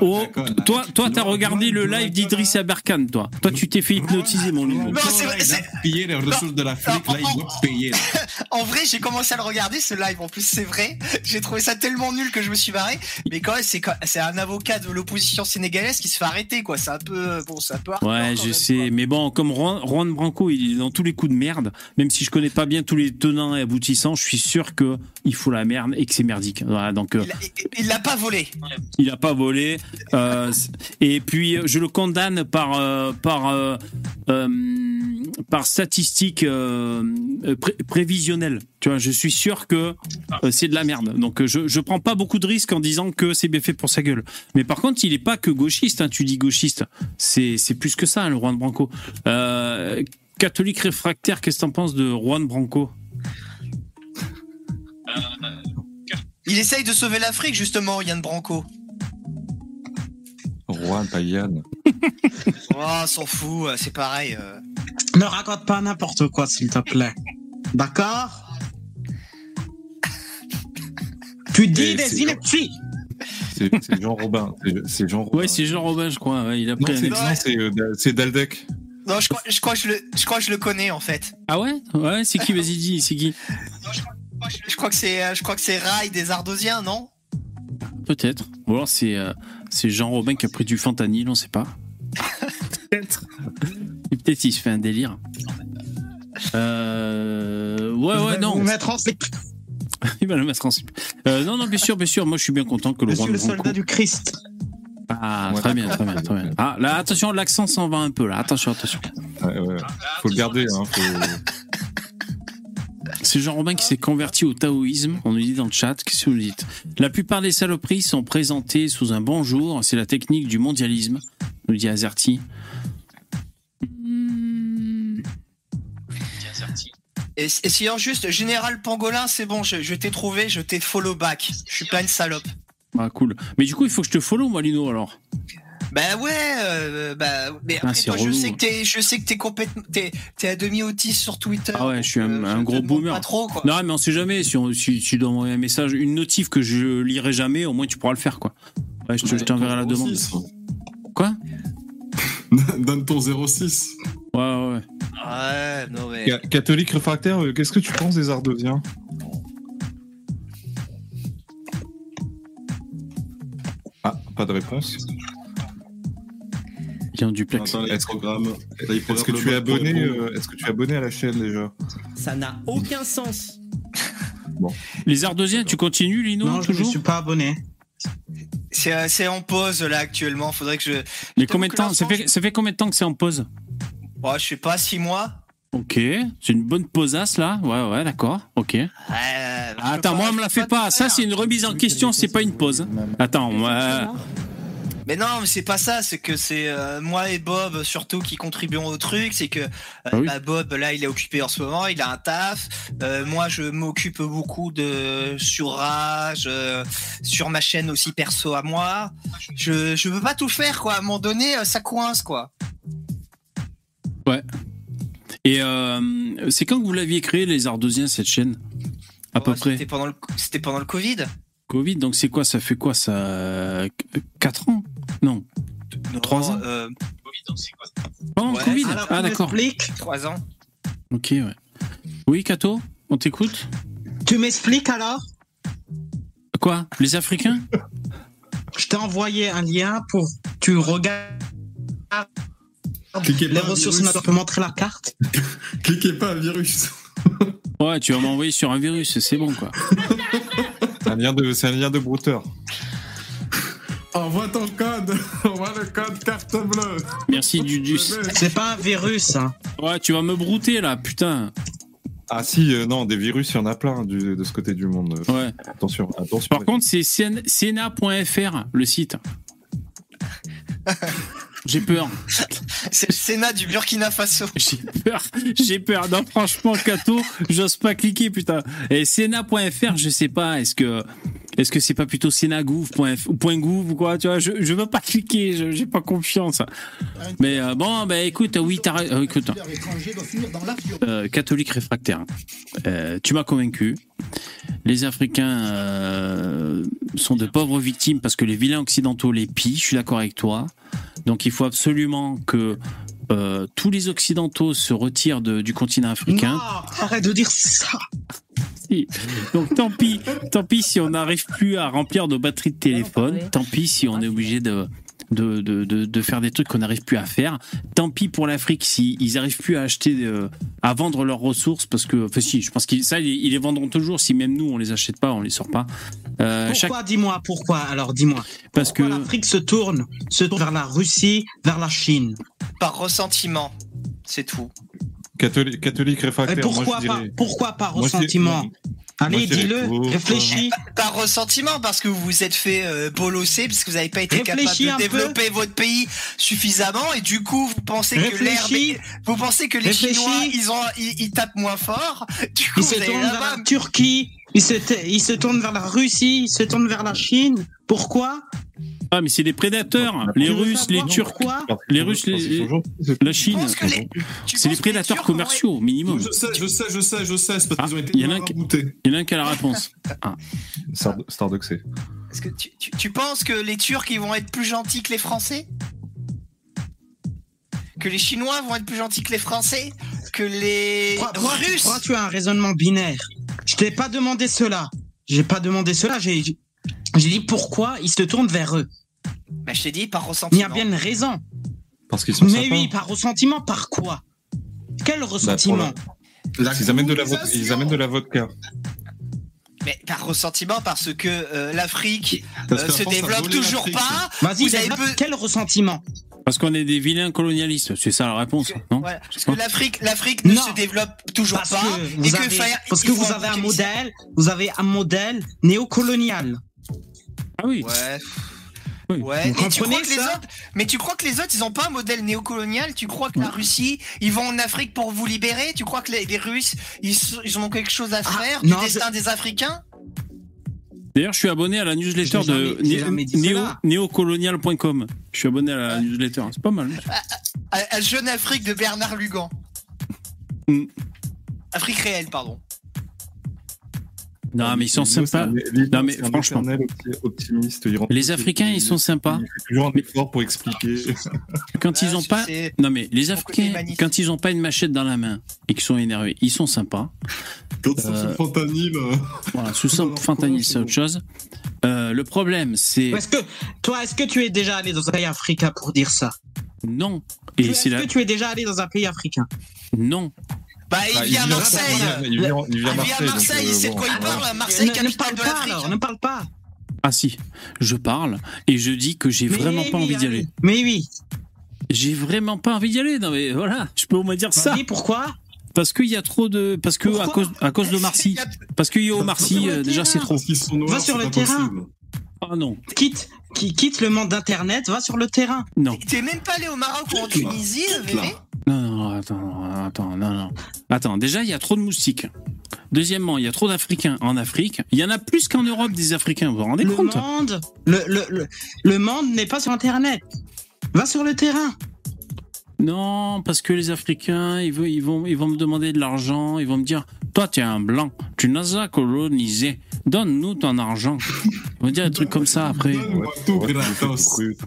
Oh, toi, toi, t'as regardé le live d'Idriss Aberkan, toi. Toi, tu t'es fait hypnotiser, mon loup. Non, c'est vrai, c'est- Piller les ressources de l'Afrique, là, il doit payer. En vrai, j'ai commencé à le regarder ce live. En plus, c'est vrai. J'ai trouvé ça tellement nul que je me suis barré. Mais quand même, c'est un avocat de l'opposition sénégalaise qui se fait arrêter, quoi. C'est un peu bon, c'est un peu. hardcore, Ouais, je même. sais, mais bon, comme Juan, Branco, il est dans tous les coups de merde. Même si je connais pas bien tous les tenants et aboutissants, je suis sûr que il faut la merde et que c'est merdique. Voilà, donc euh, Il l'a pas volé. il a pas volé. euh, et puis je le condamne par euh, par euh, euh, par statistique euh, pré- prévisionnelle. Tu vois, je suis sûr que euh, c'est de la merde. Donc euh, je je prends pas beaucoup de risques en disant que c'est bien fait pour sa gueule. Mais par contre, il est pas que gauchiste. Hein, tu dis gauchiste, c'est c'est plus que ça, hein, le Juan Branco. Euh, catholique réfractaire, qu'est-ce que t'en penses de Juan Branco? Il essaye de sauver l'Afrique, justement, Yann Branco. Juan, pas Yann. Oh, s'en fout, euh, c'est pareil. euh. Ne raconte pas n'importe quoi, s'il te plaît. D'accord Tu dis Et des c'est- inepties C'est Jean Robin. C'est- C'est Jean Robin. Ouais, c'est Jean Robin, je crois. ouais, il a Non, pris non, c'est, euh, Daldec. Non, je crois, je crois que je le, je crois que je le connais en fait. Ah ouais? Ouais, c'est qui Vas-y, dis, c'est qui? Je crois que c'est, euh, je crois que c'est Rai des Ardosiens, non? Peut-être. Ou alors c'est euh, c'est Jean Robin qui a pris du fentanyl, on sait pas. Peut-être. Peut-être il se fait un délire. Euh, ouais, ouais, non. Mettre en slip. Il va le mettre en slip. Euh, non, non, bien sûr, bien sûr. Moi, je suis bien content que le Je roi suis le soldat du Christ. Ah, très bien, très bien, très bien. Ah, là, attention, l'accent s'en va un peu, là. Attention, attention. Ouais, ouais. Faut le garder. Hein, faut... C'est Jean-Robin qui s'est converti au taoïsme. On nous dit dans le chat. Qu'est-ce que vous dites La plupart des saloperies sont présentées sous un bonjour. C'est la technique du mondialisme, nous dit Azerty. Et, et sinon, juste, Général Pangolin, c'est bon, je, je t'ai trouvé, je t'ai follow back. Je suis pas une salope. Ah, cool. Mais du coup, il faut que je te follow, moi, Lino, alors. Bah ouais, euh, bah, mais après, toi, je sais hein. que t'es, je sais que t'es complètement, t'es, t'es à demi autiste sur Twitter. Ah ouais, je suis un, un gros boomer. pas trop, quoi. Non, mais on sait jamais. Si, on, si tu dois envoyer un message, une notif que je lirai jamais, au moins tu pourras le faire, quoi. Ouais, je te- je t'enverrai la demande. Quoi? Donne ton 06. Ouais, ouais. Ouais, non mais. Ca- Catholique réfractaire, euh, qu'est-ce que tu penses des Ardosiens Ah, pas de réponse. Il y a un duplex. Est-ce que tu es abonné euh, Est-ce que tu es abonné à la chaîne déjà Ça n'a aucun sens. Les Ardosiens, tu continues, Lino Non, je ne toujours suis pas abonné. C'est, euh, en pause là actuellement. Faudrait que je. Mais combien de temps ça fait, ça fait combien de temps que c'est en pause Oh, je sais pas, six mois. Ok, c'est une bonne posasse là. Ouais, ouais, d'accord. Ok. Ouais, Attends, moi, on me la fait pas. Ça, c'est une remise en question, c'est pas une pause. Attends, moi. Mais non, mais c'est pas ça. C'est que c'est euh, moi et Bob surtout qui contribuons au truc. C'est que euh, Ah oui. bah, Bob là, il est occupé en ce moment. Il a un taf. Euh, moi, je m'occupe beaucoup de sur Rage, sur ma chaîne aussi perso à moi. Je je veux pas tout faire quoi. À un moment donné, ça coince quoi. Ouais. Et c'est quand que vous l'aviez créé, les Ardosiens, cette chaîne? À peu près C'était pendant le c'était pendant le Covid. Covid, donc c'est quoi Ça fait quoi ça 4 ans? Non. 3 ans Euh, Pendant le ouais. Covid Alors, Ah, tu d'accord. m'expliques Trois ans. Ok, ouais. Oui, Kato On t'écoute Tu m'expliques alors? Quoi? Les Africains? Je t'ai envoyé un lien pour tu regardes Cliquez les pas, ressources. On peut montrer la carte. Cliquez pas, un virus. Ouais, tu vas m'envoyer sur un virus, c'est bon quoi. C'est un lien de, c'est un lien de brouteur. Envoie ton code. Envoie le code carte bleue. Merci du, du... C'est pas un virus. Hein. Ouais, tu vas me brouter là, putain. Ah si, euh, non, des virus, il y en a plein du- de ce côté du monde. Ouais. Attention, attention. Par contre, c'est sena.fr, le site. J'ai peur. C'est le Sénat du Burkina Faso. J'ai peur. J'ai peur. Non, franchement, Kato, j'ose pas cliquer, putain. Et sena.fr, je sais pas, est-ce que. Est-ce que c'est pas plutôt senagouv.f ou quoi, tu vois, je, je veux pas cliquer, je- j'ai pas confiance. Mais euh, bon, bah écoute, oui, t'as euh, écoute, euh, catholique réfractaire, euh, tu m'as convaincu. Les Africains sont de pauvres victimes parce que les vilains occidentaux les pillent, je suis d'accord avec toi. Donc il faut absolument que euh, tous les occidentaux se retirent de- du continent africain. Non, arrête de dire ça. Si. Donc tant pis, tant pis si on n'arrive plus à remplir nos batteries de téléphone, tant pis si on est obligé de, de, de, de, de faire des trucs qu'on n'arrive plus à faire, tant pis pour l'Afrique si ils n'arrivent plus à acheter, euh, à vendre leurs ressources, parce que, enfin si, je pense qu'ils ça, ils, ils les vendront toujours si même nous on les achète pas, on les sort pas. Euh, Pourquoi chaque- Dis-moi pourquoi. Alors dis-moi? Parce Pourquoi que- l'Afrique se tourne, se tourne vers la Russie, vers la Chine? Par ressentiment. C'est tout. Catholique, catholique Et réfractaire. pourquoi moi, je pas dirais- Pourquoi par Moi, je dirais- ressentiment? moi, Allez, dirais dis-le. Réfléchis. Par ressentiment, parce que vous vous êtes fait euh, bolosser, parce que vous n'avez pas été Réfléchis capable de peu. développer votre pays suffisamment, et du coup, vous pensez que est- vous pensez que les Réfléchis. Chinois, ils ont, ils, ils tapent moins fort. Du coup, Il vous se allez tourne vers là-bas. la Turquie, il se, il se tourne vers la Russie, il se tourne vers la Chine. Pourquoi? Ah mais c'est des prédateurs, les Tu veux Russes, les Turcs, pourquoi? Les Russes, les- la Chine. C'est des prédateurs commerciaux minimum. Je sais, je sais, je sais, je sais. C'est parce qu'ils ont été Il y en a un qui- maraboutés. il y en a un qui a la réponse. Ah. Stardoxé. Est-ce que tu, tu, tu penses que les Turcs, ils vont être plus gentils que les Français? Que les Chinois vont être plus gentils que les Français Que les Pourquoi- pourquoi- Russes pourquoi tu as un raisonnement binaire Je t'ai pas demandé cela. J'ai pas demandé cela. J'ai dit pourquoi ils se tournent vers eux. Bah, je t'ai dit par Il y ressentiment. a bien une raison. Parce qu'ils sont Mais sympas. oui, par ressentiment, par quoi? Quel ressentiment? Bah, Ils amènent de la vodka. Ils amènent de la vodka. Mais par ressentiment, parce que euh, l'Afrique euh, se développe toujours pas. Vas-y, Vous avez développe peu- quel ressentiment? Parce qu'on est des vilains colonialistes, c'est ça la réponse, non Ouais, parce que l'Afrique, l'Afrique ne Non. se développe toujours Parce pas. que vous et que avez, faire- parce que vous avez un modèle, vous avez un modèle néocolonial. Ah oui. Ouais. Oui. Ouais, et tu crois que les autres, mais tu crois que les autres, ils ont pas un modèle néocolonial? Tu crois que la Russie, ils vont en Afrique pour vous libérer? Tu crois que les, les Russes, ils, ils ont quelque chose à faire non, du destin des Africains? D'ailleurs, je suis abonné à la newsletter de néo- néocolonial.com. Je suis abonné à la newsletter, c'est pas mal. à, à Jeune Afrique de Bernard Lugan. Mm. Afrique réelle, pardon. Non, mais ils sont sympas. Non, mais franchement. optimiste. Les Africains, ils sont sympas. Toujours un effort pour expliquer. Quand ils ont tu pas, non mais les Africains, quand ils ont pas une machette dans la main et qu'ils sont énervés, ils sont sympas. Quand c'est Euh, sous fentanyl. euh, Voilà, sous fentanyl, c'est autre chose. Euh, le problème, c'est Est-ce que toi, est-ce que tu es déjà allé dans un pays africain pour dire ça? Non. Et Est-ce c'est la que tu es déjà allé dans un pays africain? Non. Bah, il Bah, vient à vit en- Marseille. Il vient à à Marseille. Marseille, euh, il sait de quoi il voilà. parle. Marseille, ne, ne capitale parle de pas l'Afrique. alors, ne parle pas. Ah si, je parle et je dis que j'ai vraiment pas envie d'y allez. aller. Mais oui. J'ai vraiment pas envie d'y aller. Non mais voilà, je peux au moins dire ça. Vas-y, pourquoi? Parce qu'il y a trop de, parce que à cause, à cause de Marcy. Parce qu'il y a au Marcy, euh, déjà c'est trop. Parce qu'ils sont noirs, Va sur le terrain. Ah non, Quitte, qui quitte le monde d'internet, va sur le terrain. non, T'es même pas allé au Maroc ou en Tunisie. Vévé non, non, attends, non, attends, non, non. Attends, déjà il y a trop de moustiques. Deuxièmement, il y a trop d'Africains en Afrique. Il y en a plus qu'en Europe des Africains. Vous vous rendez Le compte? monde, le, le, le, le monde n'est pas sur internet. Va sur le terrain. Non, parce que les Africains, ils vont, ils vont, ils vont me demander de l'argent. Ils vont me dire, toi, tu es un blanc, tu nous as colonisé. Donne-nous ton argent. Ils vont dire des trucs comme ça après.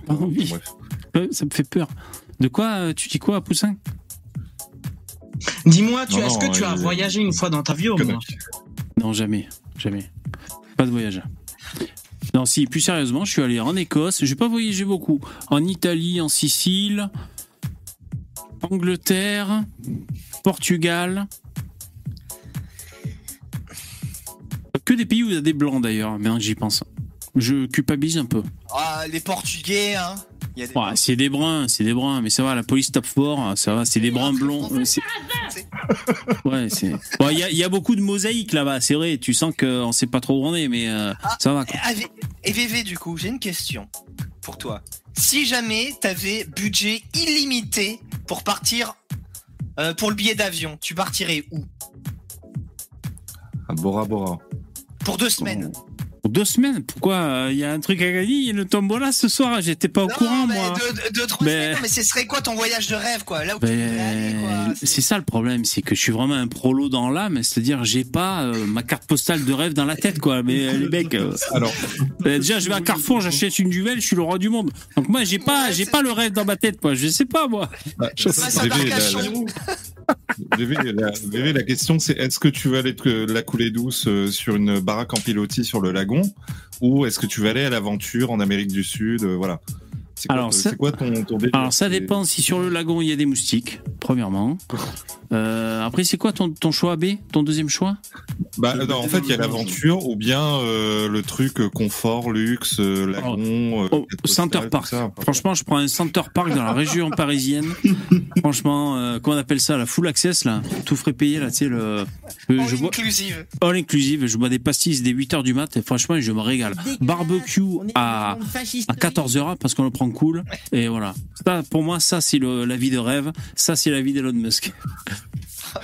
Ah oui. Euh, Ça me fait peur. De quoi euh, Tu dis quoi, Poussin? Dis-moi, est-ce que tu as il- voyagé une fois dans ta vie au moins? Non, jamais. Jamais. Pas de voyage. Non, si, plus sérieusement, je suis allé en Écosse. J'ai pas voyagé beaucoup. En Italie, en Sicile, Angleterre, Portugal. Que des pays où il y a des blancs d'ailleurs, maintenant que j'y pense. Je culpabilise un peu. Ah, les Portugais, hein. Il y a des... Ouais, c'est des bruns, c'est des bruns, mais ça va, la police tape fort, ça va, c'est des bruns blonds. euh, c'est- Ouais, c'est. Bon, il y, a- il y a beaucoup de mosaïques là-bas, c'est vrai. Tu sens qu'on sait pas trop où on est, mais euh, ça va. Quoi. Ah, V- Et VV, du coup, j'ai une question pour toi. Si jamais t'avais budget illimité pour partir euh, pour le billet d'avion, tu partirais où? À Bora Bora. Pour deux semaines. Deux semaines, pourquoi euh, Il y a un truc à gagner, il y a le tombola ce soir, j'étais pas au Non, courant mais moi. deux, deux, trois Mais- semaines. Non, mais ce serait quoi ton voyage de rêve, quoi? Là où tu Ben, voudrais aller, quoi. c'est ça le problème, c'est que je suis vraiment un prolo dans l'âme, c'est-à-dire j'ai pas euh, ma carte postale de rêve dans la tête, quoi. Mais euh, les mecs, euh, Alors, euh, déjà je vais à Carrefour, j'achète une duvel, je suis le roi du monde. Donc moi j'ai pas, Ouais, j'ai pas le rêve dans ma tête, quoi. Je sais pas moi. bah, Je la- d'Arcachon. VV, la, VV, la question c'est est-ce que tu vas aller te la couler douce euh, sur une baraque en pilotis sur le lagon? Ou est-ce que tu vas aller à l'aventure en Amérique du Sud euh, Voilà. C'est quoi, Alors, ton- ça- quoi ton, ton délire Alors ça dépend si sur le lagon il y a des moustiques, premièrement. Euh, après c'est quoi ton, ton choix B, ton deuxième choix? Bah, non, en fait, il y a l'aventure ou bien euh, le truc euh, confort, luxe, euh, lagon, euh, Oh, postale, Center Park. ça. Franchement, je prends un Center Park dans la région parisienne. Franchement, euh, comment on appelle ça, la full access là, tout frais payé là, tu sais le. euh, All je bois inclusive. all inclusive. Je bois des pastilles dès 8 h du mat et franchement, je me régale. Barbecue à à 14 h parce qu'on le prend cool et voilà. Ça, pour moi, ça c'est la vie de rêve. Ça c'est la vie d'Elon Musk.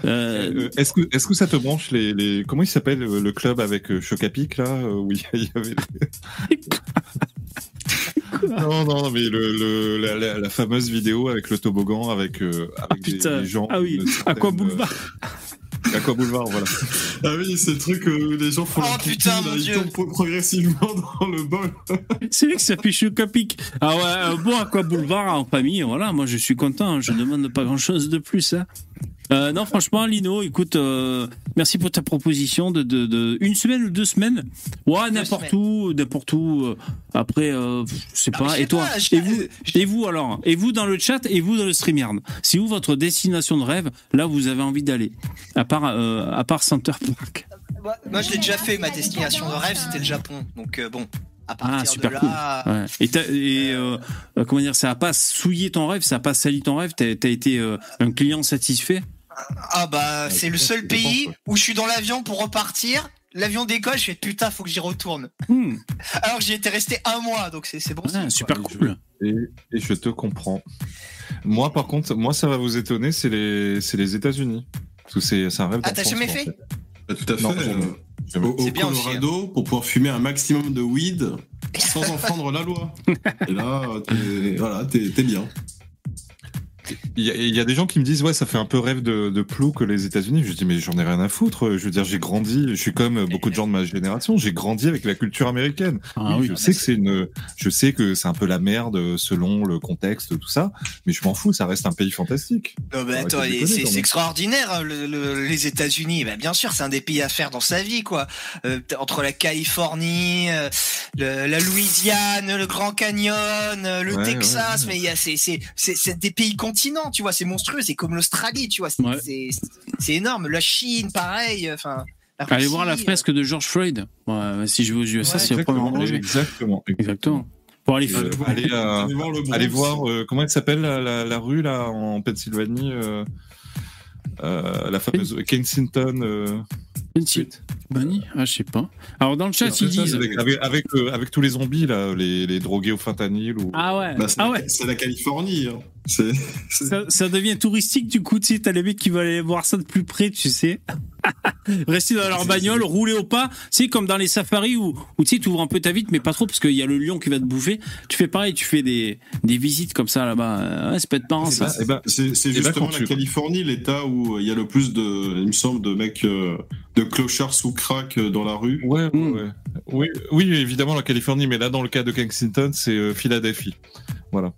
Euh, Euh, Est-ce que, est-ce que ça te branche les, les comment il s'appelle le club avec euh, Chocapic là où il y avait les- non non mais le, le- la, la- la fameuse vidéo avec le toboggan avec, euh, avec des, gens Ah oui, certaine, Aqua Boulevard. Euh, Aqua Boulevard voilà Ah oui, c'est le truc où les gens font Oh, pipi, putain, là, mon ils Dieu. tombent pro- progressivement dans le bol. C'est vrai que ça piche le capic. Ah ouais, euh, bon Aqua Boulevard en famille, voilà, moi je suis content, je demande pas grand chose de plus. Hein. Euh, non, franchement, Lino, écoute, euh, merci pour ta proposition de, de, de une semaine ou deux semaines. Ouais, n'importe où, n'importe où. euh, Après, euh, je sais Ah, pas. mais je sais Et toi pas, je- Et vous Et vous alors Et vous dans le chat Et vous dans le StreamYard C'est où votre destination de rêve Là, vous avez envie d'aller À part, à part Center Park. Moi, je l'ai déjà fait, ma destination de rêve, c'était le Japon. Donc bon, à partir Ah, super de cool. là... Ouais. Et, euh, euh, comment dire, ça a pas souillé ton rêve, ça a pas sali ton rêve. T'as as été euh, un client satisfait? Ah bah, c'est le seul pays où je suis dans l'avion pour repartir. L'avion décolle, je fais putain, faut que j'y retourne. Hmm. Alors que j'y étais resté un mois, donc c'est c'est bon. Ouais, signe, quoi. super cool. Et, et je te comprends. Moi, par contre, moi, ça va vous étonner, c'est les, c'est les États-Unis. C'est c'est un rêve Ah, t'as jamais en fait Bah, tout à fait. Non, jamais. Au, au C'est bien aussi, Colorado, pour pouvoir fumer un maximum de weed sans enfreindre la loi. Et là, t'es voilà, bien. Il y, a, il y a des gens qui me disent ouais ça fait un peu rêve de, de plou que les États-Unis. Je dis mais j'en ai rien à foutre. Je veux dire j'ai grandi, je suis comme beaucoup de gens de ma génération, j'ai grandi avec la culture américaine. Ah oui. Je sais que c'est une, je sais que c'est un peu la merde selon le contexte tout ça, mais je m'en fous, ça reste un pays fantastique. Non, mais attends, c'est extraordinaire, hein, le- le- les États-Unis. Bah, bien sûr, c'est un des pays à faire dans sa vie, quoi. Euh, entre la Californie, euh, le- la Louisiane, le Grand Canyon, euh, le Ouais, Texas, ouais, ouais. mais il y a c'est c'est c'est c'est des pays tu vois. C'est monstrueux, c'est comme l'Australie, tu vois. C'est Ouais. énorme. La Chine, pareil. Enfin. la Allez voir la euh, fresque de George Floyd. Ouais, si je vais aux USA, Ouais. c'est le premier Exactement, endroit exactement. Exactement. Pour aller Euh, euh, voir allez voir euh, comment elle s'appelle la, la, la rue là en Pennsylvanie, euh, euh, la fameuse Kensington. Euh, Bunny? Ah, je sais pas. Alors dans le chat, ils ça, disent. avec, avec, avec, euh, avec tous les zombies là, les, les drogués au fentanyl ou. Ah ouais. Bah, c'est ah la- ouais. c'est la Californie. hein. Ça, ça devient touristique du coup, tu sais, t'as les mecs qui veulent aller voir ça de plus près, tu sais. Rester dans leur bagnole, rouler au pas, c'est comme dans les safaris où, où tu sais, tu ouvres un peu ta vitre, mais pas trop, parce qu'il y a le lion qui va te bouffer. Tu fais pareil, tu fais des, des visites comme ça là-bas. Ouais, c'est pas de marrant ça. C'est eh ben, justement la tu- Californie, l'État où il y a le plus de, il me semble, de mecs, euh, de clochards sous crack euh, dans la rue. Ouais, ouais, Mm. ouais. Oui, oui, évidemment la Californie, mais là dans le cas de Kensington, c'est euh, Philadelphie. Voilà.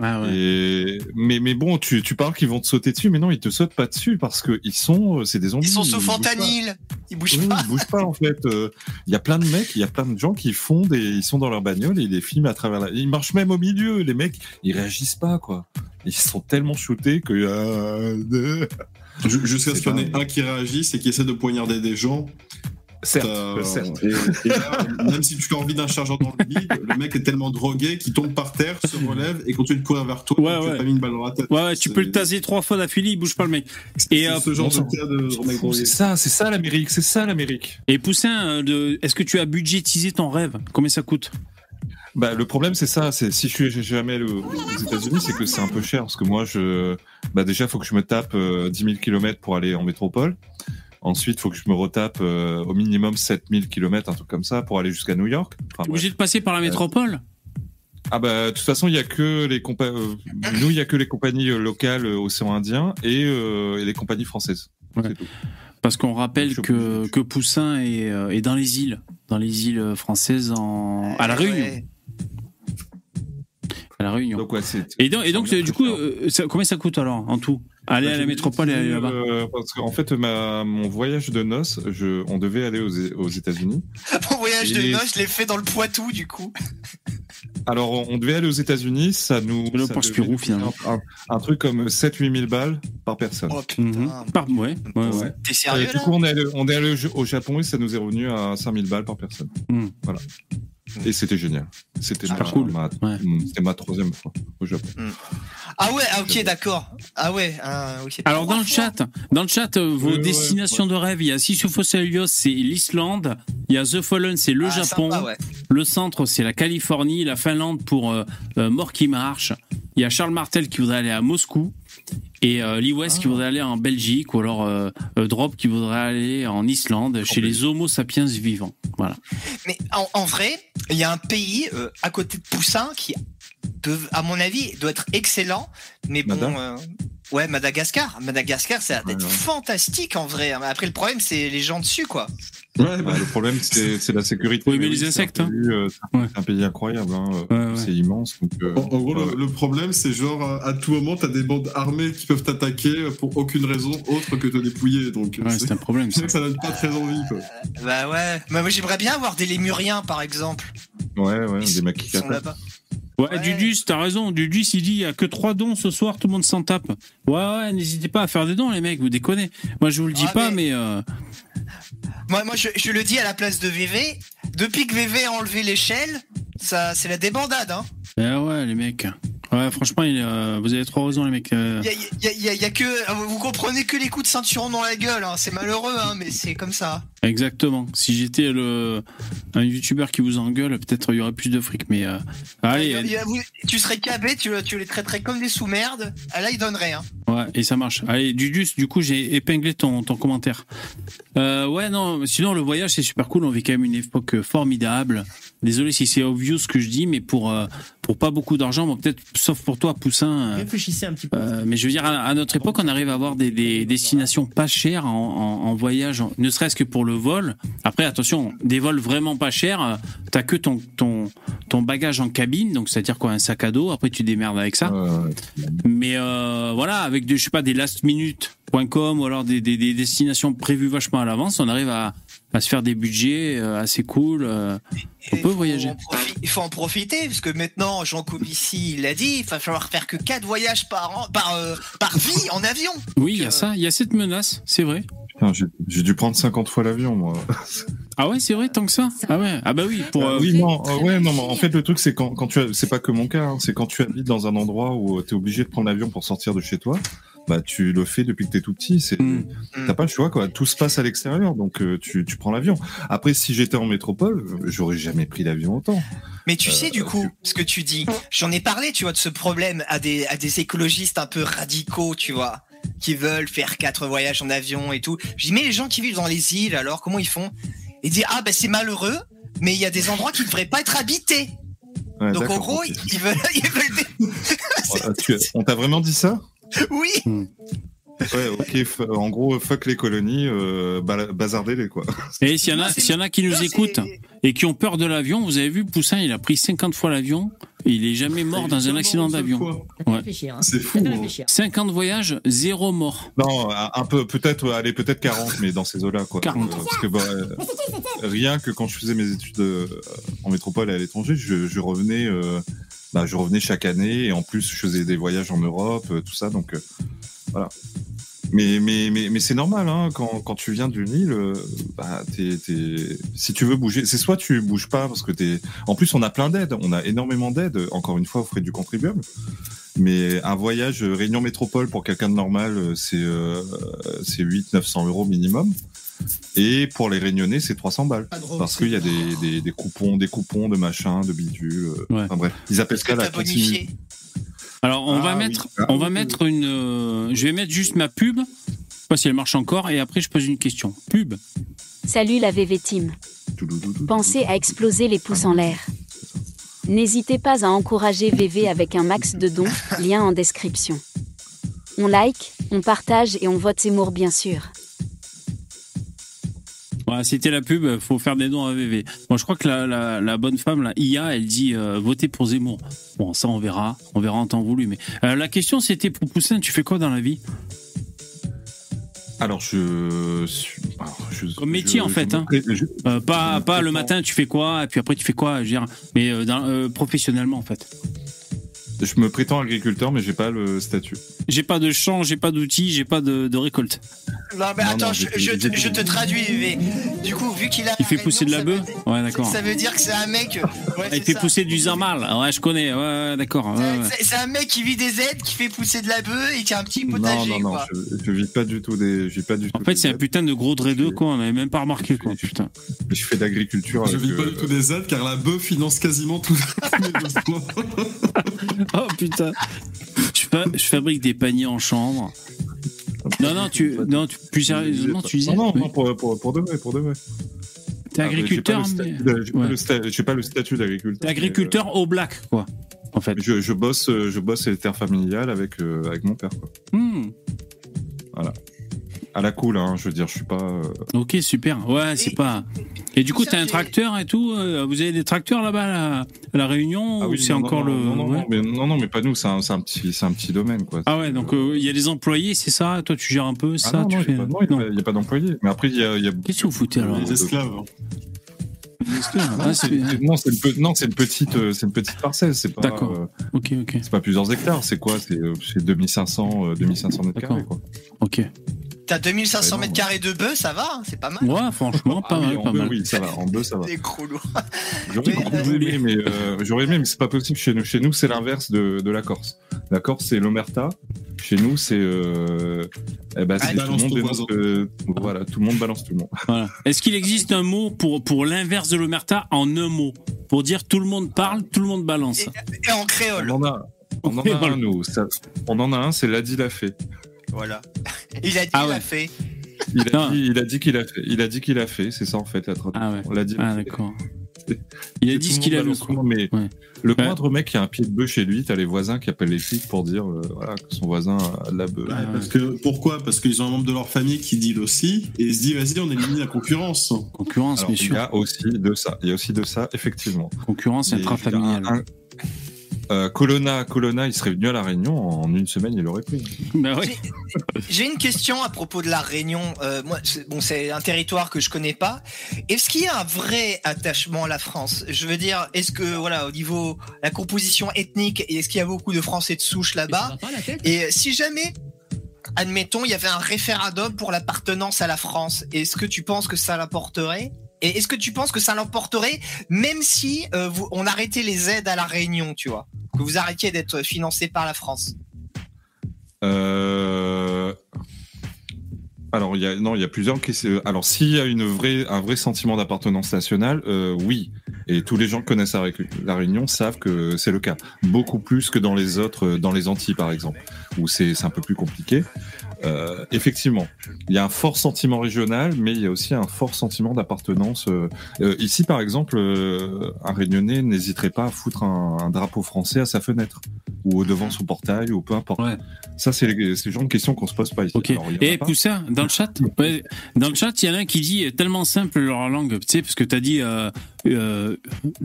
Ah ouais. Et mais mais bon, tu, tu parles qu'ils vont te sauter dessus, mais non, ils te sautent pas dessus parce que ils sont, euh, c'est des zombies. Ils sont sous bougent pas. fentanyl. Ils bougent Oui, pas. ils bougent pas en fait. Euh, Il y a plein de mecs, il y a plein de gens qui font des, ils sont dans leur bagnole et ils les filment à travers la. Ils marchent même au milieu. Les mecs, ils réagissent pas quoi. Ils sont tellement shootés que. euh, Ju- Jusqu'à ce qu'il y en ait un qui réagisse et qui essaie de poignarder des gens. Certes, T'as- certes. Et, et là, même si tu as envie d'un chargeur dans le vide, le mec est tellement drogué qu'il tombe par terre, se relève et continue de courir vers toi. Ouais, donc tu ouais. as mis une balle dans la tête. Ouais, ouais, tu peux le taser trois fois d'affilée, il bouge pas le mec. Et, C'est euh, ce genre de cas de. C'est ça, c'est ça l'Amérique, c'est ça l'Amérique. et Poussin, euh, de... est-ce que tu as budgétisé ton rêve? Combien ça coûte? Bah, le problème, c'est ça. C'est si je suis jamais allé aux aux États-Unis, c'est que c'est un peu cher parce que moi, je, bah déjà, faut que je me tape euh, 10 000 km pour aller en métropole. Ensuite, faut que je me retape euh, au minimum 7000 km, un truc comme ça, pour aller jusqu'à New York. Enfin, T'es obligé de passer par la métropole? Ah bah, de toute façon, il y a que les compa euh, nous, il y a que les compagnies euh, locales euh, océan Indien et, euh, et les compagnies françaises. Ouais. C'est tout. Parce qu'on rappelle que, que Poussin est, euh, est dans les îles, dans les îles françaises, en... à la Réunion. Ouais. À la Réunion. Donc ouais, c'est. Et donc, et donc c'est du coup, euh, ça- combien ça coûte alors en tout? Aller à la métropole et aller là-bas. euh, parce qu'en fait, ma, mon voyage de noces, je, on devait aller aux, aux États-Unis. Mon voyage de Et- noces, je l'ai fait dans le Poitou, du coup. Alors, on devait aller aux États-Unis, ça nous. Le ça Spirou, nous finalement. Un, un truc comme 7-8 000 balles par personne. Oh putain. Mhm. Par... Ouais, ouais, ouais. T'es sérieux du là coup, on est allé, on est allé au Ja- au Japon et ça nous est revenu à 5000 balles par personne. Mhm. Voilà. Et c'était génial. C'était Super ma, cool. ma- Ouais. mm, c'était ma troisième fois au Japon. Ah ouais, ah, ok, d'accord. Ah ouais, ah, ok. Alors dans le chat, dans le chat, euh, vos Ouais, ouais, destinations de rêve, il y a Sisyphos Helios, c'est l'Islande, il y a The Fallen, c'est le Ah, Japon, sympa, ouais. le centre, c'est la Californie, la Finlande pour euh, euh, Mort qui marche, il y a Charles Martel qui voudrait aller à Moscou, et euh, Lee West qui Ah. voudrait aller en Belgique, ou alors euh, euh, Drop qui voudrait aller en Islande, chez les Homo sapiens vivants. Voilà. Mais en, en vrai, il y a un pays euh, à côté de Poussin qui, peut- à mon avis, doit être excellent. Mais bon, euh, Ouais, Madagascar. Madagascar, ça a être fantastique en vrai. Mais Après, le problème, c'est les gens dessus, quoi. Ouais, bah, le problème, c'est c'est la sécurité. Oui, mais les insectes, pays, euh, c'est un pays incroyable. hein. Ouais, ouais. C'est immense. Donc, euh, En, en gros, ouais. le, le problème, c'est genre, à- à tout moment, t'as des bandes armées qui peuvent t'attaquer pour aucune raison autre que te dépouiller. Donc, Ouais, c'est un problème, ça. ça donne pas très envie, quoi. Bah ouais. Mais moi, j'aimerais bien avoir des lémuriens, par exemple. Ouais, ouais, des maquis là-bas. Ouais, Dudus, t'as raison. Dudus, il dit il y a que trois dons ce soir, tout le monde s'en tape. Ouais, ouais, n'hésitez pas à faire des dons, les mecs, vous déconnez. Moi, je vous le dis Ah, pas, mais. euh, Moi, moi je, je le dis à la place de VV. Depuis que VV a enlevé l'échelle, ça, c'est la débandade, hein. bah ouais, les mecs. Ouais, franchement, il, euh, vous avez trop raison, les mecs. euh. Y a, y a- y a- y a que, vous comprenez que les coups de ceinturon dans la gueule, hein. C'est malheureux, hein, mais c'est comme ça. Exactement. Si j'étais le un youtubeur qui vous engueule, peut-être il y aurait plus de fric. Mais euh, allez, a- vous- tu serais cabé, tu, tu les traiterais comme des sous-merdes. Ah, là, ils donneraient, hein. ouais, et ça marche. Allez, Dudus, du coup, j'ai épinglé ton, ton commentaire. Euh, ouais, non, sinon le voyage c'est super cool. On vit quand même une époque formidable. Désolé si c'est obvious ce que je dis, mais pour euh, pour pas beaucoup d'argent, bon, peut-être sauf pour toi, Poussin. euh, Réfléchissez un petit peu. Euh, mais je veux dire, à, à notre époque, on arrive à avoir des, des destinations pas chères en, en- en voyage, en- ne serait-ce que pour le vol. Après, attention, des vols vraiment pas chers, euh, t'as que ton, ton, ton bagage en cabine, donc c'est-à-dire quoi, un sac à dos. Après, tu démerdes avec ça. Mais euh, voilà, avec des, je sais pas, des lastminute.com ou alors des, des, des destinations prévues vachement à l'avance, on arrive à, à se faire des budgets euh, assez cool. euh, on peut voyager. Il faut en profiter, parce que maintenant, Jean Comici, l'a dit, il va falloir faire que 4 voyages par an, par, euh, par vie en avion. Oui, il y a ça, il y a cette menace, c'est vrai. Putain, j'ai- dû prendre 50 fois l'avion, moi. Ah ouais, c'est vrai, tant que ça Ah ouais, ah bah oui, pour... Euh, euh, oui, non, euh, ouais, non, mais en fait, le truc, c'est quand, quand tu as, c'est pas que mon cas, hein, c'est quand tu habites dans un endroit où tu es obligé de prendre l'avion pour sortir de chez toi, bah, tu le fais depuis que t'es tout petit, c'est, t'as pas le choix, quoi. Tout se passe à l'extérieur, donc, euh, tu, tu prends l'avion. Après, si j'étais en métropole, euh, j'aurais jamais pris l'avion autant. Mais tu Euh, sais, du coup, ce que tu dis, j'en ai parlé, tu vois, de ce problème à des, à des écologistes un peu radicaux, tu vois, qui veulent faire quatre voyages en avion et tout. Je dis, mais les gens qui vivent dans les îles, alors, comment ils font? Ils disent, ah, ben c'est malheureux, mais il y a des endroits qui ne devraient pas être habités. Ouais, Donc, en gros, ils veulent, ils veulent Euh, on t'a vraiment dit ça? Oui Ouais, ok, f- en gros, fuck les colonies, euh, bazardez-les, quoi. Et s'il y en a, s'il y en a qui nous écoutent et qui ont peur de l'avion, vous avez vu, Poussin, il a pris 50 fois l'avion, et il est jamais mort dans un accident d'avion. Ouais. Hein. C'est fou. Hein. réfléchir. 50 voyages, zéro mort. Non, un peu, peut-être, allez, peut-être 40, mais dans ces eaux-là, quoi. 40. Euh, parce que, bah, euh, rien que quand je faisais mes études euh, en métropole et à l'étranger, je, je revenais, euh, bah, je revenais chaque année, et en plus, je faisais des voyages en Europe, euh, tout ça, donc, euh, voilà. Mais, mais, mais, mais c'est normal, hein, quand, quand tu viens d'une île, euh, bah, t'es- si tu veux bouger, c'est soit tu bouges pas parce que t'es. En plus, on a plein d'aides, on a énormément d'aides, encore une fois, au frais du contribuable. Mais un voyage Réunion Métropole pour quelqu'un de normal, c'est euh, c'est 800-900 euros minimum. Et pour les Réunionnais, c'est 300 balles. Parce qu'il y a des, des, des coupons, des coupons de machin, de bidule. euh, Ouais. Enfin bref, ils appellent ça la continue. Alors, on Ah va oui. mettre, Ah on oui, va oui. mettre une, euh, je vais mettre juste ma pub. Je sais pas si elle marche encore, et après, je pose une question. Pub. Salut la VV Team. Pensez à exploser les pouces en l'air. N'hésitez pas à encourager VV avec un max de dons, lien en description. On like, on partage et on vote Zemmour bien sûr. C'était la pub, faut faire des dons à VV. Moi, je crois que la, la, la bonne femme, la IA, elle dit euh, votez pour Zemmour. Bon, ça, on verra. On verra en temps voulu. Mais euh, la question, c'était pour Poussin, tu fais quoi dans la vie? Alors je suis. alors, je- Comme métier, je- en fait, je hein. Euh, Pas, pas le matin, tu fais quoi, et puis après, tu fais quoi, je veux dire, mais euh, dans- professionnellement, en fait. Je me prétends agriculteur, mais j'ai pas le statut. J'ai pas de champ, j'ai pas d'outils, j'ai pas de, de récolte. Non, mais Non, attends, non, je, te, je te traduis, VV. Du coup, vu qu'il a. Il fait pousser de la bœuf ça veut- Ouais, d'accord. Ça veut dire que c'est un mec. Ouais, Il fait ça. pousser du zamal. Ouais, je connais. Ouais, ouais, d'accord. ouais, ouais. C'est un mec qui vit des aides, qui fait pousser de la bœuf et qui a un petit Non, potager, non, non, quoi. je, je vis pas du tout des. Je vis pas du tout. En fait, c'est un putain de gros dreadeux, quoi. On avait même pas remarqué, quoi. Putain. Je fais de l'agriculture. Je vis pas euh, du tout des aides car la bœuf finance quasiment tout. Oh putain. Je, fa- je fabrique des paniers en chambre. Non, non, tu, non, tu, plus sérieusement, tu disais. Non, non, non, pour, pour, pour de vrai, pour de vrai. T'es Ah, agriculteur, J'ai pas, mais. le statut de- j'ai pas Ouais. pas le statut d'agriculteur. T'es agriculteur au black, quoi. En fait. euh, Je, je bosse, euh, je bosse les terres familiales avec, euh, avec mon père. Quoi. Hmm. Voilà. À la cool, hein, je veux dire, je suis pas. euh, Ok, super. Ouais, c'est pas. Et du coup, t'as un tracteur et tout euh, Vous avez des tracteurs là-bas à la, Réunion Ah ou oui, c'est non, encore non, le. Non, non, ouais mais, non, non, mais pas nous, c'est un, c'est un petit, c'est un petit domaine, quoi. Ah ouais, donc euh, il y a des employés, c'est ça? Toi, tu gères un peu Ah ça non, tu non, fais... il n'y a pas, non, il y a pas- il y a pas d'employés. Mais après, il y a. a- Qu'est-ce que vous foutez alors? Les esclaves. Ah, c'est- non, c'est une, pe- une petite, euh, c'est une petite parcelle. C'est pas. D'accord. euh, Ok, ok. c'est pas plusieurs hectares. C'est quoi? C'est euh, c'est 2500, euh, 2500 mètres carrés, quoi. Ok. T'as 2500 Ouais, mètres carrés de bœufs, ça va, hein, c'est pas mal. Ouais, franchement, pas Ah oui, mal, en pas mal. oui, ça va. En bleu, ça va. C'est gros lourd. J'aurais Mais, j'aurais aimé, mais euh, j'aurais aimé, mais c'est pas possible chez nous. Chez nous, c'est l'inverse de, de la Corse. La Corse, c'est l'omerta. Chez nous, c'est euh, eh ben, c'est Ah, tout le monde dénonce, euh, voilà, tout le monde balance tout le monde. Voilà. Est-ce qu'il existe un mot pour, pour l'inverse de l'omerta en un mot? Pour dire tout le monde parle, tout le monde balance. Et en créole. On en a, on en a un nous. Ça- on en a un, c'est l'Adi l'a fait. Voilà. Il a dit, Ah il ouais. a fait. Il a dit, il a dit qu'il a fait. Il a dit qu'il a fait. C'est ça en fait la traduction. Ah ouais. On l'a dit. Ah d'accord. Il a dit ce qu'il a. Mais Ouais. le moindre mec qui a un pied de bœuf chez lui, t'as les voisins qui appellent les flics pour dire euh, voilà, que son voisin a de la bœuf. Ouais, parce que, pourquoi? Parce qu'ils ont un membre de leur famille qui deal aussi, et ils se disent, vas-y, on élimine la concurrence. Concurrence, Alors, bien il y a aussi de ça. Il y a aussi de ça, effectivement. Concurrence intrafamiliale. Euh, Colonna, Colonna, il serait venu à la Réunion en une semaine, il aurait pris. Bah oui. J'ai une question à propos de la Réunion. Euh, moi, c'est- bon, c'est un territoire que je connais pas. Est-ce qu'il y a un vrai attachement à la France? Je veux dire, est-ce que voilà, au niveau la composition ethnique, est-ce qu'il y a beaucoup de Français de souche là-bas Et si jamais, admettons, il y avait un référendum pour l'appartenance à la France, est-ce que tu penses que ça l'apporterait? Et est-ce que tu penses que ça l'emporterait même si euh, on arrêtait les aides à la Réunion, tu vois, que vous arrêtiez d'être financé par la France? Euh... Alors, y a, non, il y a plusieurs questions. Alors, s'il y a un vrai sentiment d'appartenance nationale, euh, oui. Et tous les gens qui connaissent la, Ré- la Réunion savent que c'est le cas. Beaucoup plus que dans les autres, euh, dans les Antilles, par exemple, où c'est un peu plus compliqué. Euh, effectivement, il y a un fort sentiment régional, mais il y a aussi un fort sentiment d'appartenance. euh, euh, ici, par exemple, euh, un Réunionnais n'hésiterait pas à foutre un, un drapeau français à sa fenêtre ou devant son portail ou peu importe. Ça, c'est le genre de questions qu'on se pose pas ici. Ok. Alors, Et. Poussin, dans le chat, ouais, dans le chat, il y en a un qui dit euh, tellement simple leur langue, tu sais, parce que t'as dit, euh,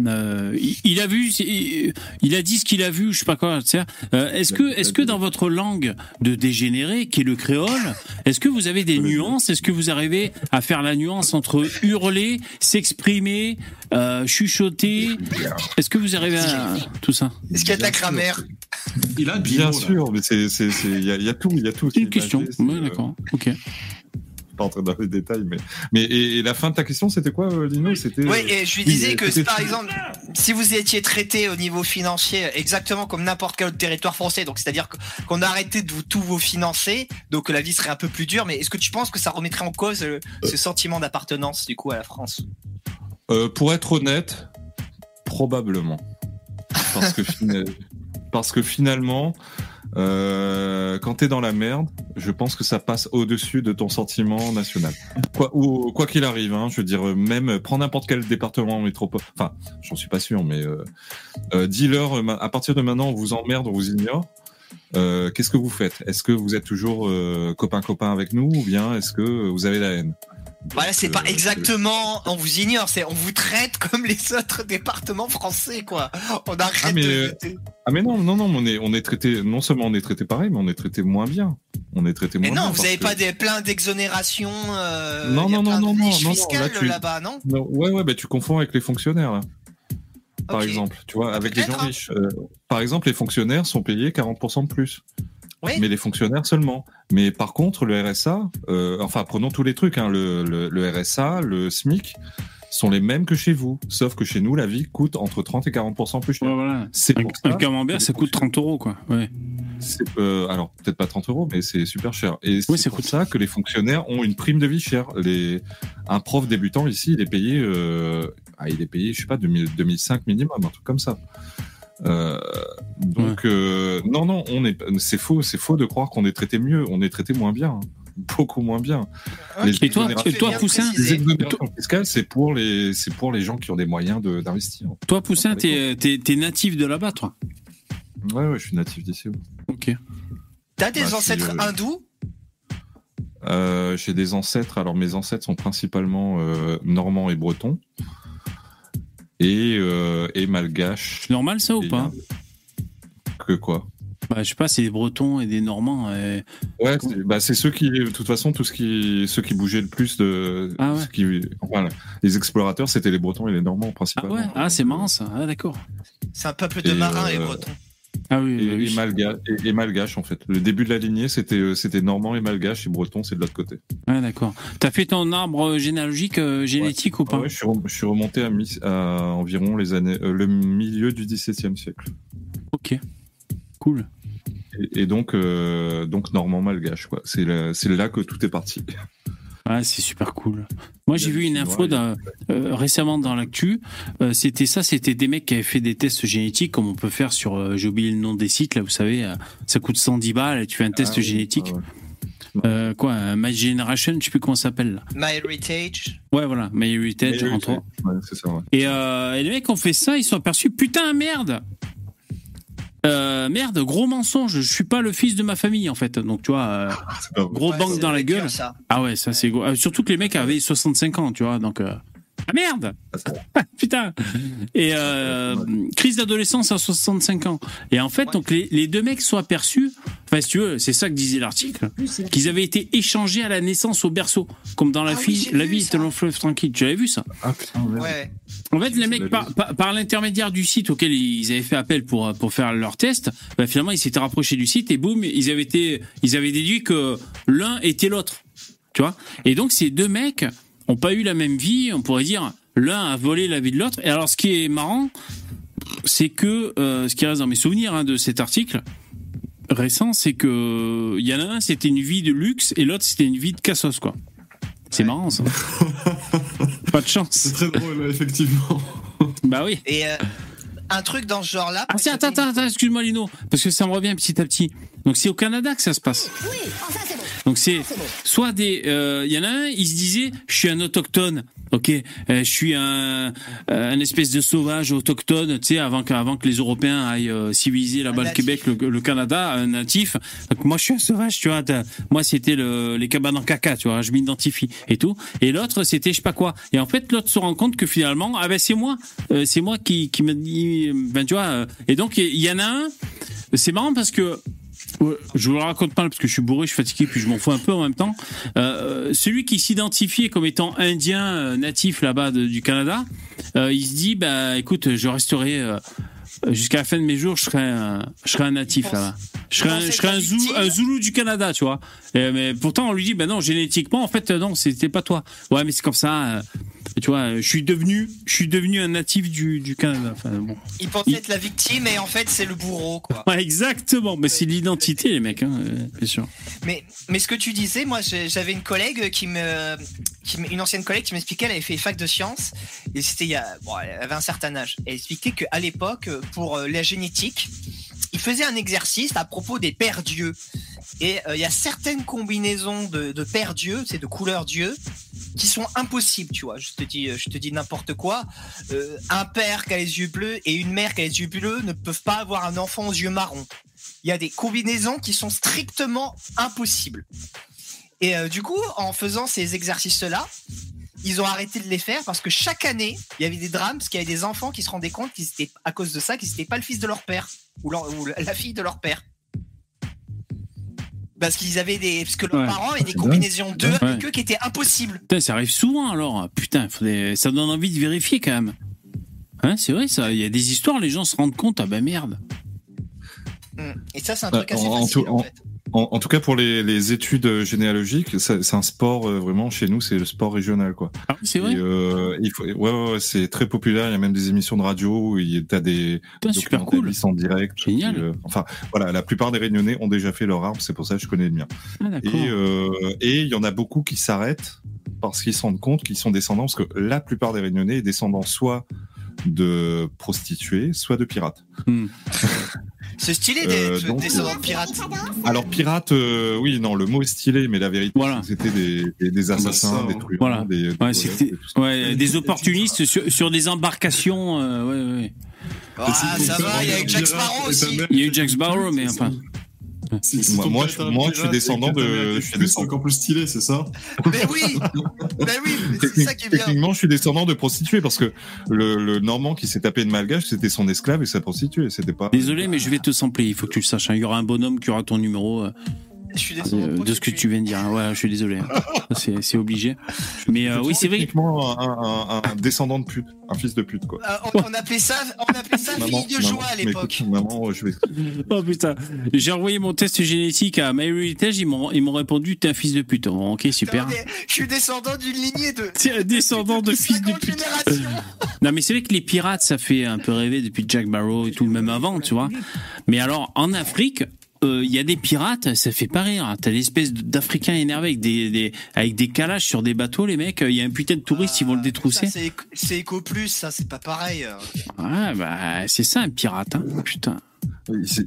euh, il- il a vu, il, a dit ce qu'il a vu, je sais pas quoi. Euh, est-ce que, est-ce que dans votre langue de dégénéré, qui est le créole, est-ce que vous avez des nuances? Est-ce que vous arrivez à faire la nuance entre hurler, s'exprimer, euh, chuchoter? Est-ce que vous arrivez à tout ça? Est-ce qu'il y a de la grammaire? Il a Bien sûr, mais il y a, il y a tout, il y a tout. Une question. Oui, d'accord. Ok. Pas entrer dans les détails, mais, mais et, et la fin de ta question, c'était quoi, euh, Lino? C'était. Oui, euh, et je lui oui, disais que par exemple, si vous étiez traité au niveau financier exactement comme n'importe quel autre territoire français, donc c'est-à-dire qu'on a arrêté de vous, tout vous financer, donc la vie serait un peu plus dure, mais est-ce que tu penses que ça remettrait en cause euh, ce sentiment d'appartenance du coup à la France? Euh, pour être honnête, probablement. Parce que, parce que finalement, euh, quand t'es dans la merde, je pense que ça passe au-dessus de ton sentiment national. Quoi qu'il arrive, hein, je veux dire, même prends n'importe quel département métropole. Enfin, j'en suis pas sûr, mais euh, euh, dis-leur, euh, à partir de maintenant, on vous emmerde, on vous ignore. Euh, Qu'est-ce que vous faites? Est-ce que vous êtes toujours euh, copain-copain avec nous ou bien est-ce que vous avez la haine? Voilà, c'est euh, pas exactement, on vous ignore, c'est on vous traite comme les autres départements français, quoi. On arrête Ah mais, de- euh, ah mais non, non, non, on est, on est traité, non seulement on est traité pareil, mais on est traité moins bien. On est traité moins Mais non, bien. vous avez que- pas des plein d'exonérations, euh, Non, non, plein non, de non, non, non, fiscales tu- là-bas, non? Non, ouais, ouais, bah tu confonds avec les fonctionnaires, là. Par exemple, tu vois, avec les gens riches. Euh, par exemple, les fonctionnaires sont payés 40% de plus. Oui. Mais les fonctionnaires seulement. Mais par contre, le RSA, euh, enfin, prenons tous les trucs, hein, le, le, le RSA, le SMIC, sont les mêmes que chez vous. Sauf que chez nous, la vie coûte entre 30 et 40% plus cher. C'est pour Un ça camembert, ça coûte 30 euros, quoi. Ouais. euh, alors peut-être pas 30 euros, mais c'est super cher. Et c'est pour ça que les fonctionnaires ont une prime de vie chère. Les, un prof débutant ici, il est payé, euh, ah, il est payé, je sais pas, 2000, 2005 minimum, un truc comme ça. Euh, donc euh, non, non, on est, c'est faux, c'est faux de croire qu'on est traité mieux. On est traité moins bien, hein. beaucoup moins bien. Et toi- exonérations- et toi, Poussin les exonérations fiscales, c'est pour les, c'est pour les gens qui ont des moyens de- d'investir. Toi, Poussin, t'es t'es- t'es natif de là-bas, toi? Ouais, ouais, je suis natif d'ici. ouais. Ok. T'as des Bah, ancêtres euh, hindous? Euh, j'ai des ancêtres. Alors mes ancêtres sont principalement euh, normands et bretons et, euh, et malgaches. Normal ça ou Et pas Que quoi bah, Je sais pas, c'est des Bretons et des Normands. euh, Ouais, c'est bah, c'est ceux qui, de toute façon, tout ce qui, ceux qui bougeaient le plus de, Ah ouais. ce qui, enfin, les explorateurs, c'était les Bretons et les Normands Ah principalement. ouais, ah c'est marrant ça. Ah d'accord. C'est un peuple de Et, marins, les euh, Bretons. Ah oui, Et, bah oui. et malga- et- et malgaches en fait. Le début de la lignée, c'était, euh, c'était normand et malgache et breton, c'est de l'autre côté. Ouais, d'accord. T'as fait ton arbre généalogique euh, génétique ou Ah pas ouais, je suis, rem- je suis remonté à, environ les années, euh, le milieu du XVIIe siècle. Ok. Cool. Et, donc, euh, donc normand malgache quoi. C'est là, c'est là que tout est parti. Ouais, c'est super cool. Moi, j'ai vu une info euh, récemment dans l'actu. Euh, c'était ça, c'était des mecs qui avaient fait des tests génétiques, comme on peut faire sur. euh, j'ai oublié le nom des sites, là, vous savez, euh, ça coûte 110 balles et tu fais un test Ah oui, génétique. ah ouais. Euh, quoi, My Generation, je sais plus comment ça s'appelle. là. My Heritage. Ouais, voilà, My Heritage, entre ouais, ça. Ouais. Et, euh, et les mecs ont fait ça, ils se sont aperçus, putain, merde Euh, merde, gros mensonge, je suis pas le fils de ma famille en fait. Donc tu vois, euh, vrai. gros Ouais, banque dans la gueule. ça. Ah ouais, ça c'est gros. Euh, surtout que les mecs avaient 65 ans, tu vois, donc. Ah merde Putain Et euh, crise d'adolescence à 65 ans. Et en fait, donc les, les deux mecs sont aperçus, enfin si tu veux, c'est ça que disait l'article, qu'ils avaient été échangés à la naissance au berceau, comme dans la, Ah fille, la vu vie ça. est un long fleuve tranquille. Tu avais vu ça? Ah putain. Ouais. en fait, les mecs, par l'intermédiaire du site auquel ils avaient fait appel pour, pour faire leur test, bah, finalement, ils s'étaient rapprochés du site et boum, ils avaient, été, ils avaient déduit que l'un était l'autre. Tu vois? Et donc, ces deux mecs ont pas eu la même vie, on pourrait dire, l'un a volé la vie de l'autre. Et alors, ce qui est marrant, c'est que, euh, ce qui reste dans mes souvenirs hein, de cet article récent, c'est que il y en a un, c'était une vie de luxe et l'autre, c'était une vie de cassos, quoi. C'est Ouais. marrant, ça. pas de chance. C'est très drôle, effectivement. Bah oui. Et euh, un truc dans ce genre-là. Ah, tiens, attends, attends, attends, excuse-moi, Lino, parce que ça me revient petit à petit. Donc, c'est au Canada que ça se passe. Donc, c'est soit des. euh, Il y en a un, il se disait, je suis un autochtone. Ok, euh, je suis un, euh, un espèce de sauvage autochtone, tu sais, avant que, avant que les Européens aillent euh, civiliser là-bas le. Québec, le, le Canada, un natif. Donc moi, je suis un sauvage, tu vois. Moi, c'était le, les cabanes en caca, tu vois. Je m'identifie et tout. Et l'autre, c'était je sais pas quoi. Et en fait, l'autre se rend compte que finalement, ah ben c'est moi, Euh, c'est moi qui, qui me dit, ben tu vois. euh, et donc il y en a un. C'est marrant parce que Je vous le raconte pas parce que je suis bourré, je suis fatigué, puis je m'en fous un peu en même temps. Euh, celui qui s'identifiait comme étant indien euh, natif là-bas du Canada, euh, il se dit bah écoute, je resterai euh, jusqu'à la fin de mes jours, je serai un, je serai un natif là-bas. Je serai, un, je serai Zoulou, victime- un Zoulou du Canada, tu vois. Et, mais pourtant, on lui dit bah non, génétiquement, en fait, non, c'était pas toi. Ouais, mais c'est comme ça. euh, tu vois, je suis devenu, je suis devenu un natif du, du Canada. Enfin bon. Il pensait être la victime et en fait c'est le bourreau quoi. Ouais, exactement. Mais c'est l'identité, les mecs, hein, euh, bien sûr. Mais, mais ce que tu disais, moi j'avais une collègue qui me, qui me- une ancienne collègue qui m'expliquait, elle avait fait fac de sciences et c'était il y a, bon, elle avait un certain âge. Elle expliquait qu'à l'époque, pour euh, la génétique, il faisait un exercice à propos des pères dieux. Et euh, il y a certaines combinaisons de, pères dieux, c'est de couleurs dieux, qui sont impossibles, tu vois. Je te dis, je te dis n'importe quoi. Euh, un père qui a les yeux bleus et une mère qui a les yeux bleus ne peuvent pas avoir un enfant aux yeux marrons. Il y a des combinaisons qui sont strictement impossibles. Et du coup, en faisant ces exercices-là, ils ont arrêté de les faire parce que chaque année, il y avait des drames, parce qu'il y avait des enfants qui se rendaient compte qu'ils étaient, à cause de ça, qu'ils n'étaient pas le fils de leur père ou, leur- ou la fille de leur père. Parce qu'ils avaient des, parce que leurs Ouais. parents avaient des combinaisons d'eux Ouais. avec eux qui étaient impossibles. Putain, ça arrive souvent alors. Putain, faudrait- ça donne envie de vérifier quand même. Hein, c'est vrai, ça. Il y a des histoires, les gens se rendent compte. Ah ben merde. Mm. Et ça, c'est un Bah, truc assez en- facile en- fait. En, en tout cas, pour les, les études généalogiques, c'est un sport euh, vraiment chez nous, c'est le sport régional, quoi. Ah, c'est vrai. Et, euh, il faut, ouais, ouais, ouais, c'est très populaire. Il y a même des émissions de radio où il t'as des Putain, super cool. en direct. Génial. qui, euh, enfin, voilà, la plupart des Réunionnais ont déjà fait leur arbre, c'est pour ça que je connais le mien. Ah, d'accord. Et euh, et il y en a beaucoup qui s'arrêtent parce qu'ils se rendent compte qu'ils sont descendants, parce que la plupart des Réunionnais est descendant soit de prostituées, soit de pirates. Hmm. C'est stylé Euh, des, donc, des descendants de pirates. Alors pirate, euh, oui, non, le mot est stylé, mais la vérité, Voilà. c'était des, des, des assassins, ça, des truands, Voilà. des, Ouais, ouais, opportunistes sur, sur des embarcations. euh, ouais, ouais. Ah, ça va, il y a eu Jack Sparrow aussi. Il y a eu Jack Sparrow, mais enfin. Si- si Moi- moi, je- moi, je suis descendant de- je suis descendant- C'est encore plus stylé, c'est ça Mais oui Mais oui, mais c'est ça qui est bien. Techniquement, je suis descendant de prostituées parce que le, le Normand qui s'est tapé une malgache, c'était son esclave et sa prostituée. C'était pas. Désolé, mais je vais te sampler, il faut que tu le saches. hein. Il y aura un bonhomme qui aura ton numéro. Euh, Je suis euh, descendant de ce que tu viens de dire. hein. Ouais, je suis désolé. hein. C'est c'est obligé. Mais euh, oui, c'est vrai. Un, un- un descendant de pute, un fils de pute, quoi. Euh, on, on appelait ça, on appelait ça Maman, fille de maman, joie à l'époque. écoute, maman, je vais. Oh putain. J'ai envoyé mon test génétique à MyHeritage, ils m'ont ils m'ont répondu t'es un fils de pute. Bon, ok, super. Mais Je suis descendant d'une lignée de. T'es un descendant de fils de pute. Non, mais c'est vrai que les pirates, ça fait un peu rêver depuis Jack Barrow et tout, même avant, tu vois. Mais alors, en Afrique, euh, il y a des pirates, ça fait pas rire. T'as l'espèce d'Africains énervés avec des, des, avec des calages sur des bateaux, les mecs. Il y a un putain de touristes, ils vont le détrousser. Ça, c'est éco- Plus, ça, c'est pas pareil. euh. Ouais, bah, c'est ça un pirate, hein. Putain.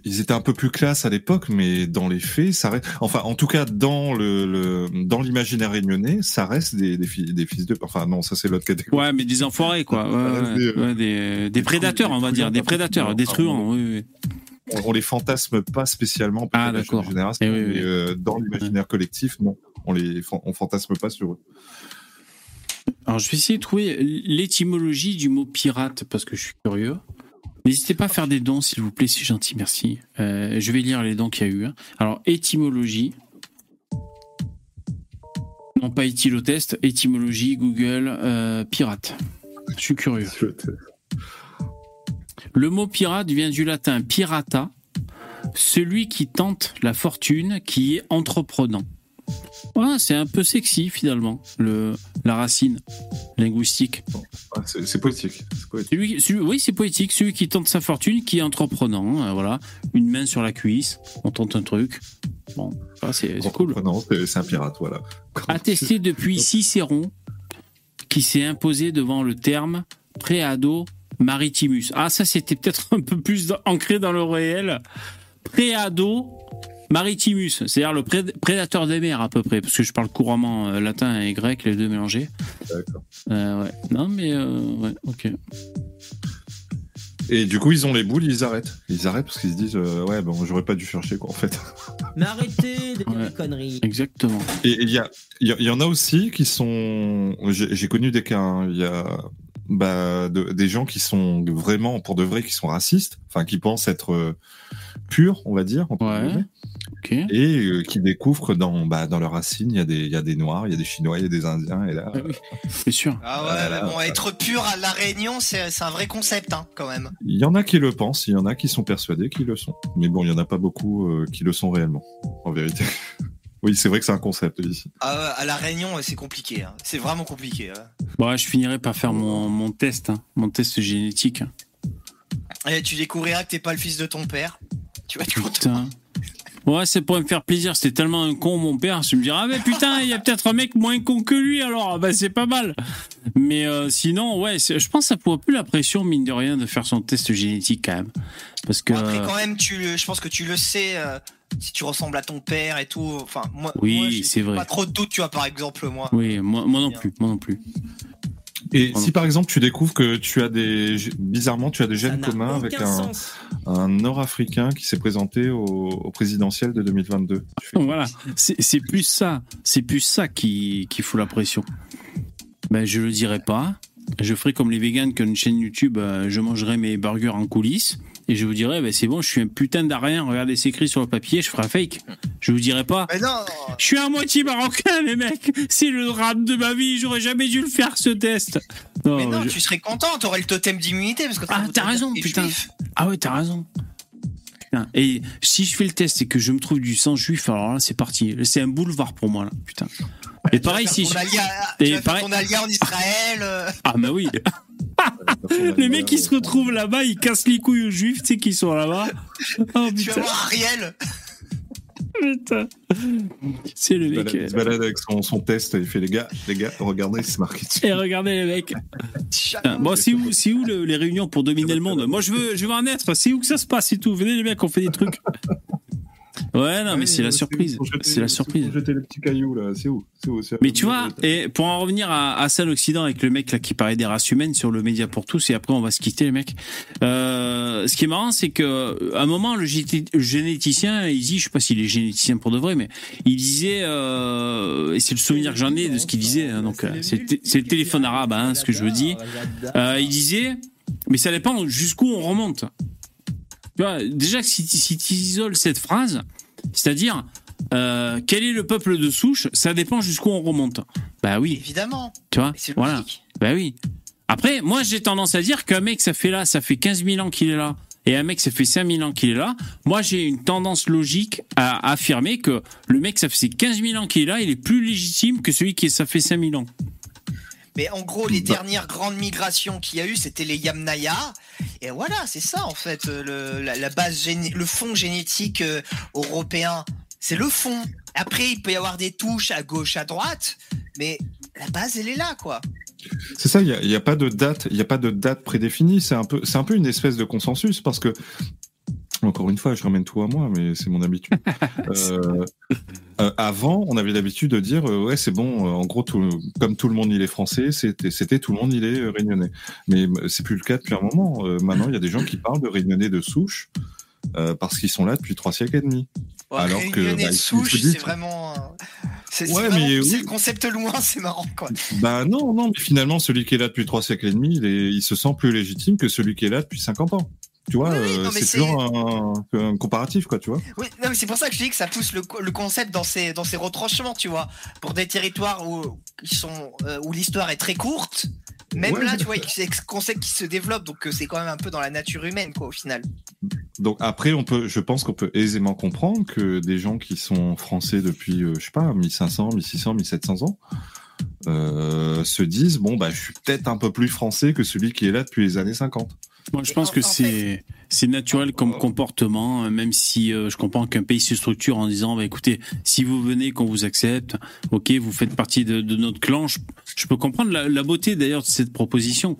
Ils, étaient un peu plus classe à l'époque, mais dans les faits, ça reste. Enfin, en tout cas, dans le, le dans l'imaginaire réunionnais, ça reste des, des, fi- des fils de. Enfin, non, ça c'est l'autre catégorie. Ouais, mais des enfoirés, quoi. Ouais, ouais, ouais, des, des prédateurs, on va dire. Des prédateurs, des truands, oui, oui. On, on les fantasme pas spécialement. Ah, génération, Eh oui, oui. mais, euh, dans l'imaginaire collectif, non, on les on fantasme pas sur eux. Alors, je vais essayer de trouver l'étymologie du mot pirate parce que je suis curieux. N'hésitez pas à faire des dons, s'il vous plaît, c'est gentil, merci. Euh, je vais lire les dons qu'il y a eu. hein. Alors, étymologie. Non, pas éthylotest, étymologie, Google, euh, pirate. Je suis curieux. Le mot pirate vient du latin pirata, celui qui tente la fortune, qui est entreprenant. Ouais, c'est un peu sexy finalement, le, la racine linguistique. Ah, c'est poétique. c'est poétique. Celui, celui- oui, c'est poétique. Celui qui tente sa fortune, qui est entreprenant. euh, voilà, une main sur la cuisse, on tente un truc. Bon, c'est cool. C'est un pirate, voilà. Attesté depuis Cicéron, qui s'est imposé devant le terme préado maritimus. Ah, ça, c'était peut-être un peu plus ancré dans le réel. Préado maritimus, c'est-à-dire le pré- prédateur des mers à peu près, parce que je parle couramment euh, latin et grec, les deux mélangés. D'accord. Euh, ouais. Non, mais euh, ouais, ok. Et du coup, ils ont les boules, ils arrêtent. Ils arrêtent parce qu'ils se disent, euh, ouais, bon, j'aurais pas dû chercher, quoi, en fait. Mais arrêtez de dire des conneries. Exactement. Et il y, a, il y, a- il y en a aussi qui sont. J'ai j'ai connu des cas. hein. Il y a bah, de- des gens qui sont vraiment, pour de vrai, qui sont racistes, enfin, qui pensent être euh, purs, on va dire. entre guillemets, Et euh, qui découvrent que dans, bah, dans leurs racines, il y, a des, il y a des Noirs, il y a des Chinois, il y a des Indiens. Et là, C'est sûr. Ah ouais, bon, être pur à La Réunion, c'est c'est un vrai concept, hein, quand même. il y en a qui le pensent, il y en a qui sont persuadés qu'ils le sont. Mais bon, il y en a pas beaucoup euh, qui le sont réellement, en vérité. Oui, c'est vrai que c'est un concept ici. Ah ouais, à La Réunion, c'est compliqué. hein. C'est vraiment compliqué. hein. Bon, ouais, je finirai par faire mon, mon test, hein, mon test génétique. Et tu découvriras que t'es pas le fils de ton père. Tu vas être content. Putain. Ouais, c'est pour me faire plaisir. C'était tellement un con, mon père. Je me dirais, ah, mais putain, il y a peut-être un mec moins con que lui, alors, bah, c'est pas mal. Mais euh, sinon, ouais, je pense que ça pourrait plus la pression, mine de rien, de faire son test génétique quand même. Parce que. Après, quand même, tu le- je pense que tu le sais. euh, si tu ressembles à ton père et tout. Enfin, moi, Oui, c'est vrai. Pas trop de doutes, tu vois, par exemple, moi. Oui, moi, moi non plus, moi non plus. Et si par exemple tu découvres que tu as des bizarrement tu as des gènes communs avec un, un Nord-Africain qui s'est présenté au, au présidentiel de 2022. Tu fais- Voilà, c'est plus ça, c'est plus ça qui, qui fout la pression. Ben, je le dirai pas. Je ferai comme les vegans qui ont une chaîne YouTube, euh, je mangerai mes burgers en coulisses et je vous dirai, ben, c'est bon, je suis un putain d'arien, regardez c'est écrit sur le papier, je ferai un fake. Je vous dirai pas. Mais non Je suis à moitié marocain, les mecs. C'est le drame de ma vie. J'aurais jamais dû le faire ce test. Non, Mais non, je- tu serais content, t'aurais le totem d'immunité parce que Ah, t'as raison, putain. juif. Ah ouais, t'as raison. Putain. Et si je fais le test et que je me trouve du sang juif, alors là, c'est parti. C'est un boulevard pour moi, là. Putain. Et pareil, si Ton je... alia, Et tu vas faire pareil- ton alia en Israël. euh. Ah, bah oui. les mecs qui se retrouvent là-bas, ils cassent les couilles aux juifs, tu sais, qui sont là-bas. Oh Tu vas putain. voir Ariel. Putain. C'est le mec. il se balade avec son, son test il fait les gars, les gars, regardez, c'est marqué dessus. Et regardez les mecs. Bon, c'est où, c'est où le- les réunions pour dominer le monde? Moi, je veux, je veux en être. C'est où que ça se passe et tout? Venez les mecs, on fait des trucs. Ouais, non, mais c'est la surprise. C'est la surprise. Jeter les petits cailloux là, c'est où? Mais tu vois, et pour en revenir à, à ça, l'Occident, avec le mec là qui parlait des races humaines sur le média pour tous, et après on va se quitter, les mecs. Euh, ce qui est marrant, c'est que à un moment, le gé- généticien, il dit, je sais pas s'il est généticien pour de vrai, mais il disait, euh, et c'est le souvenir que j'en ai de ce qu'il disait, hein, donc euh, c'est le té- c'est le téléphone arabe, hein, ce que je veux dire. Euh, il disait, mais ça dépend jusqu'où on remonte. Tu vois, déjà, si, si tu isoles cette phrase, c'est-à-dire, euh, quel est le peuple de souche Ça dépend jusqu'où on remonte. Bah oui. Évidemment. Tu vois Voilà. Bah oui. Après, moi, j'ai tendance à dire qu'un mec, ça fait là, ça fait 15 000 ans qu'il est là, et un mec, ça fait 5 000 ans qu'il est là. Moi, j'ai une tendance logique à affirmer que le mec, ça fait 15 000 ans qu'il est là, il est plus légitime que celui qui, ça fait 5 000 ans. Mais en gros, les dernières grandes migrations qu'il y a eu, c'était les Yamnaya. Et voilà, c'est ça en fait, euh, le, la, base, le fond génétique euh, européen. C'est le fond. Après, il peut y avoir des touches à gauche, à droite, mais la base, elle est là, quoi. C'est ça, il n'y a, pas de date, il a pas de date prédéfinie. C'est un peu, c'est un peu une espèce de consensus parce que, encore une fois, je ramène tout à moi, mais c'est mon habitude. Euh, euh, avant, on avait l'habitude de dire, euh, ouais, c'est bon. euh, en gros, tout, comme tout le monde il est français, c'était, tout le monde il est euh, réunionnais. Mais c'est plus le cas depuis un moment. Euh, maintenant, il y a des gens qui parlent de réunionnais de souche euh, parce qu'ils sont là depuis trois siècles et demi. Ouais, Alors que, bah, de souche, c'est vraiment. C'est Ouais, oui. le concept loin, c'est marrant, quoi. Bah non, non, mais finalement, celui qui est là depuis trois siècles et demi, il, est, il se sent plus légitime que celui qui est là depuis 50 ans. Tu vois, euh, c'est toujours un, un comparatif, quoi, tu vois. Oui, non, mais c'est pour ça que je dis que ça pousse le, co- le concept dans ses, dans ses retranchements, tu vois. Pour des territoires où, qui sont, euh, où l'histoire est très courte, même Ouais, là, tu vois, c'est un concept qui se développe, donc euh, c'est quand même un peu dans la nature humaine, quoi, au final. Donc après, on peut, je pense qu'on peut aisément comprendre que des gens qui sont français depuis, je sais pas, 1500, 1600, 1700 ans, euh, se disent bon bah je suis peut-être un peu plus français que celui qui est là depuis les années 50. Moi, je pense que c'est c'est naturel comme comportement, euh, même si euh, je comprends qu'un pays se structure en disant, bah, écoutez, si vous venez, qu'on vous accepte, ok, vous faites partie de, de notre clan. Je, je peux comprendre la, la beauté d'ailleurs de cette proposition.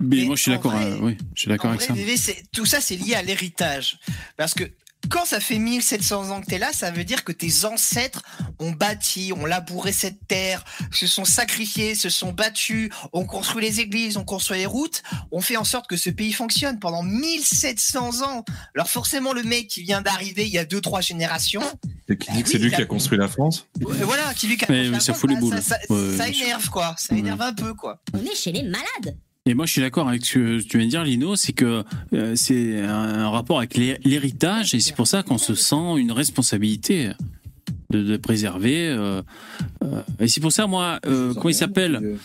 Mais, moi, je suis d'accord. euh, oui, je suis d'accord avec vrai, ça. Tout ça, c'est lié à l'héritage. Parce que quand ça fait 1700 ans que t'es là, ça veut dire que tes ancêtres ont bâti, ont labouré cette terre, se sont sacrifiés, se sont battus, ont construit les églises, ont construit les routes, ont fait en sorte que ce pays fonctionne pendant 1700 ans. Alors forcément, le mec qui vient d'arriver il y a deux, trois générations, Et qui dit Bah que c'est oui, lui a- qui a construit la France. voilà, qui lui cache mais la ça porte, fout les bah, boules. Ça, ça- Ouais, ça énerve, quoi. Ça énerve un peu, quoi. On est chez les malades. Et moi, je suis d'accord avec ce que tu viens de dire, Lino, c'est que euh, c'est un, rapport avec l'hé- l'héritage, et c'est pour ça qu'on se sent une responsabilité de, préserver. euh, euh, et c'est pour ça, moi, comment il s'appelle?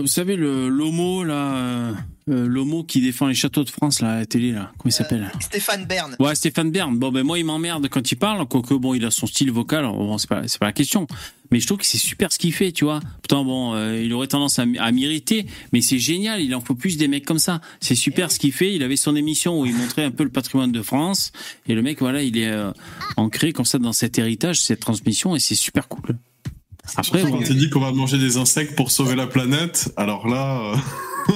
Vous savez, le l'homo, là, euh, euh, l'homo qui défend les châteaux de France, là, à la télé, là, comment il s'appelle? Stéphane Bern. Ouais, Stéphane Bern. Bon, ben moi, il m'emmerde quand il parle, quoique bon, il a son style vocal. Bon, c'est pas, pas la question. Mais je trouve que c'est super ce qu'il fait, tu vois. Pourtant, bon, euh, il aurait tendance à, m'irriter, mais c'est génial. Il en faut plus des mecs comme ça. C'est super ce qu'il fait. Il avait son émission où il montrait un peu le patrimoine de France, et le mec, voilà, il est euh, ancré comme ça dans cet héritage, cette transmission, et c'est super cool. Après, Quand il dit qu'on va manger des insectes pour sauver la planète, alors là. euh,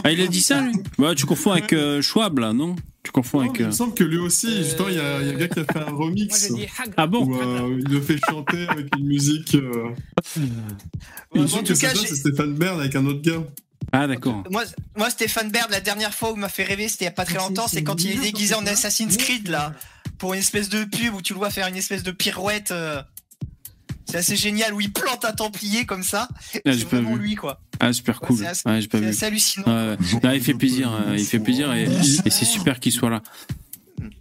ah, il a dit ça, lui? Ouais, tu confonds avec euh, Schwab, là, non? Tu confonds avec. Il euh, me semble que lui aussi, justement, il y, a il y a un gars qui a fait un remix. Ah bon Où euh, il le fait chanter avec une musique. euh, Il me en semble tout que c'est Stéphane Bern avec un autre gars. Ah, d'accord. Moi, moi, Stéphane Baird, la dernière fois où il m'a fait rêver, c'était il y a pas très longtemps, c'est quand il est déguisé en Assassin's Creed, là, pour une espèce de pub où tu le vois faire une espèce de pirouette. euh, C'est assez génial, où il plante un templier comme ça. Ah, c'est vraiment vu. lui, quoi. Ah, super cool. c'est assez- Ouais, hallucinant. Là, il fait plaisir. euh, il fait plaisir et, et c'est super qu'il soit là.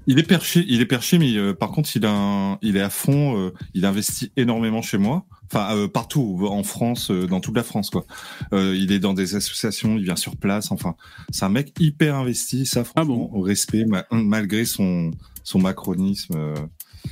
Il est perché, il est perché, mais euh, par contre, il a, un- il est à fond. euh, il investit énormément chez moi, enfin euh, partout en France, euh, dans toute la France, quoi. Euh, il est dans des associations, il vient sur place. Enfin, c'est un mec hyper investi. Ça, franchement, au respect, ma- malgré son son macronisme.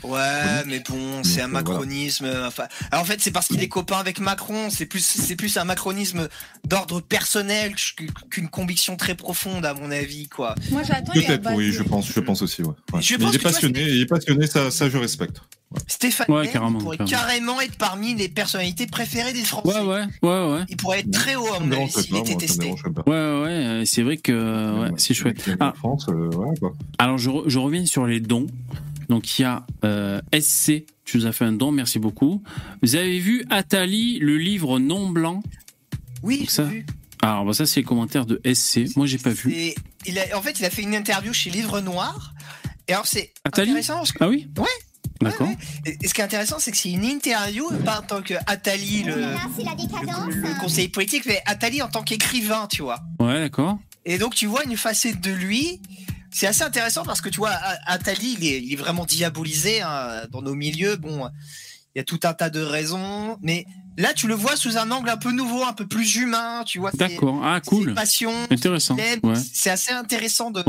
Ouais, mais bon, c'est un euh, voilà. macronisme. Enfin, alors, en fait, c'est parce qu'il est copain avec Macron. C'est plus, c'est plus un macronisme d'ordre personnel qu- qu'une conviction très profonde, à mon avis, quoi. Moi, j'attends. Peut-être, oui, je pense, je pense aussi, ouais. Ouais. Je Mais pense il est vois, passionné, il est passionné, ça, ça, je respecte. Stéphane Ouais, Bern carrément, pourrait carrément. carrément être parmi les personnalités préférées des Français. Ouais, ouais, ouais, ouais. Il pourrait être très haut, à mon avis, s'il était testé. Ouais, ouais, euh, c'est vrai que ouais, c'est chouette. Ah, France, euh, quoi. alors je, re- je reviens sur les dons. Donc il y a euh, SC, tu nous as fait un don, merci beaucoup. Vous avez vu Atali, le livre non blanc? Oui, ça? vu. Alors bah, ça c'est les commentaires de SC. Moi j'ai pas vu. Et il a, en fait, il a fait une interview chez Livre Noir. Et alors, c'est Attali? intéressant. parce que- Ah oui? Ouais. D'accord. Et, et ce qui est intéressant, c'est que c'est une interview, pas en tant que Attali, le, le, le conseiller politique, mais Attali en tant qu'écrivain, tu vois. Ouais, d'accord. Et donc, tu vois une facette de lui. C'est assez intéressant parce que tu vois, Attali, il est, il est vraiment diabolisé hein, dans nos milieux. Bon, il y a tout un tas de raisons, mais là, tu le vois sous un angle un peu nouveau, un peu plus humain. Tu vois, D'accord. Ah cool. passions, Intéressant. Ouais. C'est assez intéressant de,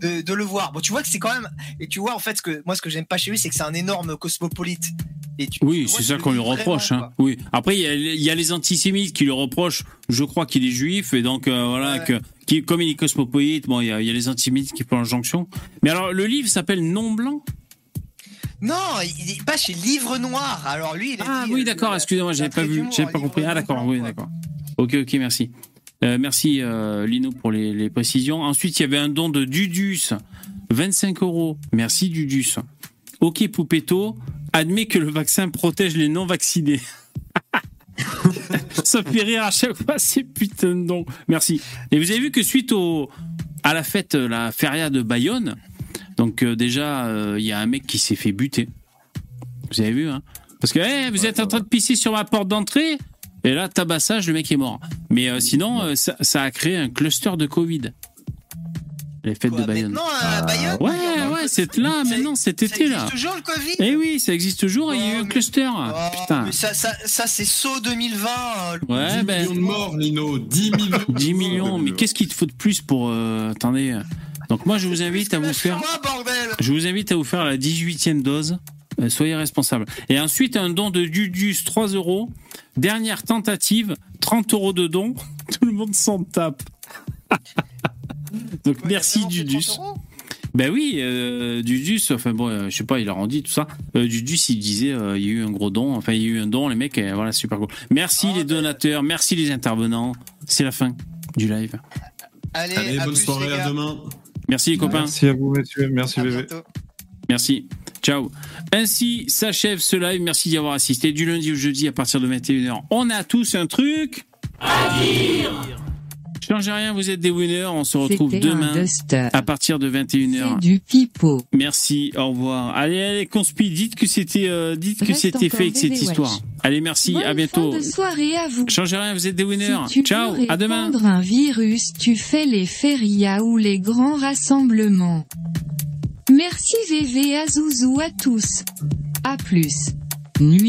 de, de le voir. Bon, tu vois que c'est quand même. Et tu vois, en fait, ce que moi, ce que j'aime pas chez lui, c'est que c'est un énorme cosmopolite. Et tu, Oui, c'est ça le qu'on lui reproche. vraiment, hein. Oui. Après, il y, a, il y a les antisémites qui lui reprochent. Je crois qu'il est juif et donc euh, voilà que qui, comme il est cosmopolite, bon, il y y a les antisémites qui font l'injonction. Mais alors, le livre s'appelle Non blanc. Non, il est pas chez Livre Noir. Alors lui, il Ah dit, oui, euh, d'accord. Excusez-moi, j'avais pas vu, j'avais pas compris. Ah d'accord. Oui, d'accord. Ok, ok, merci. Euh, merci euh, Lino pour les, les précisions. Ensuite, il y avait un don de Dudus, 25 euros. Merci Dudus. Ok Poupetto, admet que le vaccin protège les non vaccinés. Ça fait rire à chaque fois ces putains de dons. Merci. Et vous avez vu que suite au à la fête, la feria de Bayonne, donc euh, déjà euh, il y a un mec qui s'est fait buter. Vous avez vu hein? Parce que eh, vous êtes en train de pisser sur ma porte d'entrée? Et là tabassage, le mec est mort. Mais euh, sinon euh, ça, ça a créé un cluster de Covid. Les fêtes de Bayonne. Maintenant, à Bayonne, Ouais, ouais, c'est là maintenant cet été là. existe toujours le Covid? Eh oui, ça existe toujours. et Il y a eu un cluster. Putain. Mais ça, ça, ça c'est saut 2020. euh, le- Ouais, ben. millions de morts, Lino. 10 millions. 10 millions. Mais qu'est-ce qu'il te faut de plus pour. euh, attendez. Donc, moi, je vous invite à vous faire. Je vous invite à vous faire la 18e dose. Euh, soyez responsable. Et ensuite, un don de Dudus, 3 euros. Dernière tentative, 30 euros de don. Tout le monde s'en tape. Donc, merci Dudus. Ben oui, euh, Dudus, enfin bon, euh, je sais pas, il a rendu tout ça. Euh, Dudus, il disait, euh, il y a eu un gros don, enfin il y a eu un don, les mecs, euh, voilà, super cool. Merci les donateurs, merci les intervenants. C'est la fin du live. Allez, Allez, à bonne plus, soirée, à demain. Merci les copains. Merci à vous, messieurs. Merci, bébé. Merci. Ciao. Ainsi s'achève ce live. Merci d'y avoir assisté. Du lundi au jeudi à partir de 21h. On a tous un truc à dire. Changez rien, vous êtes des winners. On se retrouve demain à partir de 21h. C'est du pipeau. Merci, au revoir. Allez, allez, conspi, dites que c'était, euh, dites que c'était fake cette histoire. Allez, merci, Bonne à bientôt. de soirée à vous. Changez rien, vous êtes des winners. Si tu Ciao, veux à demain. répandre un virus, tu fais les férias ou les grands rassemblements. Merci VV à Zouzou à tous. À plus. Nuit.